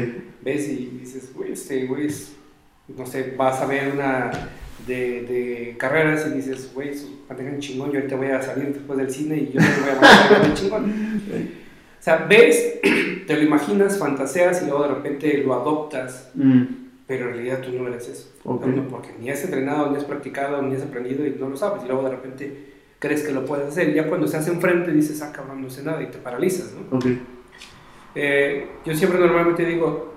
Ves y dices, güey, este güey es, no sé, vas a ver una de, de carreras y dices, güey, mantengan chingón, yo ahorita voy a salir después del cine y yo me voy a mantener <laughs> chingón. O sea, ves, <clears throat> te lo imaginas, fantaseas y luego de repente lo adoptas. Mm pero en realidad tú no eres eso. porque ni has entrenado, ni has practicado, ni has aprendido y no lo sabes. Y luego de repente crees que lo puedes hacer. Ya cuando estás enfrente dices, ah, cabrón, no sé nada y te paralizas, ¿no? Eh, yo siempre normalmente digo,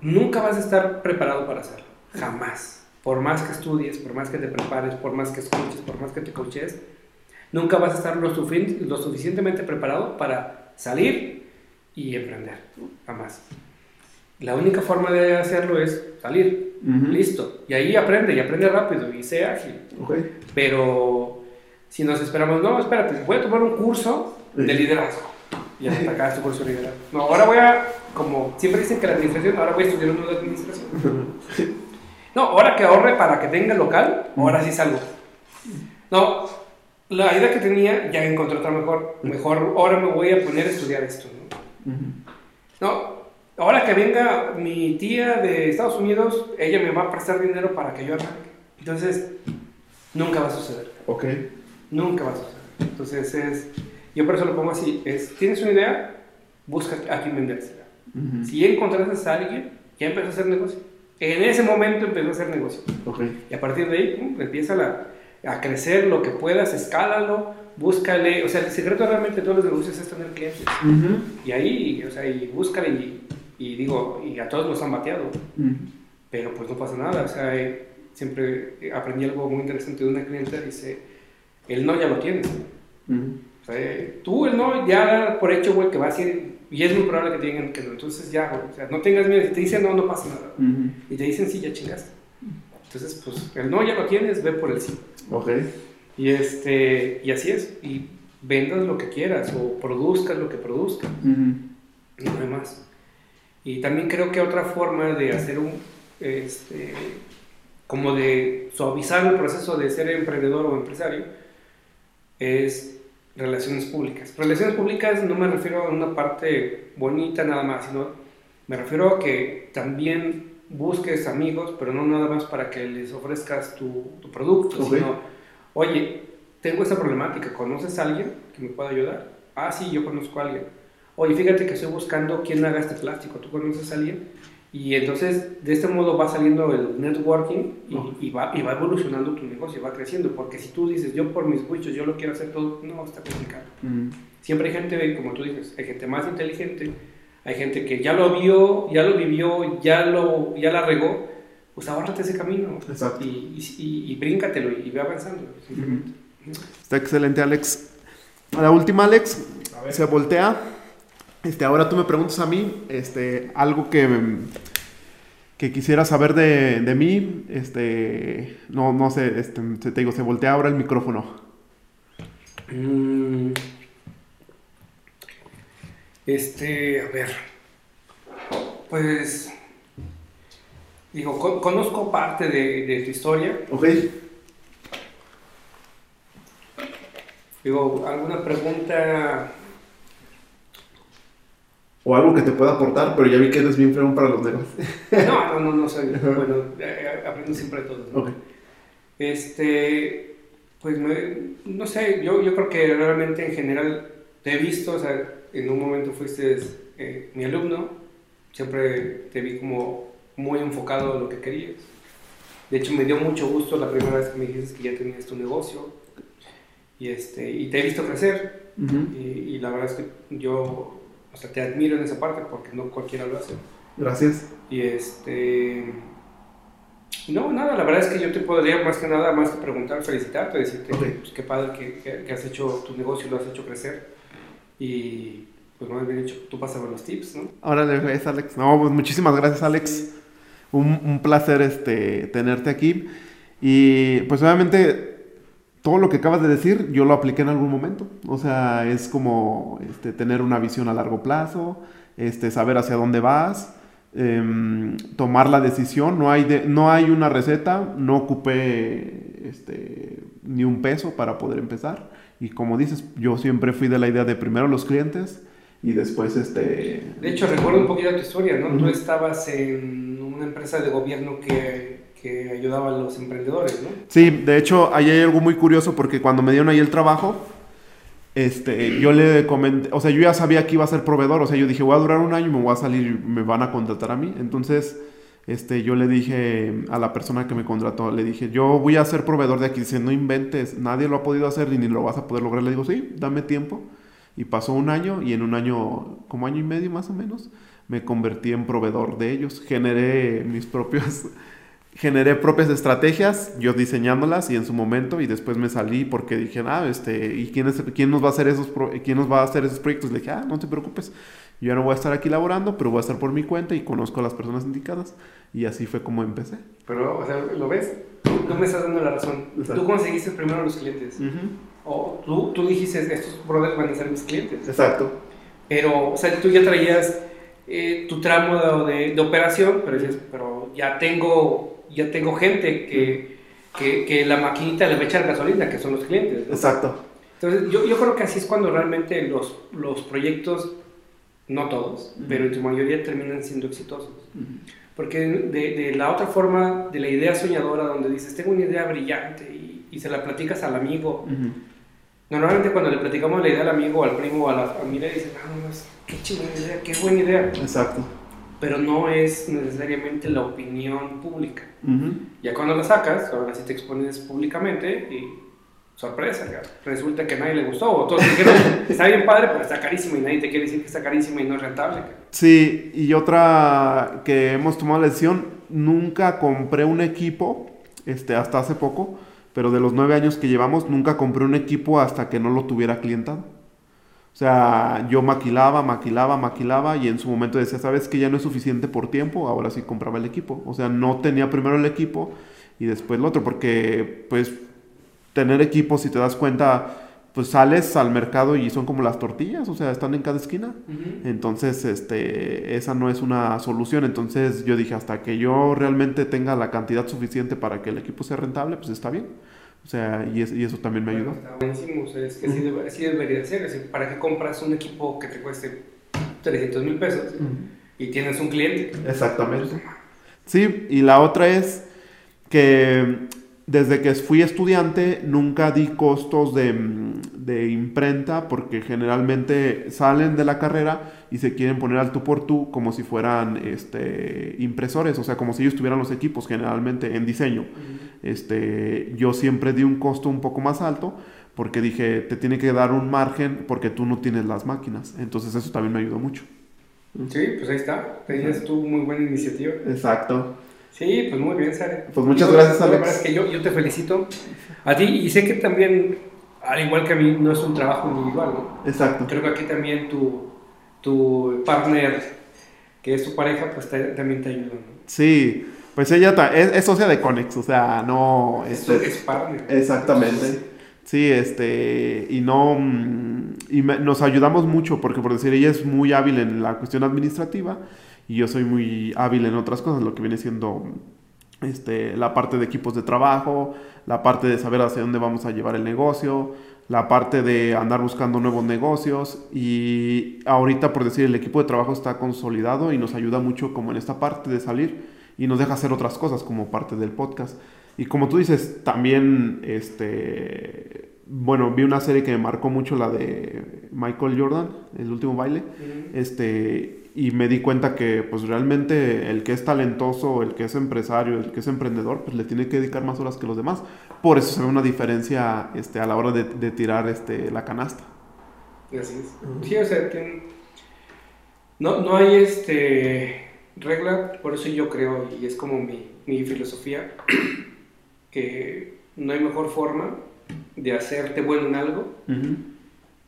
nunca vas a estar preparado para hacerlo. Jamás. Por más que estudies, por más que te prepares, por más que escuches, por más que te coaches, nunca vas a estar lo, lo suficientemente preparado para salir y emprender. Jamás. La única forma de hacerlo es salir, listo. Y ahí aprende, y aprende rápido, y sea ágil. Pero si nos esperamos, no, espérate, voy a tomar un curso de liderazgo. Y hasta acá tu curso de liderazgo. No, ahora voy a, como siempre dicen que la administración, ahora voy a estudiar uno de administración. No, ahora que ahorre para que tenga local, ahora sí salgo. No, la idea que tenía, ya encontré otra mejor. Mejor, ahora me voy a poner a estudiar esto. ¿no? no ahora que venga mi tía de Estados Unidos, ella me va a prestar dinero para que yo arranque. Entonces, nunca va a suceder. Ok. Nunca va a suceder. Entonces, es, yo por eso lo pongo así, es, tienes una idea, busca a quién vendérsela. Si ya encontraste a alguien, ya empezó a hacer negocio. En ese momento empezó a hacer negocio. Okay. Y a partir de ahí, empieza la, a crecer lo que puedas, escálalo, búscale. O sea, el secreto realmente de todos los negocios es tener clientes. Y ahí, o sea, y búscale y y digo, y a todos nos han bateado, pero pues no pasa nada. O sea, eh, siempre aprendí algo muy interesante de una clienta, dice, el no ya lo tienes. O sea, tú el no ya por hecho, güey, que va a ser, y es muy probable que te digan que no. Entonces ya, güey, o sea, no tengas miedo. Si te dicen no, no pasa nada. Y te dicen sí, ya chingaste. Entonces, pues el no ya lo tienes, ve por el sí. Ok. Y, este, y así es. Y vendas lo que quieras o produzcas lo que produzcas. No hay más. Y también creo que otra forma de hacer un, este, como de suavizar el proceso de ser emprendedor o empresario, es relaciones públicas. Relaciones públicas no me refiero a una parte bonita nada más, sino me refiero a que también busques amigos, pero no nada más para que les ofrezcas tu, tu producto, sino, oye, tengo esta problemática, ¿conoces a alguien que me pueda ayudar? Ah, sí, yo conozco a alguien Oye, fíjate que estoy buscando quién haga este plástico. ¿Tú conoces a alguien? Y entonces, de este modo va saliendo el networking y, y, va, y va evolucionando tu negocio, va creciendo. Porque si tú dices, yo por mis gustos, yo lo quiero hacer todo, no, está complicado. Siempre hay gente, como tú dices, hay gente más inteligente, hay gente que ya lo vio, ya lo vivió, ya, lo, ya la regó, pues ahórrate ese camino. Exacto. Y, y, y, bríncatelo y, ve avanzando, simplemente. Está excelente, Alex. La última, Alex, se voltea. Este, ahora tú me preguntas a mí, este, algo que, que quisiera saber de, de mí, este, no, no sé, este, te digo, se voltea ahora el micrófono. Mm. Este, a ver, pues, digo, conozco parte de, de tu historia. Ok. Digo, ¿alguna pregunta? O algo que te pueda aportar, pero ya vi que eres bien feo para los negros. <laughs> no, no, no, no soy. bueno, eh, aprendo siempre de todos. ¿no? Este, pues no sé, yo, yo creo que realmente en general te he visto, o sea, en un momento fuiste eh, mi alumno, siempre te vi como muy enfocado en lo que querías. De hecho, me dio mucho gusto la primera vez que me dijiste que ya tenías tu negocio y, este, y te he visto crecer. y, la verdad es que yo o sea, te admiro en esa parte porque no cualquiera lo hace. Gracias. Y este... No, nada, la verdad es que yo te podría más que nada, más que preguntar, felicitarte, decirte pues, qué padre que, que, has hecho tu negocio, lo has hecho crecer. Y pues no bien dicho, tú pasas los tips, ¿no? Ahora le ves, Alex. No, pues muchísimas gracias, Alex. Un, un, placer este, tenerte aquí. Y pues obviamente todo lo que acabas de decir, yo lo apliqué en algún momento. O sea, es como este, tener una visión a largo plazo, este, saber hacia dónde vas, em, tomar la decisión. No hay, no hay una receta, no ocupé este, ni un peso para poder empezar. Y como dices, yo siempre fui de la idea de primero los clientes y después este... De hecho, recuerdo un poquito tu historia, ¿no? Tú estabas en una empresa de gobierno que que ayudaba a los emprendedores, ¿no? Sí, de hecho, ahí hay algo muy curioso porque cuando me dieron ahí el trabajo, este, yo le comenté, o sea, yo ya sabía que iba a ser proveedor, o sea, yo dije, voy a durar un año me voy a salir, me van a contratar a mí. Entonces, este, yo le dije a la persona que me contrató, le dije, yo voy a ser proveedor de aquí. Dice, no inventes, nadie lo ha podido hacer y ni lo vas a poder lograr. Le digo, sí, dame tiempo. Y pasó un año y en un año, como año y medio más o menos, me convertí en proveedor de ellos. Generé mis propios generé propias estrategias, yo diseñándolas y en su momento, y después me salí porque dije, ah, este, ¿y quién, es, quién, nos va a hacer esos quién nos va a hacer esos proyectos? Le dije, ah, no te preocupes, yo no voy a estar aquí laborando, pero voy a estar por mi cuenta y conozco a las personas indicadas. Y así fue como empecé. Pero, o sea, ¿lo ves? Tú me estás dando la razón. Tú conseguiste primero los clientes. O tú, tú dijiste, estos brothers van a ser mis clientes. Exacto. Pero, o sea, tú ya traías eh, tu tramo de, de, operación, pero dices, pero ya tengo ya tengo gente que, que, que, la maquinita le va a echar gasolina, que son los clientes. Exacto. Entonces, yo, yo, creo que así es cuando realmente los, los proyectos, no todos, pero en su mayoría terminan siendo exitosos. Porque de, de, la otra forma, de la idea soñadora, donde dices, tengo una idea brillante y, y se la platicas al amigo. Normalmente cuando le platicamos la idea al amigo, al primo a la familia, dicen, ah, no, qué chingada idea, qué buena idea. Exacto pero no es necesariamente la opinión pública. Ya cuando la sacas, ahora sí te expones públicamente y sorpresa, resulta que a nadie le gustó, o todos dijeron, <laughs> está bien padre, pero está carísimo y nadie te quiere decir que está carísimo y no es rentable. Sí, y otra que hemos tomado la decisión, nunca compré un equipo, este, hasta hace poco, pero de los nueve años que llevamos, nunca compré un equipo hasta que no lo tuviera clientado. O sea, yo maquilaba, maquilaba, maquilaba y en su momento decía, sabes que ya no es suficiente por tiempo, ahora sí compraba el equipo. O sea, no tenía primero el equipo y después el otro, porque pues tener equipo, si te das cuenta, pues sales al mercado y son como las tortillas, o sea, están en cada esquina. Entonces, este, esa no es una solución. Entonces yo dije, hasta que yo realmente tenga la cantidad suficiente para que el equipo sea rentable, pues está bien. O sea, y, y eso también me ayudó. Está buenísimo, o sea, es que así, debería ser. Es decir, ¿para qué compras un equipo que te cueste 300 mil pesos y tienes un cliente? Exactamente. Sí, y la otra es que desde que fui estudiante nunca di costos de, de, imprenta porque generalmente salen de la carrera y se quieren poner al tú por tú como si fueran este, impresores, o sea, como si ellos tuvieran los equipos generalmente en diseño. este, yo siempre di un costo un poco más alto porque dije, te tiene que dar un margen porque tú no tienes las máquinas. Entonces eso también me ayudó mucho. Sí, pues ahí está. Tenías tú muy buena iniciativa. Exacto. Sí, pues muy bien, Sara. Pues muchas gracias, Alex. La verdad es que yo, yo te felicito a ti y sé que también, al igual que a mí, no es un trabajo individual, ¿no? Exacto. Creo que aquí también tu, tu partner, que es tu pareja, pues te, también te ayuda, ¿no? Sí, pues ella es, es, socia de Conex, o sea, no... Este, es partner. Exactamente. Sí, este, y no, y me, nos ayudamos mucho porque por decir, ella es muy hábil en la cuestión administrativa y yo soy muy hábil en otras cosas, lo que viene siendo este, la parte de equipos de trabajo, la parte de saber hacia dónde vamos a llevar el negocio, la parte de andar buscando nuevos negocios y ahorita por decir el equipo de trabajo está consolidado y nos ayuda mucho como en esta parte de salir y nos deja hacer otras cosas como parte del podcast. Y como tú dices, también, este, bueno, vi una serie que me marcó mucho, la de Michael Jordan, El último baile, este, y me di cuenta que pues realmente el que es talentoso, el que es empresario, el que es emprendedor, pues le tiene que dedicar más horas que los demás. Por eso se ve una diferencia este, a la hora de, de tirar este, la canasta. Así es. Sí, o sea, que no, no hay este regla, por eso yo creo, y es como mi, mi filosofía, <clears throat> que no hay mejor forma de hacerte bueno en algo uh -huh.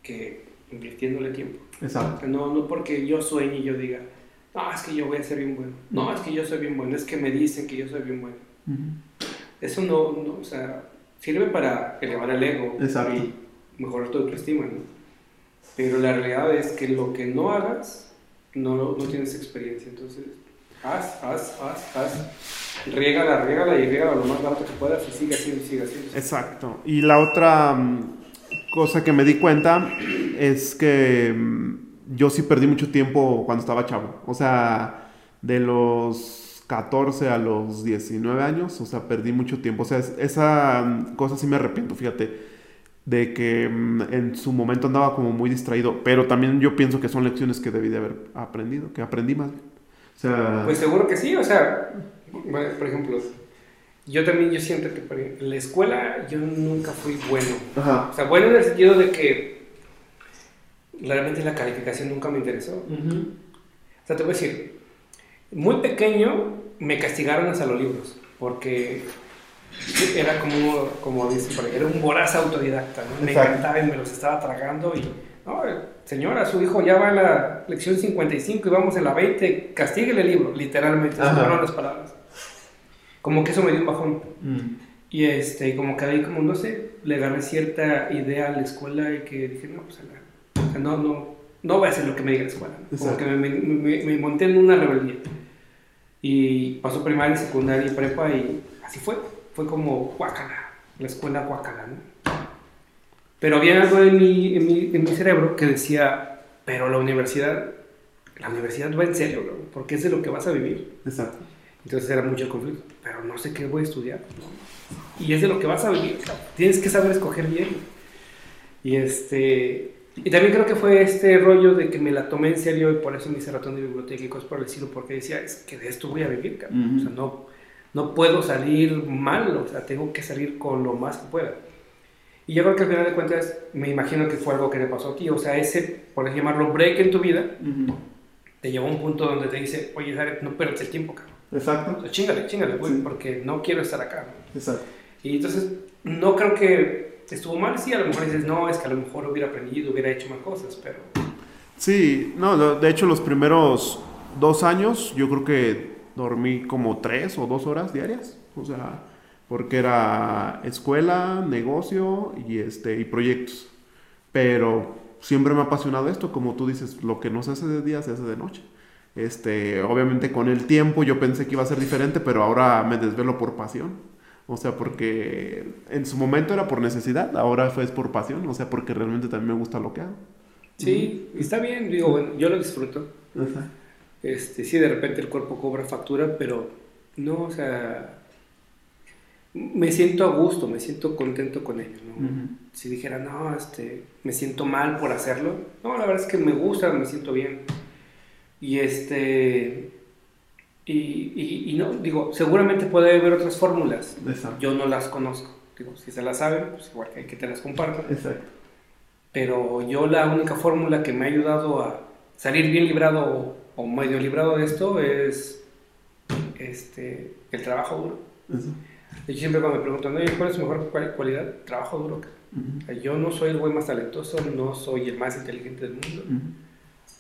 que invirtiéndole tiempo. Exacto. No, no porque yo sueñe y yo diga, no, es que yo voy a ser bien bueno. No, es que yo soy bien bueno. Es que me dicen que yo soy bien bueno. Uh -huh. Eso no, no, o sea, sirve para elevar el ego Exacto. y mejorar tu autoestima, ¿no? Pero la realidad es que lo que no hagas, no, no tienes experiencia. Entonces, haz, haz, haz, haz. Riégala, riégala y riégala lo más barato que puedas y sigue haciendo, sigue haciendo. Exacto. Y la otra um, cosa que me di cuenta es que um, yo sí perdí mucho tiempo cuando estaba chavo. O sea, de los 14 a los 19 años, o sea, perdí mucho tiempo. O sea, esa um, cosa sí me arrepiento, fíjate de que en su momento andaba como muy distraído, pero también yo pienso que son lecciones que debí de haber aprendido, que aprendí más bien. O sea, pues seguro que sí, o sea, por ejemplo, yo también yo siento que en la escuela yo nunca fui bueno. Ajá. O sea, bueno en el sentido de que realmente la calificación nunca me interesó. Uh -huh. O sea, te voy a decir, muy pequeño me castigaron hasta los libros, porque era como, como dicen por ahí, era un voraz autodidacta, ¿no? Me Exacto. encantaba y me los estaba tragando y, no, señora, su hijo ya va a la lección 55 y vamos en la 20, castíguele el libro, literalmente, esas fueron las palabras. Como que eso me dio un bajón. Mm. Y este, como que ahí, como no sé, le agarré cierta idea a la escuela y que dije, no, pues o sea, no, no, no voy a hacer lo que me diga la escuela. ¿no? Como que me, me, me, monté en una rebeldía. Y pasó primaria, secundaria y prepa y así fue. Fue como guacala, la escuela guacala, ¿no? Pero había algo en mi, en mi, en mi cerebro que decía, pero la universidad, la universidad va en serio, bro, porque es de lo que vas a vivir. Exacto. Entonces era mucho el conflicto, pero no sé qué voy a estudiar. Y es de lo que vas a vivir, tienes que saber escoger bien. Y este y también creo que fue este rollo de que me la tomé en serio y por eso me hice ratón de biblioteca y cosas por el estilo, porque decía, es que de esto voy a vivir, cabrón. Uh -huh. O sea, no, no puedo salir mal, o sea, tengo que salir con lo más que pueda. Y yo creo que al final de cuentas, me imagino que fue algo que le pasó aquí, o sea, ese, por llamarlo break en tu vida, uh -huh. te llevó a un punto donde te dice, oye, no pierdas el tiempo, cabrón. Exacto. O sea, chingale, chingale, güey, sí. porque no quiero estar acá. ¿no? Exacto. Y entonces, no creo que estuvo mal, sí, a lo mejor dices, no, es que a lo mejor hubiera aprendido, hubiera hecho más cosas, pero... Sí, no, de hecho los primeros dos años yo creo que dormí como tres o dos horas diarias, o sea, porque era escuela, negocio y, este, y proyectos. Pero siempre me ha apasionado esto, como tú dices, lo que no se hace de día se hace de noche. Este, obviamente con el tiempo yo pensé que iba a ser diferente, pero ahora me desvelo por pasión. O sea, porque en su momento era por necesidad, ahora fue por pasión, o sea, porque realmente también me gusta lo que hago. Sí, está bien, digo, bueno, yo lo disfruto. Uh -huh. Este, sí, de repente el cuerpo cobra factura, pero no, o sea, me siento a gusto, me siento contento con ello. ¿no? Si dijera, no, este, me siento mal por hacerlo, no, la verdad es que me gusta, me siento bien. Y este, y, y- y no, digo, seguramente puede haber otras fórmulas, yo no las conozco. Digo, si se las saben, pues igual que hay que te las compartan. Exacto. Pero yo la única fórmula que me ha ayudado a salir bien librado o, medio librado de esto es este, el trabajo duro. Eso. Hecho, siempre cuando me preguntan, oye, ¿cuál es tu mejor cual- cualidad? Trabajo duro. O sea, Yo no soy el güey más talentoso, no soy el más inteligente del mundo, Ujú.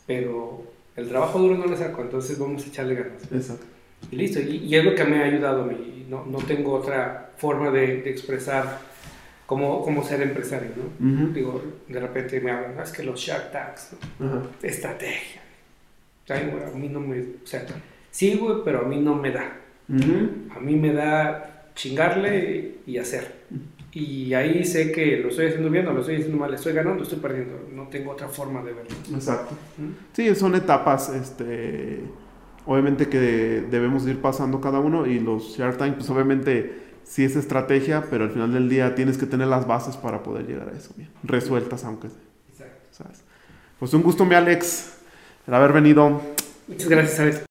pero el trabajo duro no le saco, entonces vamos a echarle ganas. Exacto. Y listo, y, y es lo que me ha ayudado a mí. No, no tengo otra forma de, de expresar cómo, cómo ser empresario, ¿no? Digo, de repente me hablan, "Ah, es que los Shark Tanks, ¿no? Estrategia. Ay, güey, a mí no me. O sea, sí, güey, pero a mí no me da. A mí me da chingarle y hacer. Y ahí sé que lo estoy haciendo bien o lo estoy haciendo mal, estoy ganando, estoy perdiendo. No tengo otra forma de verlo. Exacto. ¿Mm? Sí, son etapas, este, obviamente que debemos ir pasando cada uno y los Shark Tank, pues obviamente sí es estrategia, pero al final del día tienes que tener las bases para poder llegar a eso bien, resueltas aunque sea, Exacto. ¿sabes? Pues un gusto, mi Alex, el haber venido. Muchas gracias, Alex.